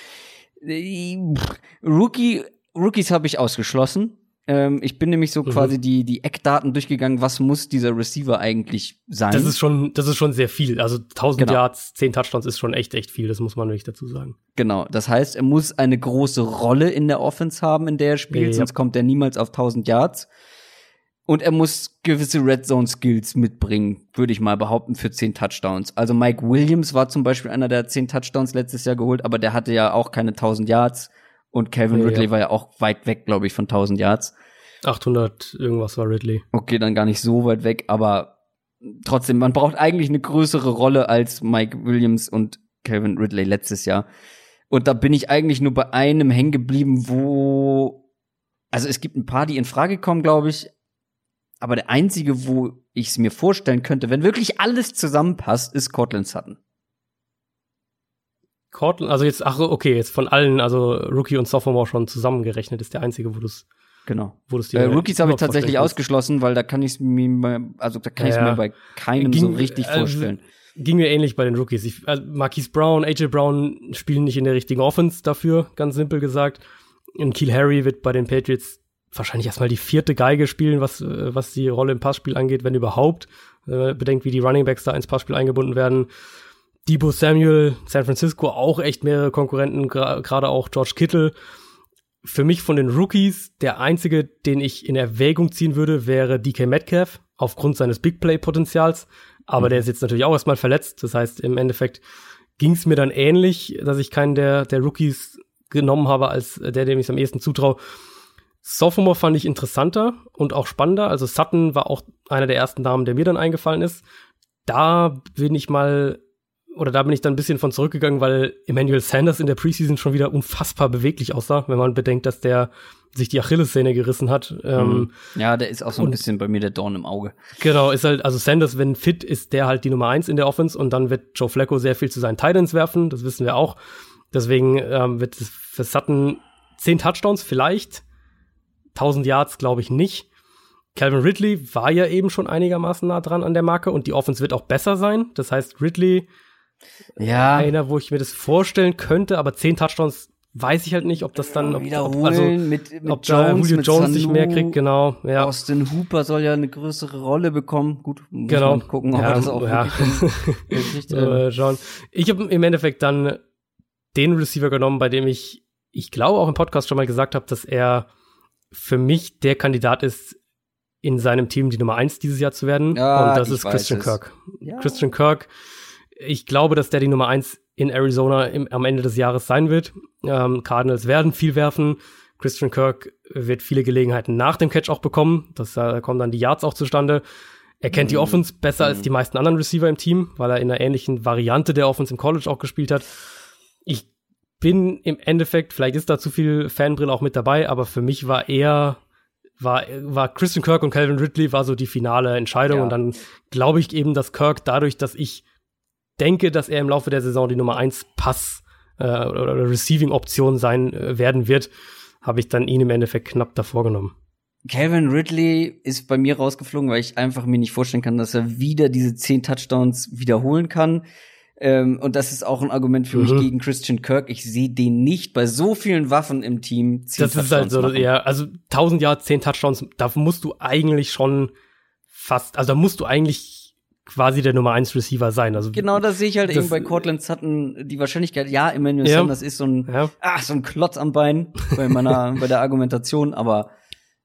Rookie, Rookies habe ich ausgeschlossen. Ähm, ich bin nämlich so Mhm. quasi die, die Eckdaten durchgegangen, was muss dieser Receiver eigentlich sein? Das ist schon, das ist schon sehr viel. Also 1000 Genau. Yards, 10 Touchdowns ist schon echt, echt viel. Das muss man wirklich dazu sagen. Genau, das heißt, er muss eine große Rolle in der Offense haben, in der er spielt, Ja. sonst kommt er niemals auf 1000 Yards. Und er muss gewisse Red Zone Skills mitbringen, würde ich mal behaupten, für 10 Touchdowns. Also Mike Williams war zum Beispiel einer, der 10 Touchdowns letztes Jahr geholt, aber der hatte ja auch keine 1000 Yards. Und Calvin Ja, Ridley ja. war ja auch weit weg, glaube ich, von 1000 Yards. 800 irgendwas war Ridley. Okay, dann gar nicht so weit weg, aber trotzdem, man braucht eigentlich eine größere Rolle als Mike Williams und Calvin Ridley letztes Jahr. Und da bin ich eigentlich nur bei einem hängen geblieben, wo, also es gibt ein paar, die in Frage kommen, glaube ich, aber der einzige, wo ich es mir vorstellen könnte, wenn wirklich alles zusammenpasst, ist Cortland Sutton. Cortland, also jetzt, ach, okay, jetzt von allen, also Rookie und Sophomore schon zusammengerechnet, ist der einzige, wo du es, Genau. wo du es dir Äh, Rookies habe ich tatsächlich ausgeschlossen, weil da kann ich es mir, also da kann ich Ja. mir bei keinem Ging- so richtig äh, vorstellen. Ging mir ähnlich bei den Rookies. Ich, also Marquise Brown, AJ Brown spielen nicht in der richtigen Offense dafür, ganz simpel gesagt. Und Keel Harry wird bei den Patriots wahrscheinlich erstmal die vierte Geige spielen, was, äh, was die Rolle im Passspiel angeht, wenn überhaupt. Äh, bedenkt, wie die Running Backs da ins Passspiel eingebunden werden. Debo Samuel, San Francisco auch echt mehrere Konkurrenten, gra- gerade auch George Kittle. Für mich von den Rookies, der einzige, den ich in Erwägung ziehen würde, wäre DK Metcalf, aufgrund seines Big Play-Potenzials. Aber der ist jetzt natürlich auch erstmal verletzt. Das heißt, im Endeffekt ging es mir dann ähnlich, dass ich keinen der, der Rookies genommen habe, als der, dem ich es am ehesten zutraue. Sophomore fand ich interessanter und auch spannender. Also Sutton war auch einer der ersten Namen, der mir dann eingefallen ist. Da bin ich mal, oder da bin ich dann ein bisschen von zurückgegangen, weil Emmanuel Sanders in der Preseason schon wieder unfassbar beweglich aussah, wenn man bedenkt, dass der sich die Achillessehne gerissen hat. Ähm, Mhm. Ja, der ist auch so ein und- bisschen bei mir der Dorn im Auge. Genau, ist halt, also Sanders, wenn fit ist, der halt die Nummer eins in der Offense und dann wird Joe Flacco sehr viel zu seinen Titans werfen, das wissen wir auch. Deswegen ähm, wird es für Sutton zehn Touchdowns vielleicht, 1000 Yards glaube ich nicht. Calvin Ridley war ja eben schon einigermaßen nah dran an der Marke und die Offense wird auch besser sein. Das heißt, Ridley, ja. einer, wo ich mir das vorstellen könnte, aber zehn Touchdowns weiß ich halt nicht, ob das dann, ob, ob, also, mit, mit ob Jones, Julio Jones sich mehr kriegt, genau, ja. Austin Hooper soll ja eine größere Rolle bekommen. Gut, muss Genau. gucken, ob Ja, er das auch ja. wirklich äh, John. Ich habe im Endeffekt dann den Receiver genommen, bei dem ich, ich glaube auch im Podcast schon mal gesagt habe, dass er für mich der Kandidat ist, in seinem Team die Nummer eins dieses Jahr zu werden. Ja, und das ist Christian es. Kirk. Ja. Christian Kirk, ich glaube, dass der die Nummer eins in Arizona im, am Ende des Jahres sein wird. Ähm, Cardinals werden viel werfen. Christian Kirk wird viele Gelegenheiten nach dem Catch auch bekommen. Das, da kommen dann die Yards auch zustande. Er kennt die Mhm. Offense besser als Mhm. die meisten anderen Receiver im Team, weil er in einer ähnlichen Variante der Offense im College auch gespielt hat. Bin im Endeffekt, vielleicht ist da zu viel Fanbrille auch mit dabei, aber für mich war er, war, war Christian Kirk und Calvin Ridley war so die finale Entscheidung Ja. und dann glaube ich eben, dass Kirk dadurch, dass ich denke, dass er im Laufe der Saison die Nummer eins Pass äh, oder, oder Receiving Option sein äh, werden wird, habe ich dann ihn im Endeffekt knapp davor genommen. Calvin Ridley ist bei mir rausgeflogen, weil ich einfach mir nicht vorstellen kann, dass er wieder diese zehn Touchdowns wiederholen kann. Ähm, und das ist auch ein Argument für mich Mhm. gegen Christian Kirk. Ich sehe den nicht bei so vielen Waffen im Team. Das ist halt Touchdowns so, machen. eher, also 1000 Yards, 10 Touchdowns, da musst du eigentlich schon fast, also da musst du eigentlich quasi der Nummer 1 Receiver sein. Also Genau, das sehe ich halt Das- eben bei Cortland Sutton die Wahrscheinlichkeit. Ja, Emmanuel Ja. Sanders ist so ein, Ja. ach, so ein Klotz am Bein bei meiner, bei der Argumentation, aber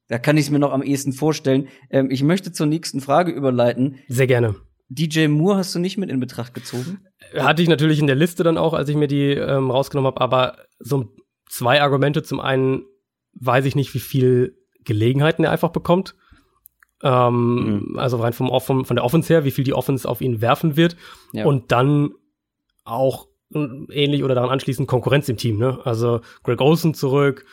da kann ich es mir noch am ehesten vorstellen. Ähm, ich möchte zur nächsten Frage überleiten. Sehr gerne. DJ Moore hast du nicht mit in Betracht gezogen? Hatte ich natürlich in der Liste dann auch, als ich mir die ähm, rausgenommen habe, aber so zwei Argumente. Zum einen weiß ich nicht, wie viel Gelegenheiten er einfach bekommt. Ähm, Also rein vom, vom, von der Offense her, wie viel die Offense auf ihn werfen wird. Ja. Und dann auch äh, ähnlich oder daran anschließend Konkurrenz im Team. Ne? Also Greg Olsen zurück.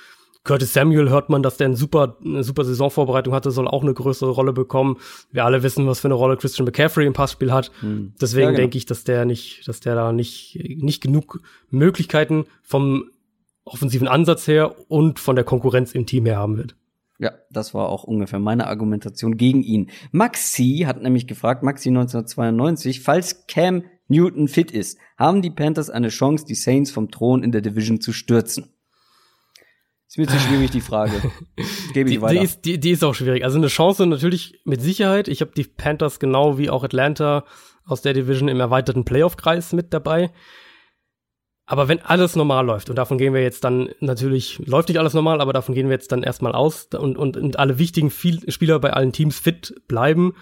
Curtis Samuel hört man, dass der eine super, eine super Saisonvorbereitung hatte, soll auch eine größere Rolle bekommen. Wir alle wissen, was für eine Rolle Christian McCaffrey im Passspiel hat. Hm. Deswegen Ja, genau. denke ich, dass der nicht, dass der da nicht, nicht genug Möglichkeiten vom offensiven Ansatz her und von der Konkurrenz im Team her haben wird. Ja, das war auch ungefähr meine Argumentation gegen ihn. Maxi hat nämlich gefragt, Maxi 1992, falls Cam Newton fit ist, haben die Panthers eine Chance, die Saints vom Thron in der Division zu stürzen? Ist mir zu schwierig, die Frage. Gebe ich Die, weiter. die, ist, die, die ist auch schwierig. Also eine Chance natürlich mit Sicherheit. Ich habe die Panthers genau wie auch Atlanta aus der Division im erweiterten Playoff-Kreis mit dabei. Aber wenn alles normal läuft, und davon gehen wir jetzt dann natürlich, läuft nicht alles normal, aber davon gehen wir jetzt dann erstmal aus und, und, und alle wichtigen viel Spieler bei allen Teams fit bleiben,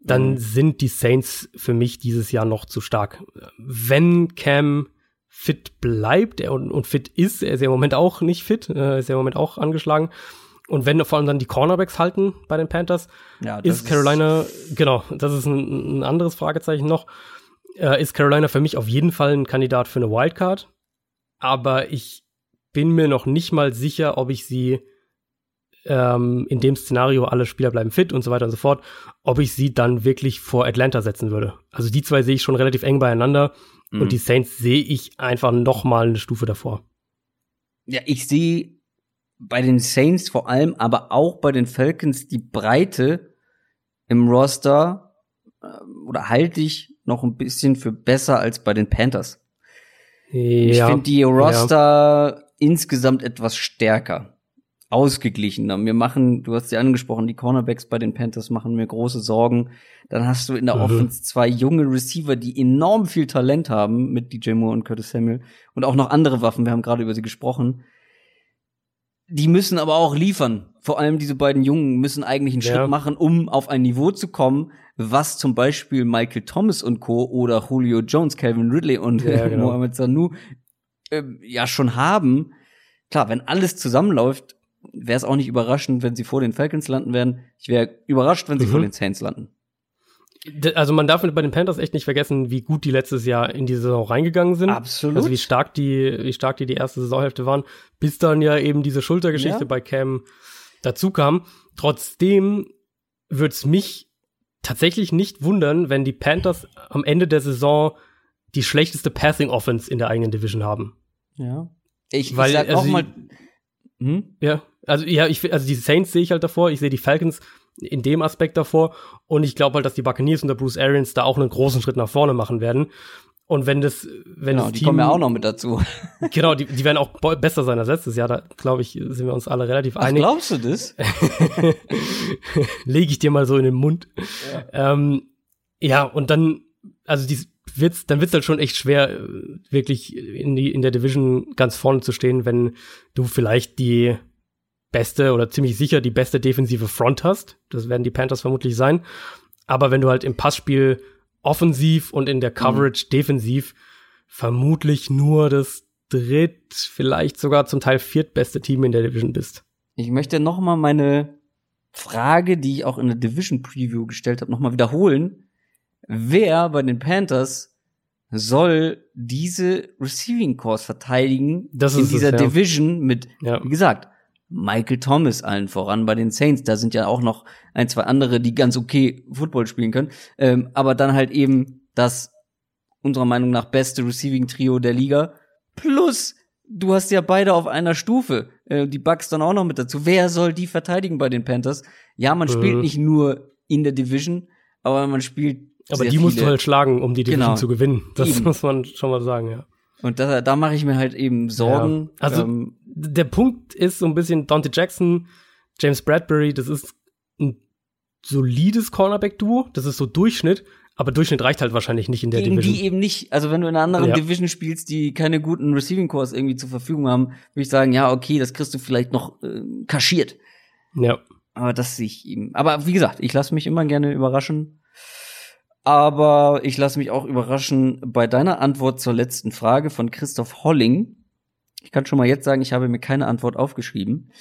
dann Mhm. sind die Saints für mich dieses Jahr noch zu stark. Wenn Cam fit bleibt und, und fit ist, er ist ja im Moment auch nicht fit, äh, ist ja im Moment auch angeschlagen. Und wenn vor allem dann die Cornerbacks halten bei den Panthers, ja, ist Carolina, genau, das ist ein, ein anderes Fragezeichen noch, äh, ist Carolina für mich auf jeden Fall ein Kandidat für eine Wildcard. Aber ich bin mir noch nicht mal sicher, ob ich sie ähm, in dem Szenario, alle Spieler bleiben fit und so weiter und so fort, ob ich sie dann wirklich vor Atlanta setzen würde. Also die zwei sehe ich schon relativ eng beieinander Mhm. und die Saints sehe ich einfach noch mal eine Stufe davor. Ja, ich sehe bei den Saints vor allem, aber auch bei den Falcons die Breite im Roster ähm, oder halte ich noch ein bisschen für besser als bei den Panthers. Ich Ja, finde die Roster insgesamt etwas stärker, ausgeglichener. Mir machen, du hast ja angesprochen, die Cornerbacks bei den Panthers machen mir große Sorgen. Dann hast du in der Mhm. Offense zwei junge Receiver, die enorm viel Talent haben mit DJ Moore und Curtis Samuel und auch noch andere Waffen. Wir haben gerade über sie gesprochen. Die müssen aber auch liefern. Vor allem diese beiden Jungen müssen eigentlich einen Ja. Schritt machen, um auf ein Niveau zu kommen, was zum Beispiel Michael Thomas und Co. oder Julio Jones, Calvin Ridley und Ja, genau. Mohamed Sanu ähm, ja schon haben. Klar, wenn alles zusammenläuft, wäre es auch nicht überraschend, wenn sie vor den Falcons landen werden. Ich wäre überrascht, wenn sie Mhm. vor den Saints landen. Also man darf bei den Panthers echt nicht vergessen, wie gut die letztes Jahr in die Saison reingegangen sind. Absolut. Also wie stark die, wie stark die die erste Saisonhälfte waren, bis dann ja eben diese Schultergeschichte Ja. bei Cam dazu kam. Trotzdem wird's mich tatsächlich nicht wundern, wenn die Panthers am Ende der Saison die schlechteste Passing Offense in der eigenen Division haben. Ja. Ich, Weil, ich sag also auch mal. Hm? Ja, also ja, ich also die Saints sehe ich halt davor, ich sehe die Falcons in dem Aspekt davor und ich glaube halt, dass die Buccaneers unter Bruce Arians da auch einen großen Schritt nach vorne machen werden. Und wenn das, wenn Genau, das die Team, kommen ja auch noch mit dazu. genau, die, die werden auch besser sein als letztes Jahr. Da glaube ich, sind wir uns alle relativ Ach, einig. glaubst du das? Lege ich dir mal so in den Mund. Ja, ähm, ja und dann, also die wird's, dann wird's halt schon echt schwer, äh, wirklich in die in der Division ganz vorne zu stehen, wenn du vielleicht die beste oder ziemlich sicher die beste defensive Front hast. Das werden die Panthers vermutlich sein. Aber wenn du halt im Passspiel offensiv und in der Coverage defensiv vermutlich nur das dritt, vielleicht sogar zum Teil viertbeste Team in der Division bist. Ich möchte noch mal meine Frage, die ich auch in der Division Preview gestellt habe, noch mal wiederholen. Wer bei den Panthers soll diese Receiving Course verteidigen Das in ist es, dieser ja. Division mit, Ja. wie gesagt, Michael Thomas allen voran bei den Saints. Da sind ja auch noch ein, zwei andere, die ganz okay Football spielen können. Ähm, aber dann halt eben das unserer Meinung nach beste Receiving Trio der Liga. Plus, du hast ja beide auf einer Stufe. Äh, die Bucks dann auch noch mit dazu. Wer soll die verteidigen bei den Panthers? Ja, man Mhm. spielt nicht nur in der Division, aber man spielt Aber die musst du viele. halt schlagen, um die Division Genau. zu gewinnen. Das Eben. muss man schon mal sagen, ja. Und da, da mache ich mir halt eben Sorgen. Ja. Also ähm, der Punkt ist so ein bisschen Dante Jackson, James Bradbury, das ist ein solides Cornerback-Duo, das ist so Durchschnitt, aber Durchschnitt reicht halt wahrscheinlich nicht in der gegen Division. die eben nicht. Also wenn du in einer anderen Ja. Division spielst, die keine guten Receiving Cores irgendwie zur Verfügung haben, würde ich sagen, ja, okay, das kriegst du vielleicht noch äh, kaschiert. ja. Aber das sehe ich ihm. Aber wie gesagt, ich lasse mich immer gerne überraschen. Aber ich lasse mich auch überraschen bei deiner Antwort zur letzten Frage von Christoph Holling. Ich kann schon mal jetzt sagen, ich habe mir keine Antwort aufgeschrieben.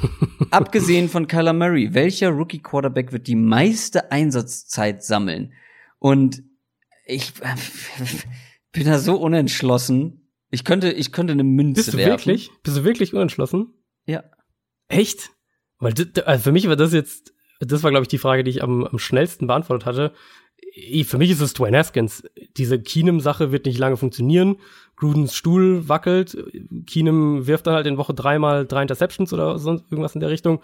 Abgesehen von Kyler Murray, welcher Rookie Quarterback wird die meiste Einsatzzeit sammeln? Und ich bin da so unentschlossen. Ich könnte, ich könnte eine Münze Bist du werfen. wirklich? Bist du wirklich unentschlossen? Ja. Echt? Weil also für mich war das jetzt, das war glaube ich die Frage, die ich am, am schnellsten beantwortet hatte. Für mich ist es Dwayne Haskins. Diese Keenum-Sache wird nicht lange funktionieren. Grudens Stuhl wackelt. Keenum wirft dann halt in Woche dreimal drei Interceptions oder sonst irgendwas in der Richtung.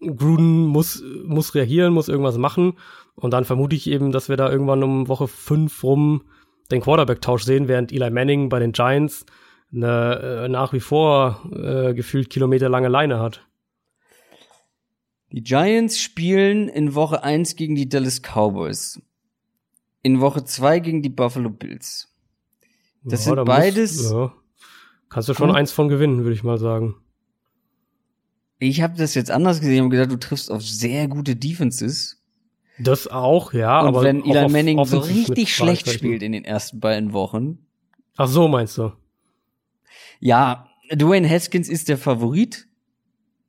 Gruden muss, muss reagieren, muss irgendwas machen. Und dann vermute ich eben, dass wir da irgendwann um Woche fünf rum den Quarterback-Tausch sehen, während Eli Manning bei den Giants eine äh, nach wie vor äh, gefühlt kilometerlange Leine hat. Die Giants spielen in Woche 1 gegen die Dallas Cowboys. In Woche 2 gegen die Buffalo Bills. Das sind da beides- ja, kannst du schon eins von gewinnen, würde ich mal sagen. Ich habe das jetzt anders gesehen und gesagt, du triffst auf sehr gute Defenses. Das auch, ja, und aber wenn Eli Manning so richtig schlecht spielt in den ersten beiden Wochen, Ach so, meinst du? ja, Dwayne Haskins ist der Favorit.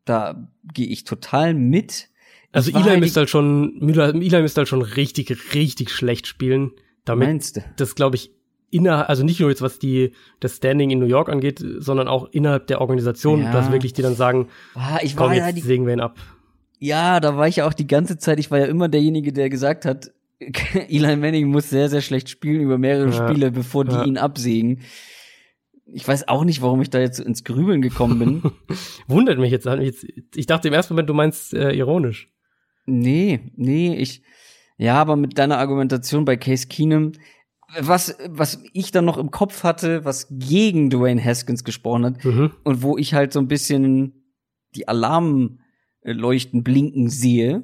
Da gehe ich total mit. Also Eli halt- müsste halt schon, Eli müsste halt schon richtig, richtig schlecht spielen, damit Meinst du? das, glaube ich, innerhalb, also nicht nur jetzt, was die, das Standing in New York angeht, sondern auch innerhalb der Organisation, Ja. dass wirklich die dann sagen, Ah, ich komm, war ja jetzt die sägen wir ihn ab. Ja, da war ich ja auch die ganze Zeit, ich war ja immer derjenige, der gesagt hat, Eli Manning muss sehr, sehr schlecht spielen über mehrere Ja. Spiele, bevor die Ja. ihn absägen. Ich weiß auch nicht, warum ich da jetzt ins Grübeln gekommen bin. Wundert mich jetzt, jetzt. Ich dachte im ersten Moment, du meinst äh, ironisch. Nee, nee, ich, ja, aber mit deiner Argumentation bei Case Keenum, was, was ich dann noch im Kopf hatte, was gegen Dwayne Haskins gesprochen hat, Mhm. und wo ich halt so ein bisschen die Alarmleuchten blinken sehe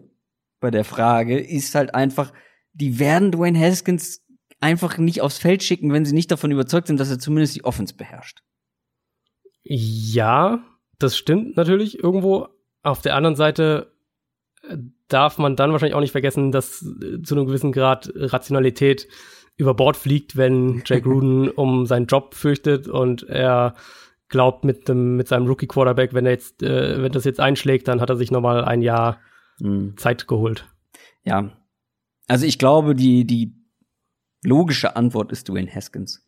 bei der Frage, ist halt einfach, die werden Dwayne Haskins einfach nicht aufs Feld schicken, wenn sie nicht davon überzeugt sind, dass er zumindest die Offense beherrscht. Ja, das stimmt natürlich irgendwo. Auf der anderen Seite äh, darf man dann wahrscheinlich auch nicht vergessen, dass äh, zu einem gewissen Grad Rationalität über Bord fliegt, wenn Jay Gruden um seinen Job fürchtet und er glaubt mit dem mit seinem Rookie Quarterback, wenn er jetzt äh, wenn das jetzt einschlägt, dann hat er sich nochmal ein Jahr Zeit geholt. Ja. Also ich glaube, die, die logische Antwort ist Dwayne Haskins.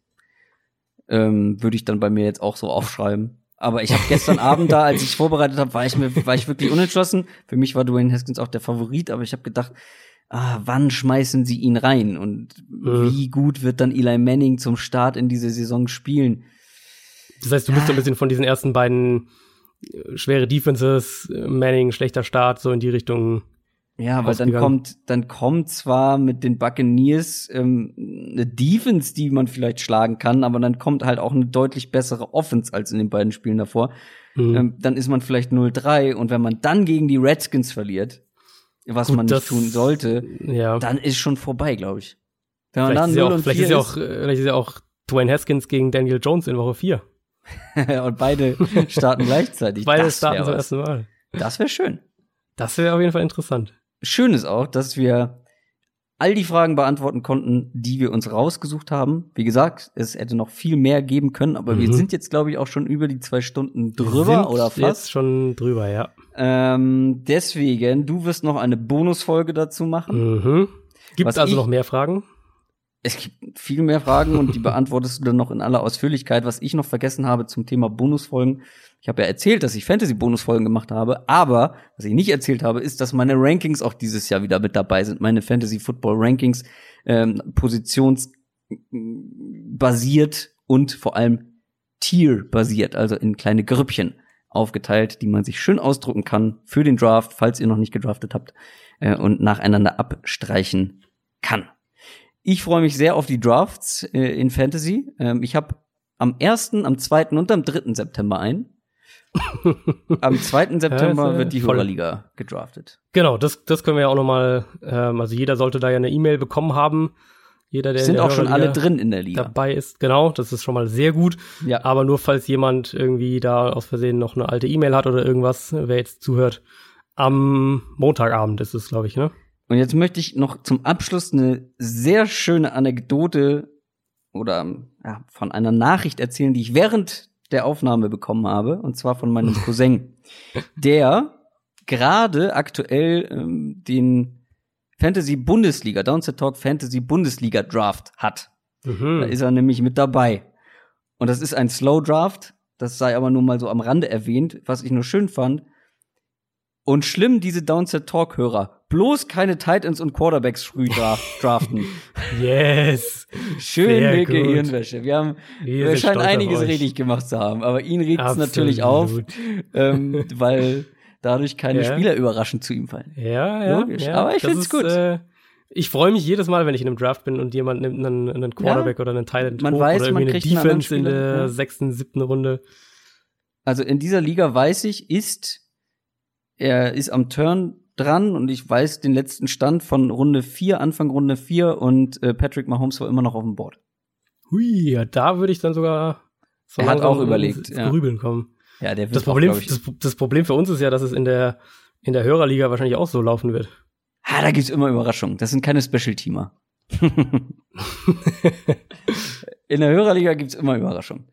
Ähm, Würde ich dann bei mir jetzt auch so aufschreiben. Aber ich habe gestern Abend da, als ich vorbereitet habe, war ich mir, war ich wirklich unentschlossen. Für mich war Dwayne Haskins auch der Favorit, aber ich habe gedacht, ah, wann schmeißen sie ihn rein und Mhm. wie gut wird dann Eli Manning zum Start in diese Saison spielen? Das heißt, du bist so ein bisschen von diesen ersten beiden äh, schwere Defenses, Manning, schlechter Start, so in die Richtung. Ja, aber dann kommt, dann kommt zwar mit den Buccaneers ähm, eine Defense, die man vielleicht schlagen kann, aber dann kommt halt auch eine deutlich bessere Offense als in den beiden Spielen davor. Mhm. Ähm, dann ist man vielleicht 0-3 und wenn man dann gegen die Redskins verliert, was Gut, man nicht tun sollte, ja. dann ist schon vorbei, glaube ich. Wenn man vielleicht, dann ist, auch, vielleicht ist ja auch, vielleicht ist ja auch Dwayne Haskins gegen Daniel Jones in Woche 4. und beide starten gleichzeitig. Beide das starten zum ersten Mal. Das wäre schön. Das wäre auf jeden Fall interessant. Schön ist auch, dass wir all die Fragen beantworten konnten, die wir uns rausgesucht haben. Wie gesagt, es hätte noch viel mehr geben können, aber mhm. wir sind jetzt, glaube ich, auch schon über die zwei Stunden drüber oder fast. Jetzt schon drüber, ja. Ähm, deswegen, du wirst noch eine Bonusfolge dazu machen. Mhm. Gibt es also noch mehr Fragen? Es gibt viel mehr Fragen und die beantwortest du dann noch in aller Ausführlichkeit. Was ich noch vergessen habe zum Thema Bonusfolgen. Ich habe ja erzählt, dass ich Fantasy-Bonusfolgen gemacht habe, aber was ich nicht erzählt habe, ist, dass meine Rankings auch dieses Jahr wieder mit dabei sind. Meine Fantasy-Football-Rankings ähm, positionsbasiert und vor allem Tier-basiert, also in kleine Grüppchen aufgeteilt, die man sich schön ausdrucken kann für den Draft, falls ihr noch nicht gedraftet habt, äh, und nacheinander abstreichen kann. Ich freue mich sehr auf die Drafts äh, in Fantasy. Ähm, ich habe am 1., am 2. und am 3. September ein. am 2. September ja, wird die Hörerliga gedraftet. Genau, das, das können wir ja auch noch mal, ähm, also jeder sollte da ja eine E-Mail bekommen haben. Jeder, der sind auch schon alle drin in der Liga. Dabei ist, genau, das ist schon mal sehr gut. Ja. Aber nur falls jemand irgendwie da aus Versehen noch eine alte E-Mail hat oder irgendwas, wer jetzt zuhört, am Montagabend ist es, glaube ich, ne? Und jetzt möchte ich noch zum Abschluss eine sehr schöne Anekdote oder ja, von einer Nachricht erzählen, die ich während der Aufnahme bekommen habe, und zwar von meinem Cousin, der gerade aktuell ähm, den Fantasy Bundesliga, Downset Talk Fantasy Bundesliga Draft hat. Mhm. Da ist er nämlich mit dabei. Und das ist ein Slow Draft, das sei aber nur mal so am Rande erwähnt, was ich nur schön fand. Und schlimm, diese Downset Talk Hörer. Bloß keine Titans und Quarterbacks früh draften. yes. Schöne Gehirnwäsche. Wir haben, wir, scheinen einiges richtig gemacht zu haben, aber ihn regt es natürlich auf, ähm, weil dadurch keine ja. Spieler überraschend zu ihm fallen. Ja, ja. Logisch. ja aber ich finde es gut. Äh, ich freue mich jedes Mal, wenn ich in einem Draft bin und jemand nimmt einen, einen Quarterback ja, oder einen Titan man weiß, oder irgendwie eine Defense in der sechsten, siebten Runde. Also in dieser Liga weiß ich, ist er ist am Turn dran und ich weiß den letzten Stand von Runde 4, Anfang Runde 4 und äh, Patrick Mahomes war immer noch auf dem Board. Hui, ja, da würde ich dann sogar so er hat auch überlegt, ja. Grübeln kommen. Ja, der wird das Problem, auch, das, das, Problem für uns ist ja, dass es in der in der Hörerliga wahrscheinlich auch so laufen wird. Ah, da gibt's immer Überraschungen. Das sind keine Special-Teamer. in der Hörerliga gibt's immer Überraschungen.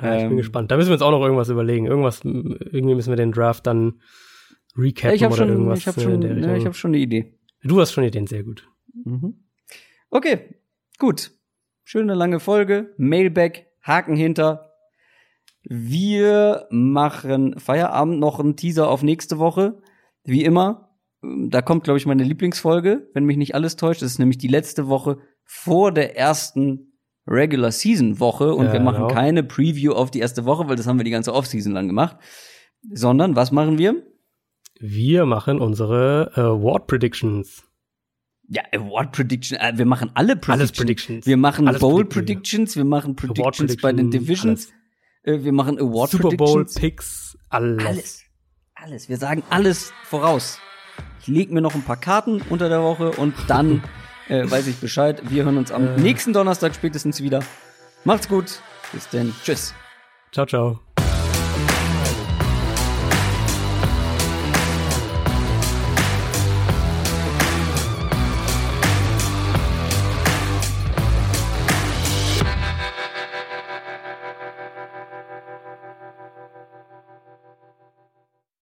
Ja, ich bin ähm, gespannt. Da müssen wir uns auch noch irgendwas überlegen. Irgendwas, irgendwie müssen wir den Draft dann recappen ja, oder schon, irgendwas. Ich habe schon, ja, ich hab schon eine Idee. Du hast schon Ideen, sehr gut. Mhm. Okay, gut. Schöne lange Folge. Mailback, Haken hinter. Wir machen Feierabend noch einen Teaser auf nächste Woche. Wie immer. Da kommt, glaube ich, meine Lieblingsfolge, wenn mich nicht alles täuscht. Das ist nämlich die letzte Woche vor der ersten Regular Season Woche und ja, wir machen genau. keine Preview auf die erste Woche, weil das haben wir die ganze Offseason lang gemacht. Sondern was machen wir? Wir machen unsere Award Predictions. Ja, Award Prediction. Äh, wir machen alle Predictions. Alles Predictions. Wir machen alles Bowl Predictions. Wir machen Predictions Prediction, bei den Divisions. Alles. Äh, wir machen Award Super Predictions. Bowl Picks. Alles. Alles. Alles. Wir sagen alles voraus. Ich lege mir noch ein paar Karten unter der Woche und dann äh, weiß ich Bescheid. Wir hören uns am äh. nächsten Donnerstag spätestens wieder. Macht's gut. Bis denn. Tschüss. Ciao, ciao.